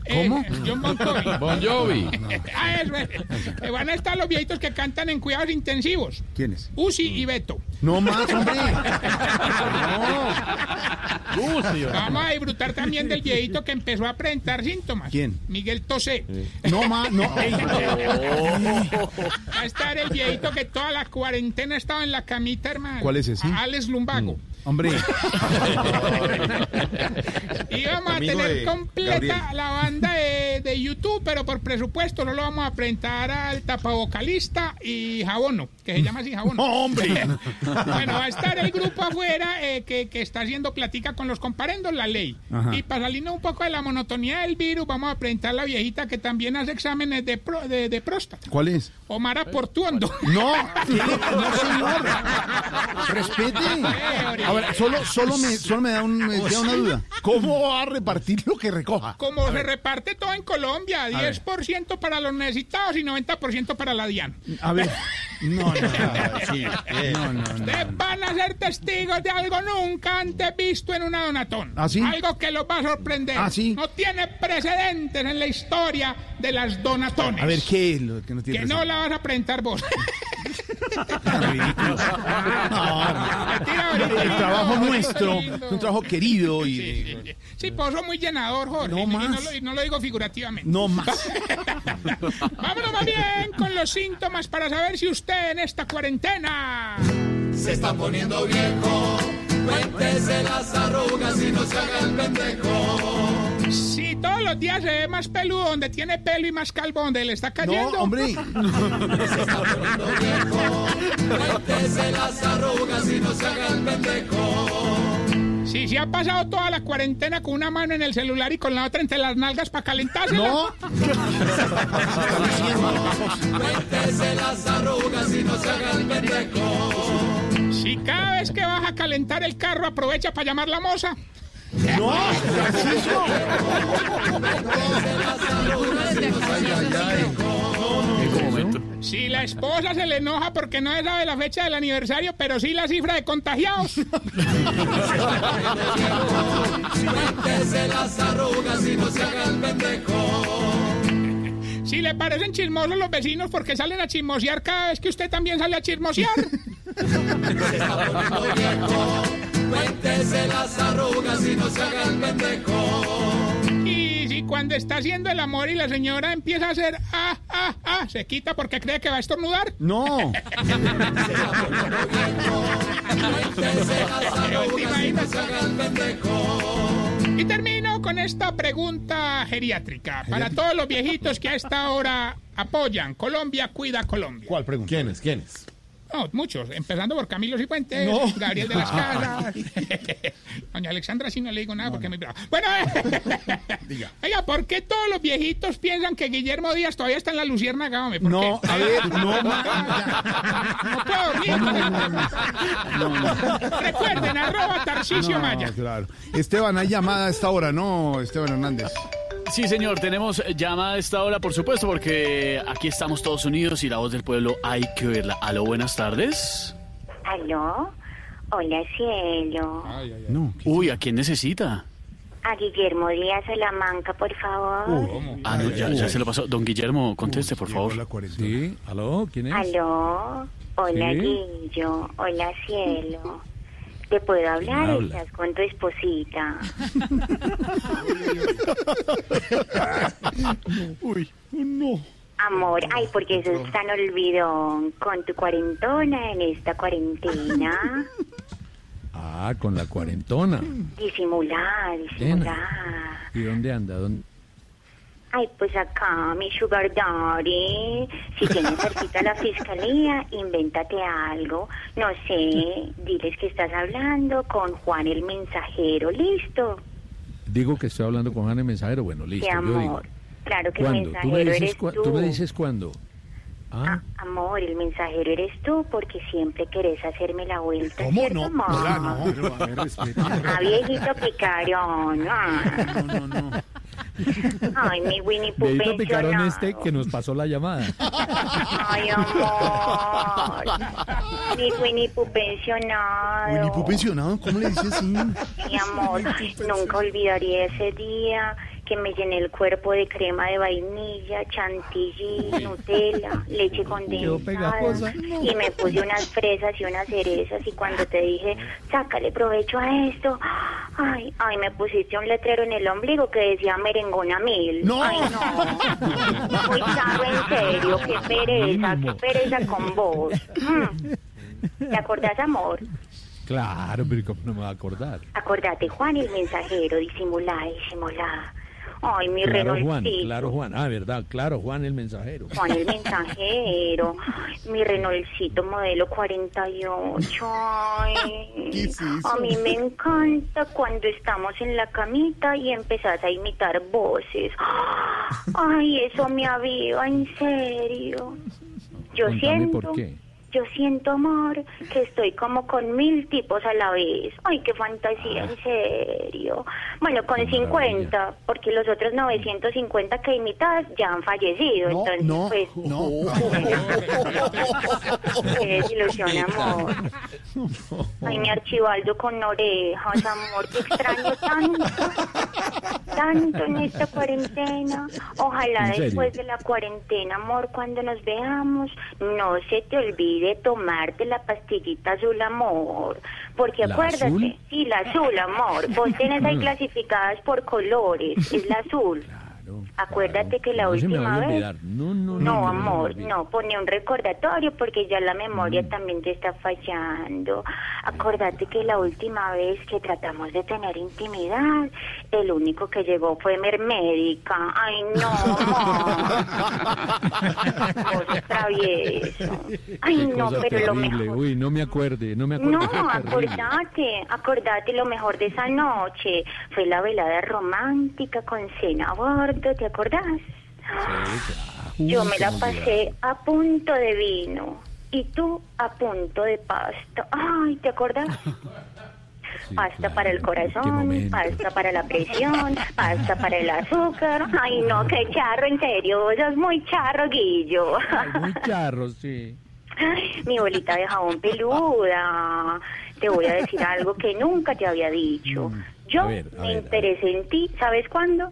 ¿Cómo? John Bon COVID. Bon Jovi. Ah, eso es. Eh, Van a estar los viejitos que cantan en cuidados intensivos. ¿Quiénes? Uzi y Beto. No más, hombre. Vamos a disfrutar también del viejito que empezó a presentar síntomas. ¿Quién? Miguel Tosé. No más, no. Va a estar el viejito que toda la cuarentena estaba en la camita, hermano. ¿Cuál es ese? Alex Lumbago. Hombre. Y vamos a Amigo tener de completa Gabriel. la banda de, de YouTube, pero por presupuesto no lo vamos a presentar al tapavocalista y Jabono, que se llama así Jabono. ¡Hombre! bueno, va a estar el grupo afuera eh, que, que está haciendo platica con los comparendos, la ley. Ajá. Y para salirnos un poco de la monotonía del virus, vamos a presentar la viejita que también hace exámenes de, pro- de, de próstata. ¿Cuál es? Omara Portuondo. No, ¿qué le- no, señor. Respete. A ver, solo, solo, me, solo me da, un- me queda una duda. ¿Cómo va a repartir lo que recoja? Como se reparte todo en Colombia, A ver. 10% para los necesitados y 90% para la DIAN. A ver. No, no, sí. No, no, no. Ustedes van a ser testigos de algo nunca antes visto en una donatón. ¿Ah, sí? Algo que los va a sorprender. ¿Ah, sí? No tiene precedentes en la historia de las donatones. A ver, ¿qué es lo que no tiene Que no la vas a presentar vos. El trabajo nuestro es un trabajo querido y Sí, pues sos muy llenador, Jorge. No y, más. no lo, y no lo digo figurativamente. no más. Vámonos más bien con los síntomas para saber si usted en esta cuarentena Se está poniendo viejo. Cuéntese las arrugas y no se haga el pendejo. Si todos los días se ve más peludo donde tiene pelo y más calvo donde le está cayendo. No, hombre. Se está poniendo viejo. Cuéntese las arrugas y no se haga el pendejo. Si se ha pasado toda la cuarentena con una mano en el celular y con la otra entre las nalgas para calentarse. No. Cuéntese las arrugas y no se haga el pendejo. Si cada vez que vas a calentar el carro aprovecha para llamar la moza. No, Francisco. Si la esposa se le enoja porque no sabe la fecha del aniversario, pero sí la cifra de contagiados. Las arrugas y no se haga el pendejo. Si le parecen chismosos los vecinos porque salen a chismosear cada vez que usted también sale a chismosear. Cuéntese las arrugas y no se haga el pendejo. Y si cuando está haciendo el amor y la señora empieza a hacer ah, ah, ah, se quita porque cree que va a estornudar. No. Cuéntese las arrugas y no se haga el pendejo. Y termino con esta pregunta geriátrica para todos los viejitos que a esta hora apoyan. Colombia cuida a Colombia. ¿Cuál pregunta? ¿Quiénes? ¿Quiénes? No, muchos, empezando por Camilo Cifuentes, No. Gabriel de las Casas. Doña Alexandra sí no le digo nada porque brava. Bueno, eh, oiga, ¿por qué todos los viejitos piensan que Guillermo Díaz todavía está en la? ¿Por No, a ver, no. No puedo dormir. Recuerden, arroba Tarcisio Maya. No, claro. Esteban, hay llamada a esta hora, ¿no, Esteban Hernández? Sí, señor, tenemos llamada a esta hora, por supuesto, porque aquí estamos todos unidos y la voz del pueblo hay que oírla. Aló, buenas tardes. ¿Aló? Hola, cielo. No. Uy, ¿a quién necesita? A Guillermo Díaz Salamanca, por favor. Ah, no, ya, ya se lo pasó. Don Guillermo, conteste, por favor. Sí, aló, ¿quién es? ¿Aló? Hola, Sí. Guillo. Hola, cielo. ¿Te puedo hablar? habla? Estás con tu esposita. Uy, no. Amor, ay, porque eso es tan olvidón. Con tu cuarentona en esta cuarentena. Ah, con la cuarentona. Disimular, disimular. ¿Y dónde anda? ¿Dónde? Ay, pues acá, mi sugar daddy. Si tienes cerquita la fiscalía, invéntate algo. No sé, diles que estás hablando con Juan el mensajero. ¿Listo? Digo que estoy hablando con Juan el Mensajero. Bueno, listo, yo digo. amor. Claro que el ¿Cuándo? ¿Tú me, mensajero dices eres tú. tú me dices cuándo? Ah, Amor, el mensajero eres tú porque siempre querés hacerme la vuelta. ¿Cómo ¿cierto, no? amor? Hola, no. Pero, a ver, respete. Ah, viejito picarón. Ah. No, no, no. Ay, mi Winnie Pooh Viejito picarón este que nos pasó la llamada. Ay, amor. Mi Winnie Pooh pensionado. Winnie Pooh pensionado, ¿cómo le dices así? Mi amor, nunca olvidaría ese día que me llené el cuerpo de crema de vainilla, chantilly, Nutella, leche condensada y me puse unas fresas y unas cerezas y cuando te dije, sácale provecho a esto, ay, ay, me pusiste un letrero en el ombligo que decía merengona mil. No. Ay, no. Muy charro, en serio, qué pereza, qué pereza con vos. Mm. ¿Te acordás, amor? Claro, pero ¿cómo no me va a acordar? Acordate, Juan el mensajero, disimulá, disimulá. Ay, mi Claro, Juan, Renaultito. claro, Juan. Ah, verdad, claro, Juan el mensajero. Juan el mensajero, mi Renaultcito modelo 48. Ay, ¿Qué es eso? a mí me encanta cuando estamos en la camita y empezás a imitar voces. Ay, eso me aviva, en serio. Yo Contame siento, por qué. Yo siento amor, que estoy como con mil tipos a la vez. Ay, qué fantasía, en serio. Bueno, con 50, porque los otros 950 que imitas ya han fallecido. No, entonces, no, pues, no. qué desilusión, amor. Ay, mi archivaldo con orejas, amor, te extraño tanto, tanto en esta cuarentena. Ojalá después de la cuarentena, amor, cuando nos veamos, no se te olvide tomarte la pastillita azul, amor. Porque ¿La acuérdate, azul? sí, la azul, amor. Vos tenés ahí clasificadas por colores, es la azul. Acuérdate que la No última vez... No, no, no. No, amor, no, pone un recordatorio porque ya la memoria también te está fallando. Acordate que la última vez que tratamos de tener intimidad, el único que llegó fue Mermédica. Ay, no, amor. Travieso. Ay, no, pero lo terrible. mejor. Uy, no me acuerde, no me acuerde. No, acordate, acordate lo mejor de esa noche. Fue la velada romántica con cena a bordo, ¿te acordás? Yo me la pasé a punto de vino y tú a punto de pasta. Ay, ¿te acordás? pasta para el corazón, pasta para la presión, pasta para el azúcar. Ay, no, qué charro, en serio, sos muy charro, Guillo. Muy charro, sí. Ay, mi bolita de jabón peluda. Te voy a decir algo que nunca te había dicho. Yo A ver, a me ver, interesé en ti, ¿sabes cuándo?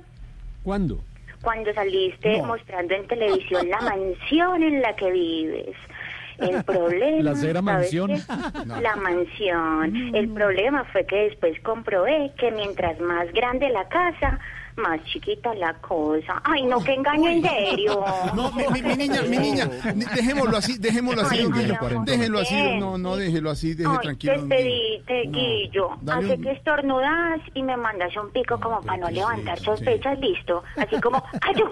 ¿Cuándo? Cuando saliste mostrando en televisión la mansión en la que vives. El problema. La cera ¿sabes mansión. La mansión. El problema fue que después comprobé que mientras más grande la casa, más chiquita la cosa. Ay, no, que engaño en serio. No, mi, mi- mi niña, mi niña, dejémoslo así, dejémoslo así, Ay, Guillo. Déjelo así, no, no, déjelo así, deje Ay, tranquilo. Guillo. despedite, Guillo. Hace un- que estornudas y me mandas un pico como para no levantar sospechas, listo. Así como, ¡ayú!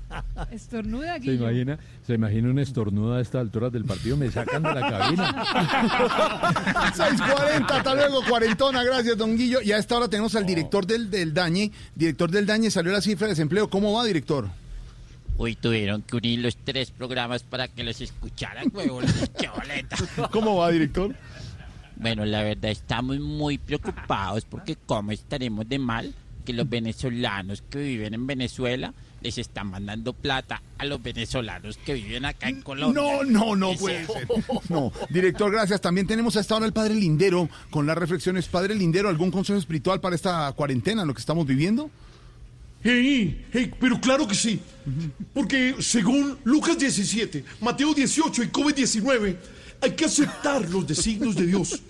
Estornuda, ¿Se Guillo. imagina, se imagina un estornudo a estas alturas del partido, me sacan de la cabina. 640, hasta luego, cuarentona, gracias, don Guillo. Y a esta hora tenemos al director del, del Dañe. Director del Dañe, salió la cifra de desempleo. ¿Cómo va, director? Hoy tuvieron que unir los tres programas para que los escucharan, huevón. ¡Qué boleta! ¿Cómo va, director? Bueno, la verdad estamos muy preocupados porque cómo estaremos de mal que los venezolanos que viven en Venezuela les están mandando plata a los venezolanos que viven acá en Colombia. No, no, no Eso- puede ser. No, director, gracias. También tenemos a esta hora el Padre Lindero con las reflexiones. Padre Lindero, ¿algún consejo espiritual para esta cuarentena, lo que estamos viviendo? Hey, hey, pero claro que sí. Porque según Lucas 17, Mateo 18 y COVID-19, hay que aceptar los designios de Dios.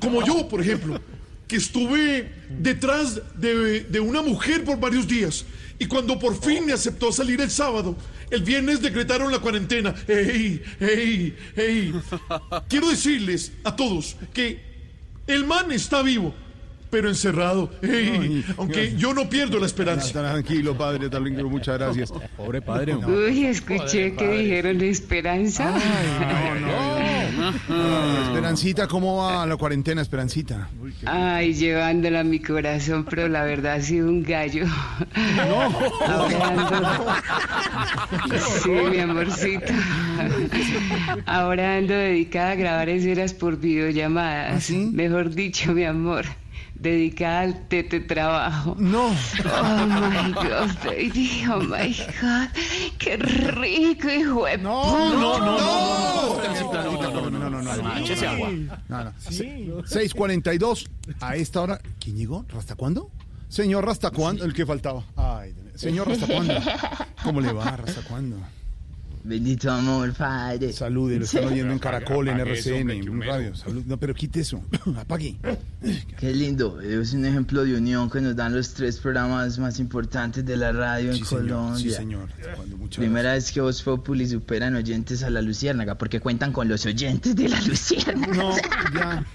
Como yo, por ejemplo, que estuve detrás de, de una mujer por varios días. Y cuando por fin me aceptó salir el sábado, el viernes decretaron la cuarentena. ¡Ey, ey, ey! Quiero decirles a todos que el man está vivo, pero encerrado. ¡Ey! Aunque yo no pierdo la esperanza. Tranquilo, padre, Talingro, muchas gracias. Pobre padre. Uy, escuché que dijeron esperanza. Ah, Esperancita, ¿cómo va la cuarentena, Esperancita? Ay, llevándola a mi corazón, pero la verdad ha sido un gallo. Ahora ando... Sí, mi amorcito. Ahora ando dedicada a grabar escenas por videollamadas. Mejor dicho, mi amor. Dedicada al tete trabajo. No. Oh my God, baby. Oh my God. Qué rico, hijo de No, no, no, no, no, no, no. No, no. Se- 6:42. A esta hora, ¿quién llegó? ¿Rasta cuándo? Señor Rasta cuándo, el que faltaba. Ay, señor Rasta cuándo. ¿Cómo le va, Rasta cuándo? Bendito amor, padre. Salude, lo están oyendo en Caracol, en RCN, en. Radio. Salud. No, pero quite eso. Apague. Qué lindo, es un ejemplo de unión que nos dan los tres programas más importantes de la radio en señor, Colombia. sí, señor. Primera vez que Voz Populi superan oyentes a la Luciérnaga, porque cuentan con los oyentes de la Luciérnaga. No, ya.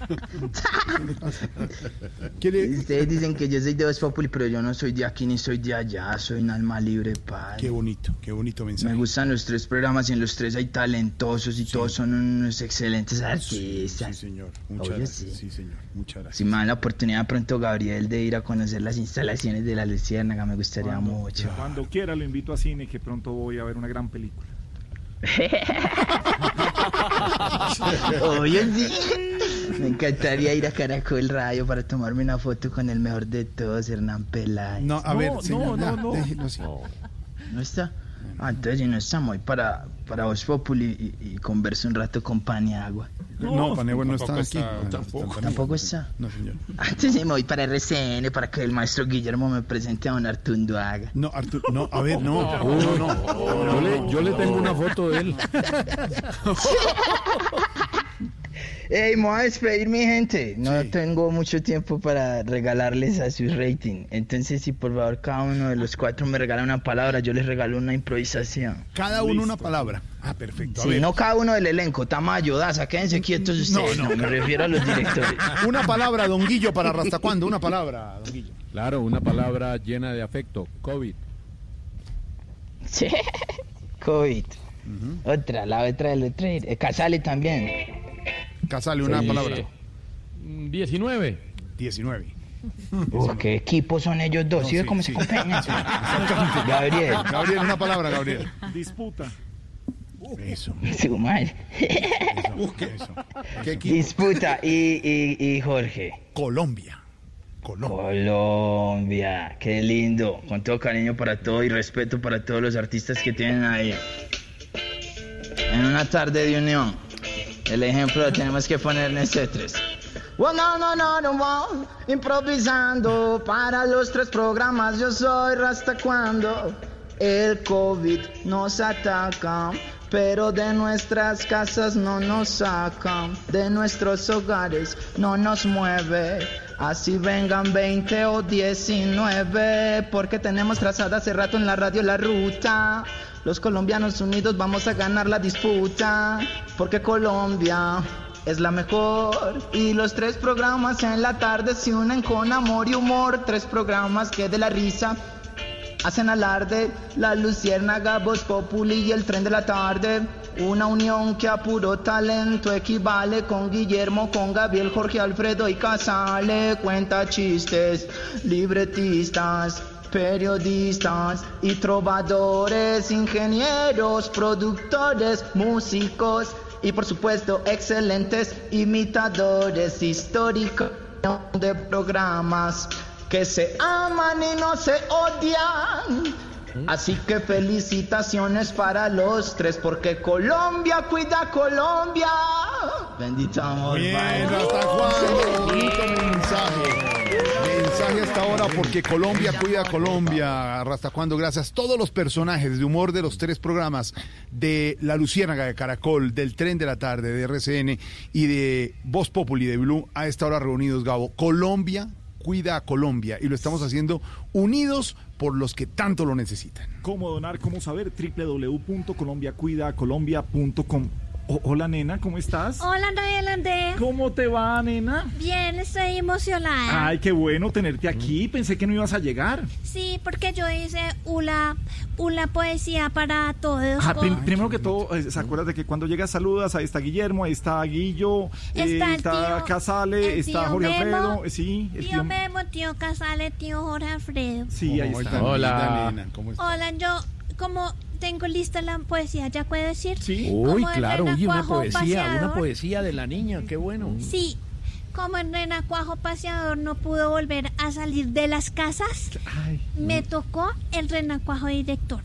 Ustedes dicen que yo soy de Voz Populi, pero yo no soy de aquí ni soy de allá, soy un alma libre, padre. Qué bonito, qué bonito mensaje. Me gustan los tres programas y en los tres hay talentosos y todos son unos excelentes artistas. Sí, señor. Muchas Oye, gracias. sí. Sí, señor. Muchas gracias. Si me dan la oportunidad pronto, Gabriel, de ir a conocer las instalaciones de la Luciérnaga, me gustaría mucho. Cuando quiera lo invito a cine, que pronto voy a ver una gran película. Oye, sí. Me encantaría ir a Caracol Radio para tomarme una foto con el mejor de todos, Hernán Peláez. No, a ver, señor, ya, déjelo así. ¿No está? Ah, entonces no está, me voy para, para Voz Populi y, y converso un rato con Paniagua. No, Paniagua no está tampoco aquí. está, No, tampoco. ¿Tampoco está? No, señor. Antes me voy para RCN para que el maestro Guillermo me presente a don Artunduaga. No, Artur, no, a ver, no. No, no. Yo le, yo le tengo una foto de él. Ey, me voy a despedir, mi gente. No tengo mucho tiempo para regalarles a su rating. Entonces, si por favor cada uno de los cuatro me regala una palabra, yo les regalo una improvisación. Cada uno una palabra. Ah, perfecto. A Sí, ver. no cada uno del elenco. Tamayo, Daza, quédense quietos ustedes. No, me refiero a los directores. Una palabra, don Guillo, para ¿hasta cuándo? Una palabra, don Guillo. Claro, una palabra llena de afecto. COVID. Sí. COVID. Otra, la otra del otro. Eh, Casale también. Casale, una Sí. palabra. 19. 19. Uf, ¿Qué equipos son ellos dos? No, ¿Sí cómo sí. se acompañan? Sí. Gabriel. Gabriel, una palabra, Gabriel. Disputa. Eso. Su madre. Eso. ¿Qué equipo? Disputa y, y, y Jorge. Colombia. Colombia. Qué lindo. Con todo cariño para todo y respeto para todos los artistas que tienen ahí. En una tarde de unión. El ejemplo lo tenemos que poner en ese tres. Bueno, no, no, no, no, improvisando para los tres programas. Yo soy Rasta cuando el COVID nos ataca, pero de nuestras casas no nos sacan, de nuestros hogares no nos mueve. Así vengan 20 o 19, porque tenemos trazada hace rato en la radio la ruta. Los colombianos unidos vamos a ganar la disputa, porque Colombia es la mejor. Y los tres programas en la tarde se unen con amor y humor. Tres programas que de la risa hacen alarde. La Luciérnaga, Voz Populi y el tren de la tarde. Una unión que a puro talento equivale con Guillermo, con Gabriel, Jorge Alfredo y Casale. Cuenta chistes, libretistas. Periodistas y trovadores, ingenieros, productores, músicos y por supuesto excelentes imitadores históricos de programas que se aman y no se odian. Así que felicitaciones para los tres porque Colombia cuida Colombia. Bendito amor. Bien, hasta cuándo. Bonito mensaje. Mensaje hasta ahora porque Colombia cuida a Colombia. Hasta cuándo, gracias. Todos los personajes de humor de los tres programas de La Luciérnaga de Caracol, del Tren de la Tarde, de RCN y de Voz Populi de Blue, a esta hora reunidos, Gabo. Colombia cuida a Colombia y lo estamos haciendo unidos por los que tanto lo necesitan. ¿Cómo donar? ¿Cómo saber? www.colombiacuidacolombia.com. Hola, nena, ¿cómo estás? Hola, Daniel Andé. ¿Cómo te va, nena? Bien, estoy emocionada. Ay, qué bueno tenerte aquí. Pensé que no ibas a llegar. Sí, porque yo hice una, una poesía para todos. Ah, con- primero que todo, eh, ¿se acuerdas de que cuando llegas saludas? Ahí está Guillermo, ahí está Guillo, eh, Está el está tío- Casale, el está tío Jorge Memo, Alfredo. eh, Sí, el Tío tío. Memo, tío Casale, tío Jorge Alfredo. Sí, ahí está. Hola. Hola, yo como tengo lista la poesía, ¿ya puedo decir? Sí. Uy, Como el claro, oye, una renacuajo poesía, una paseador. poesía de la niña, qué bueno. Sí, como el renacuajo paseador no pudo volver a salir de las casas, me tocó el renacuajo director.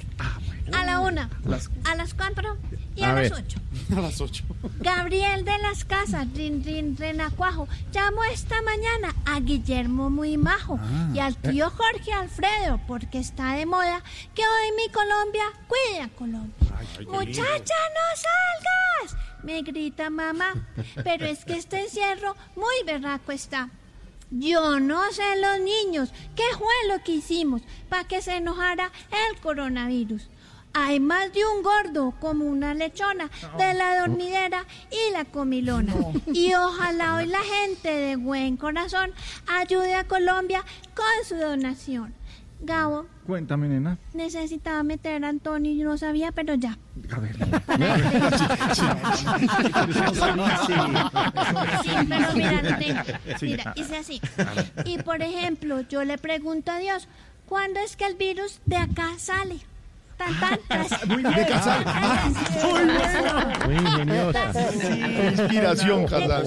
A la una, Las- a las cuatro y a, A las ocho. A las 8. Gabriel de las Casas, Rin Rin Renacuajo, llamó esta mañana a Guillermo Muy Majo Ah, y al tío Jorge Alfredo, porque está de moda que hoy mi Colombia cuida a Colombia. Muchacha, no salgas. Me grita mamá. Pero es que este encierro muy berraco está. Yo no sé los niños qué fue lo que hicimos para que se enojara el coronavirus. Hay más de un gordo como una lechona de la dormidera y la comilona. Y ojalá hoy la gente de buen corazón ayude a Colombia con su donación. Gabo, Cuéntame, nena. necesitaba meter a Antonio y yo no sabía, pero ya. A ver. Sí, pero mira, no tengo. Mira, hice así. Y por ejemplo, yo le pregunto a Dios, ¿cuándo es que el virus de acá sale? Tan, tan, tras- Muy bien. De Casal. Muy bueno. Muy ingeniosa. Inspiración, Casal.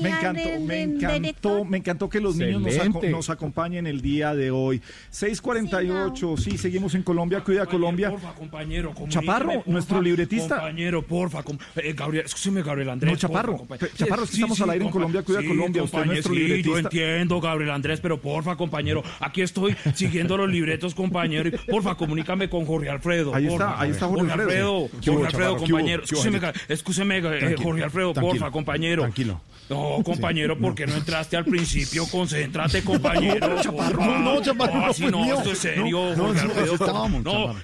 Me encantó, me encantó, director. me encantó que los niños nos, aco- Excelente. nos acompañen el día de hoy. 648, sí, seguimos en Colombia, cuida Colombia. Porfa, compañero, Chaparro, porfa, nuestro libretista. Compañero, porfa, com- eh, Gabriel, escúcheme, Gabriel Andrés. No, Chaparro, porfa, Chaparro, es que estamos al aire en Colombia, cuida sí, Colombia, usted es compañero, nuestro sí, libretista. yo entiendo, Gabriel Andrés, pero porfa, compañero, aquí estoy siguiendo los libretos, compañero. y Porfa, comunícame con Jorge Alfredo. Ahí está, ahí está Jorge Alfredo. Alfredo, ¿Qué hubo, Jorge Alfredo, compañero. ¿Qué hubo, Escúcheme, Jorge? Escúcheme, eh, Jorge Alfredo, porfa, compañero. tranquilo. No, compañero, ¿por qué no entraste al principio? Concéntrate, compañero. No, Chaparro, porfa. no, Chaparro, no así no, esto es serio, No, no, Jorge sí, Alfredo. No,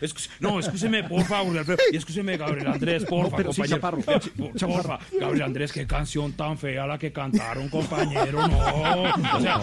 no, escúcheme, porfa, Jorge Alfredo. Y escúcheme, Gabriel Andrés, porfa, No, pero sí, compañero. Sí, Chaparro. Porfa, Gabriel Andrés, qué canción tan fea la que cantaron, compañero. No, o sea,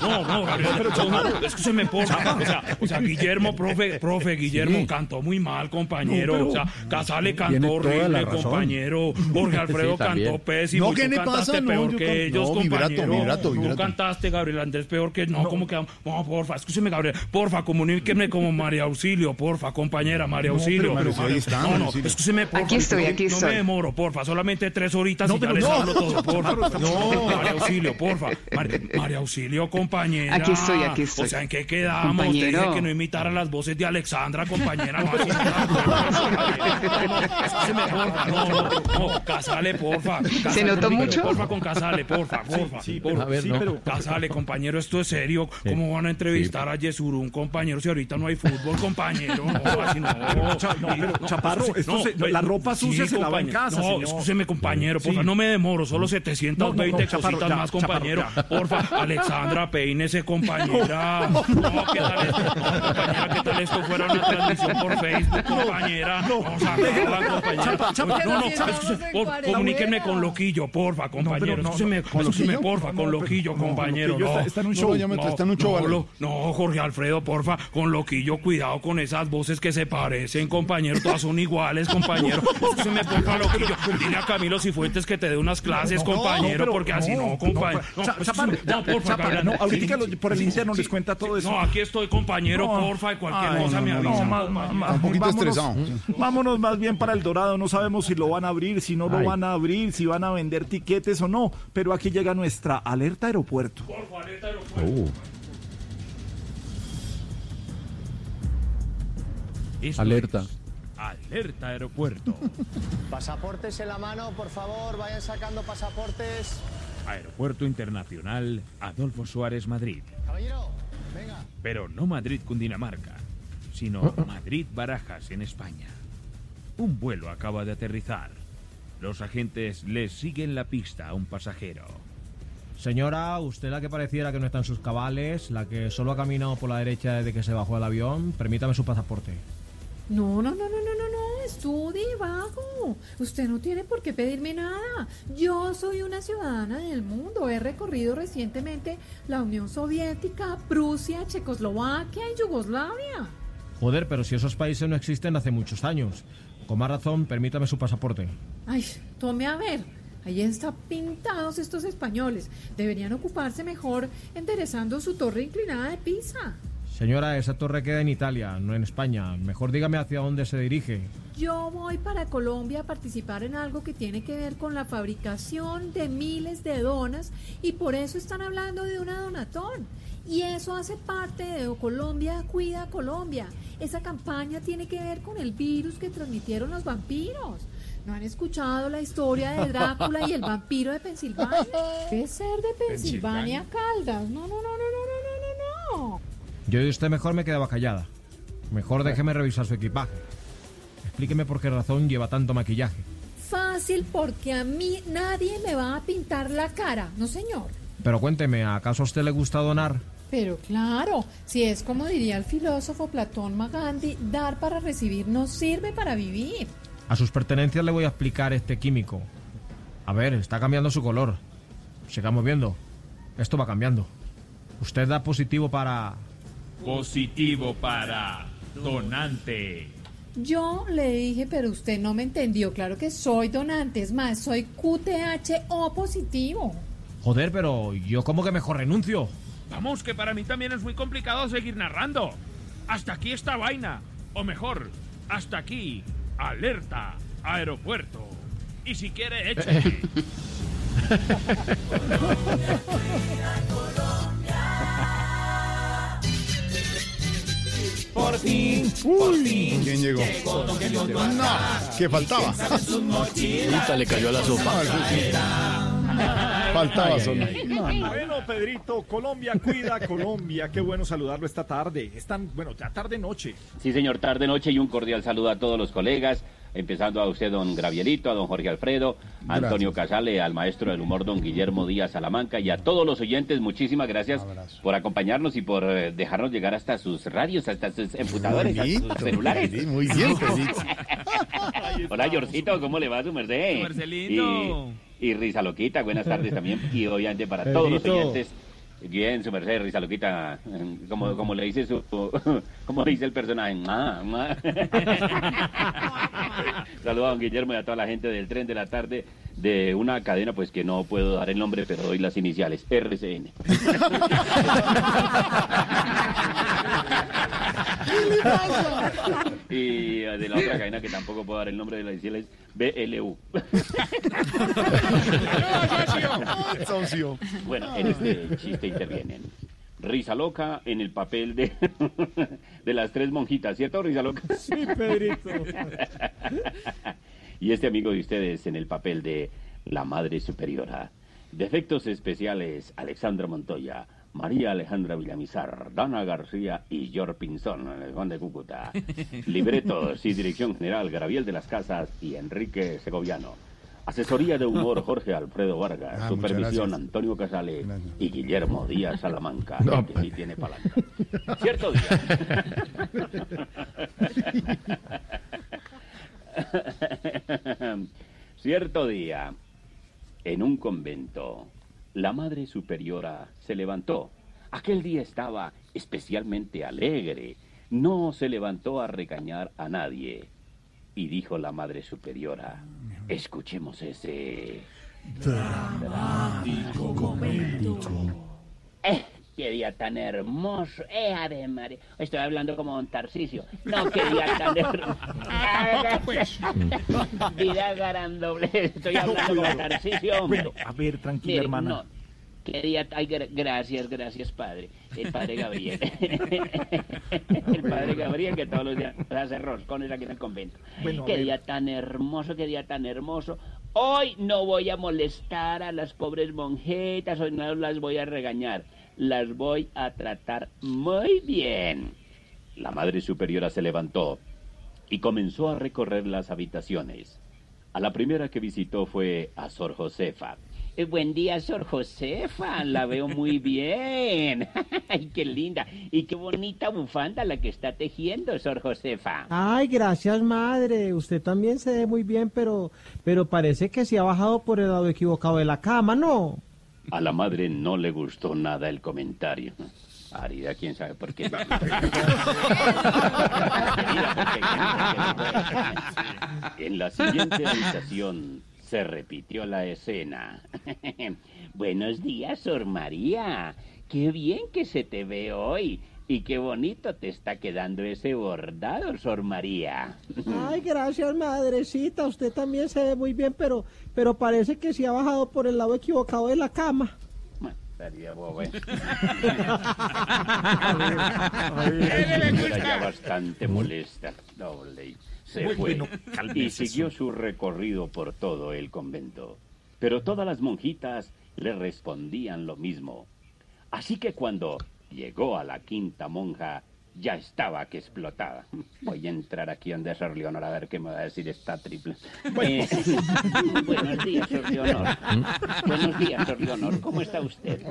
no, no, Gabriel, no, no, escúcheme, porfa. O sea, o sea, Guillermo, profe, profe, Guillermo Sí. Cantó muy mal, compañero. No, pero- o sea, Casale cantó horrible, compañero. Jorge Alfredo Sí, cantó pésimo. No, ¿qué tú le cantaste pasa? No, peor que can- ellos, no, vibrato, compañero. vibrato, Tú vibrato. cantaste, Gabriel Andrés, peor que no, como que no, porfa, escúcheme, Gabriel, porfa, comuníqueme como María Auxilio, porfa, compañera, María No, pero Auxilio. Está, no, no, escúcheme, porfa. Aquí estoy, no- aquí No estoy. me demoro, porfa, solamente tres horitas No, y ya pero les no. hablo todo, porfa. No. María Auxilio, porfa. Mar- María Auxilio, compañera. Aquí estoy, aquí estoy. O sea, ¿en qué quedamos? Usted dice Compañero. que no imitara las voces de Alexandra, compañera. No, porfa, no, no, no, Casale, porfa. Casale, notó mucho? Porfa, con Casale, porfa, porfa. sí, porfa. pero- A ver, sí, no. pero- Casale, compañero, esto es serio. ¿Cómo van a entrevistar a Yesurún, compañero, si ahorita no hay fútbol, compañero? No, Chaparro, se- la ropa sucia se lava en casa, No, escúcheme, compañero, porfa, Sí. no me demoro, solo 720 No, no, no, Chaparro, cositas más, compañero. Porfa, Alexandra, peínese, compañera. No, ¿qué tal esto? Compañera, ¿qué tal esto fuera una transmisión por Facebook, compañera? Vamos a acabarla, compañera. Chapa, chapa, no, no, comuníquenme con Loquillo, porfa, compañero. no, no, Escúcheme, ¿con escúcheme, Loquillo? porfa, No, con Loquillo, no, compañero. No, está- en un No, show. lo llame, está en un show, no, no, Jorge Alfredo, porfa, con Loquillo, cuidado con esas voces que se parecen, compañero. Todas son iguales, compañero. Escúcheme, porfa, Loquillo. Dile a Camilo Cifuentes que te dé unas clases, No, compañero, porque así no, compañero. no, No, porfa, no, ahorita por el interno les cuenta todo eso. No, aquí estoy, compañero, No. porfa, y cualquier cosa no, me no, avisa. Un poquito vámonos- estresado. Vámonos más bien para el Dorado. No sabemos si lo van a abrir, si no lo Ay. van a abrir, si van a vender tiquetes o no. Pero aquí llega nuestra alerta aeropuerto. Esto Alerta. es Alerta aeropuerto. Pasaportes en la mano, por favor, vayan sacando pasaportes. Aeropuerto Internacional Adolfo Suárez Madrid. Caballero, venga. Pero no Madrid Cundinamarca, sino Madrid Barajas en España. Un vuelo acaba de aterrizar. Los agentes le siguen la pista a un pasajero. Señora, usted la que pareciera que no está en sus cabales, la que solo ha caminado por la derecha desde que se bajó del avión, permítame su pasaporte. No, no, no, no, no, no, no, estudie, vago. Usted no tiene por qué pedirme nada. Yo soy una ciudadana del mundo. He recorrido recientemente la Unión Soviética, Prusia, Checoslovaquia y Yugoslavia. Joder, pero si esos países no existen hace muchos años. Con más razón, permítame su pasaporte. Ay, tome a ver. Ahí están pintados estos españoles. Deberían ocuparse mejor enderezando su torre inclinada de Pisa. Señora, esa torre queda en Italia, no en España. Mejor dígame hacia dónde se dirige. Yo voy para Colombia a participar en algo que tiene que ver con la fabricación de miles de donas y por eso están hablando de una donatón. Y eso hace parte de Colombia Cuida Colombia. Esa campaña tiene que ver con el virus que transmitieron los vampiros. ¿No han escuchado la historia de Drácula y el vampiro de Pensilvania? Debe ser de Pensilvania, Caldas. No, no, no, no, no, no, no, no. Yo de usted mejor me quedaba callada. Mejor déjeme revisar su equipaje. Explíqueme por qué razón lleva tanto maquillaje. Fácil, porque a mí nadie me va a pintar la cara, ¿no, señor? Pero cuénteme, ¿acaso a usted le gusta donar? Pero claro, si es como diría el filósofo Platón Magandhi, dar para recibir no sirve para vivir. A sus pertenencias le voy a explicar este químico. A ver, está cambiando su color. Sigamos viendo. Esto va cambiando. Usted da positivo para... Positivo para donante. Yo le dije, pero usted no me entendió. Claro que soy donante, es más, soy QTHO positivo. Joder, pero yo como que mejor renuncio. Vamos, que para mí también es muy complicado seguir narrando. Hasta aquí esta vaina. O mejor, hasta aquí. Alerta, aeropuerto. Y si quiere, échale. Por fin, por fin. ¿Quién llegó? No, que faltaba. Le cayó a la sopa. Faltaba solo. Bueno, Pedrito, Colombia cuida Colombia. Qué bueno saludarlo esta tarde. Es tan, bueno, ya tarde noche. Sí, señor, tarde noche y un cordial saludo a todos los colegas, empezando a usted, don Gravielito, a don Jorge Alfredo, a Antonio Casale, al maestro del humor, don Guillermo Díaz Salamanca, y a todos los oyentes, muchísimas gracias por acompañarnos y por eh, dejarnos llegar hasta sus radios, hasta sus computadores, hasta sus celulares. muy bien. Hola, Yorcito, ¿cómo le va su merced? Su merced lindo. Y, y Risa Loquita, buenas tardes también, y obviamente para todos los oyentes. Bien, su merced, Risa Loquita, como, como le dice su, como dice el personaje. "Ma, ma". Saludos a don Guillermo y a toda la gente del tren de la tarde de una cadena, pues que no puedo dar el nombre, pero doy las iniciales, RCN. y de la otra cadena que tampoco puedo dar el nombre de las iniciales, BLU. Bueno, en este chiste intervienen. Risa loca en el papel de, de las tres monjitas, ¿cierto, Risa loca? Sí, Pedrito. y este amigo de ustedes en el papel de la Madre Superiora. Defectos especiales, Alexandra Montoya, María Alejandra Villamizar, Dana García y George Pinzón, el Juan de Cúcuta. Libretos y dirección general, Gabriel de las Casas y Enrique Segoviano. Asesoría de humor, Jorge Alfredo Vargas. Ah, Supervisión. Antonio Casale y Guillermo Díaz Salamanca, No, que sí tiene palanca. Cierto día. Cierto día, en un convento, la Madre Superiora se levantó. Aquel día estaba especialmente alegre. No se levantó a regañar a nadie. Y dijo la Madre Superiora, escuchemos ese... Dramático momento. Eh, qué día tan hermoso. Eh, Ave María. Estoy hablando como don Tarcisio. No, qué día tan hermoso. Vida garandoble. Estoy hablando como Tarcisio, hombre. Bueno, a ver, tranquila, Mire, hermana. no, qué día. Ay, gra- gracias, gracias, padre. El padre Gabriel. El padre Gabriel que todos los días hace roscones aquí en el convento. Bueno, qué día tan hermoso, qué día tan hermoso. Hoy no voy a molestar a las pobres monjitas, hoy no las voy a regañar. Las voy a tratar muy bien. La Madre Superiora se levantó y comenzó a recorrer las habitaciones. A la primera que visitó fue a Sor Josefa. Eh, buen día, Sor Josefa. La veo muy bien. Ay, qué linda. Y qué bonita bufanda la que está tejiendo, Sor Josefa. Ay, gracias, madre. Usted también se ve muy bien, pero, pero parece que se ha bajado por el lado equivocado de la cama, ¿no? A la madre no le gustó nada el comentario. Arida, quién sabe por qué. En la siguiente habitación se repitió la escena. Buenos días, Sor María. Qué bien que se te ve hoy. Y qué bonito te está quedando ese bordado, Sor María. Ay, gracias, madrecita. Usted también se ve muy bien, pero, pero parece que se ha bajado por el lado equivocado de la cama. Estaría bobo, ¿eh? Era gusta. ya bastante molesta. Doble. Se Muy fue. bueno, y siguió su recorrido por todo el convento. Pero todas las monjitas le respondían lo mismo. Así que cuando llegó a la quinta monja, ya estaba que explotaba. Voy a entrar aquí donde Sor Leonor a ver qué me va a decir esta triple. Buenos días, Sor Leonor. Buenos días, Sor Leonor. ¿Cómo está usted?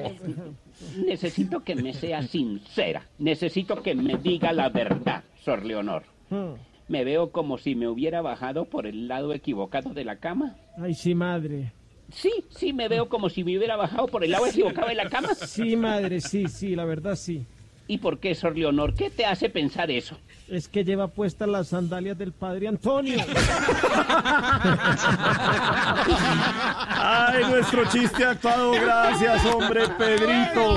Necesito que me sea sincera. Necesito que me diga la verdad, Sor Leonor. ¿Me veo como si me hubiera bajado por el lado equivocado de la cama? Ay, sí, madre. Sí, sí, me veo como si me hubiera bajado por el lado equivocado de la cama. Sí, madre, sí, sí, la verdad sí. ¿Y por qué, Sor Leonor? ¿Qué te hace pensar eso? Es que lleva puestas las sandalias del padre Antonio. Ay, nuestro chiste actuado, gracias, hombre, Pedrito.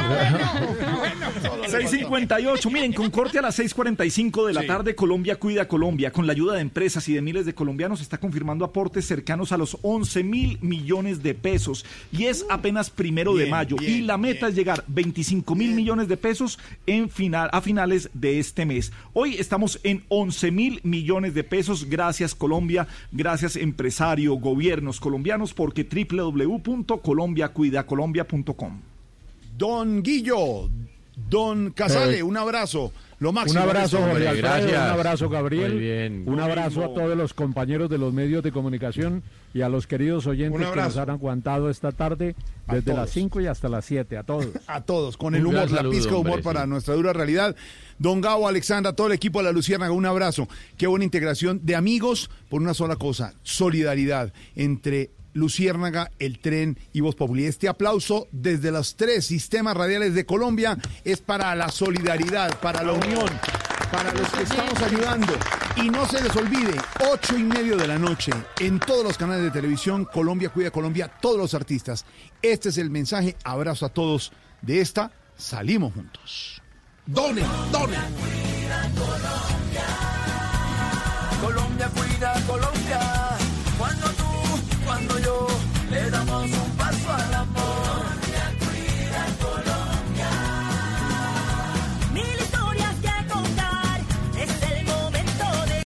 658, miren, con corte a las 6:45 de la tarde, Colombia cuida a Colombia. Con la ayuda de empresas y de miles de colombianos, está confirmando aportes cercanos a los 11 mil millones de pesos. Y es apenas primero de mayo. bien, y la meta es llegar 25 mil millones de pesos en final, a finales de este mes. Hoy estamos en 11 mil millones de pesos. Gracias, Colombia. Gracias, empresario, gobiernos colombianos, porque www.colombiacuidacolombia.com. Don Guillo, Don Casale, Eh, un abrazo. Lo máximo. Un abrazo, Jorge Alfredo, gracias. un abrazo, Gabriel. Muy bien. Un Lo abrazo mismo. a todos los compañeros de los medios de comunicación y a los queridos oyentes que nos han aguantado esta tarde A desde todos. las 5 y hasta las 7. A todos. A todos, con el Un humor, la pizca de humor hombre, para sí. nuestra dura realidad. Don Gao, Alexandra, todo el equipo de la Luciérnaga, un abrazo. Qué buena integración de amigos por una sola cosa, solidaridad entre Luciérnaga, el tren y Voz Populi. Este aplauso desde los tres sistemas radiales de Colombia es para la solidaridad, para la unión, para los que estamos ayudando. Y no se les olvide, ocho y medio de la noche, en todos los canales de televisión, Colombia Cuida Colombia, todos los artistas. Este es el mensaje. Abrazo a todos de esta. Salimos juntos. Done, done.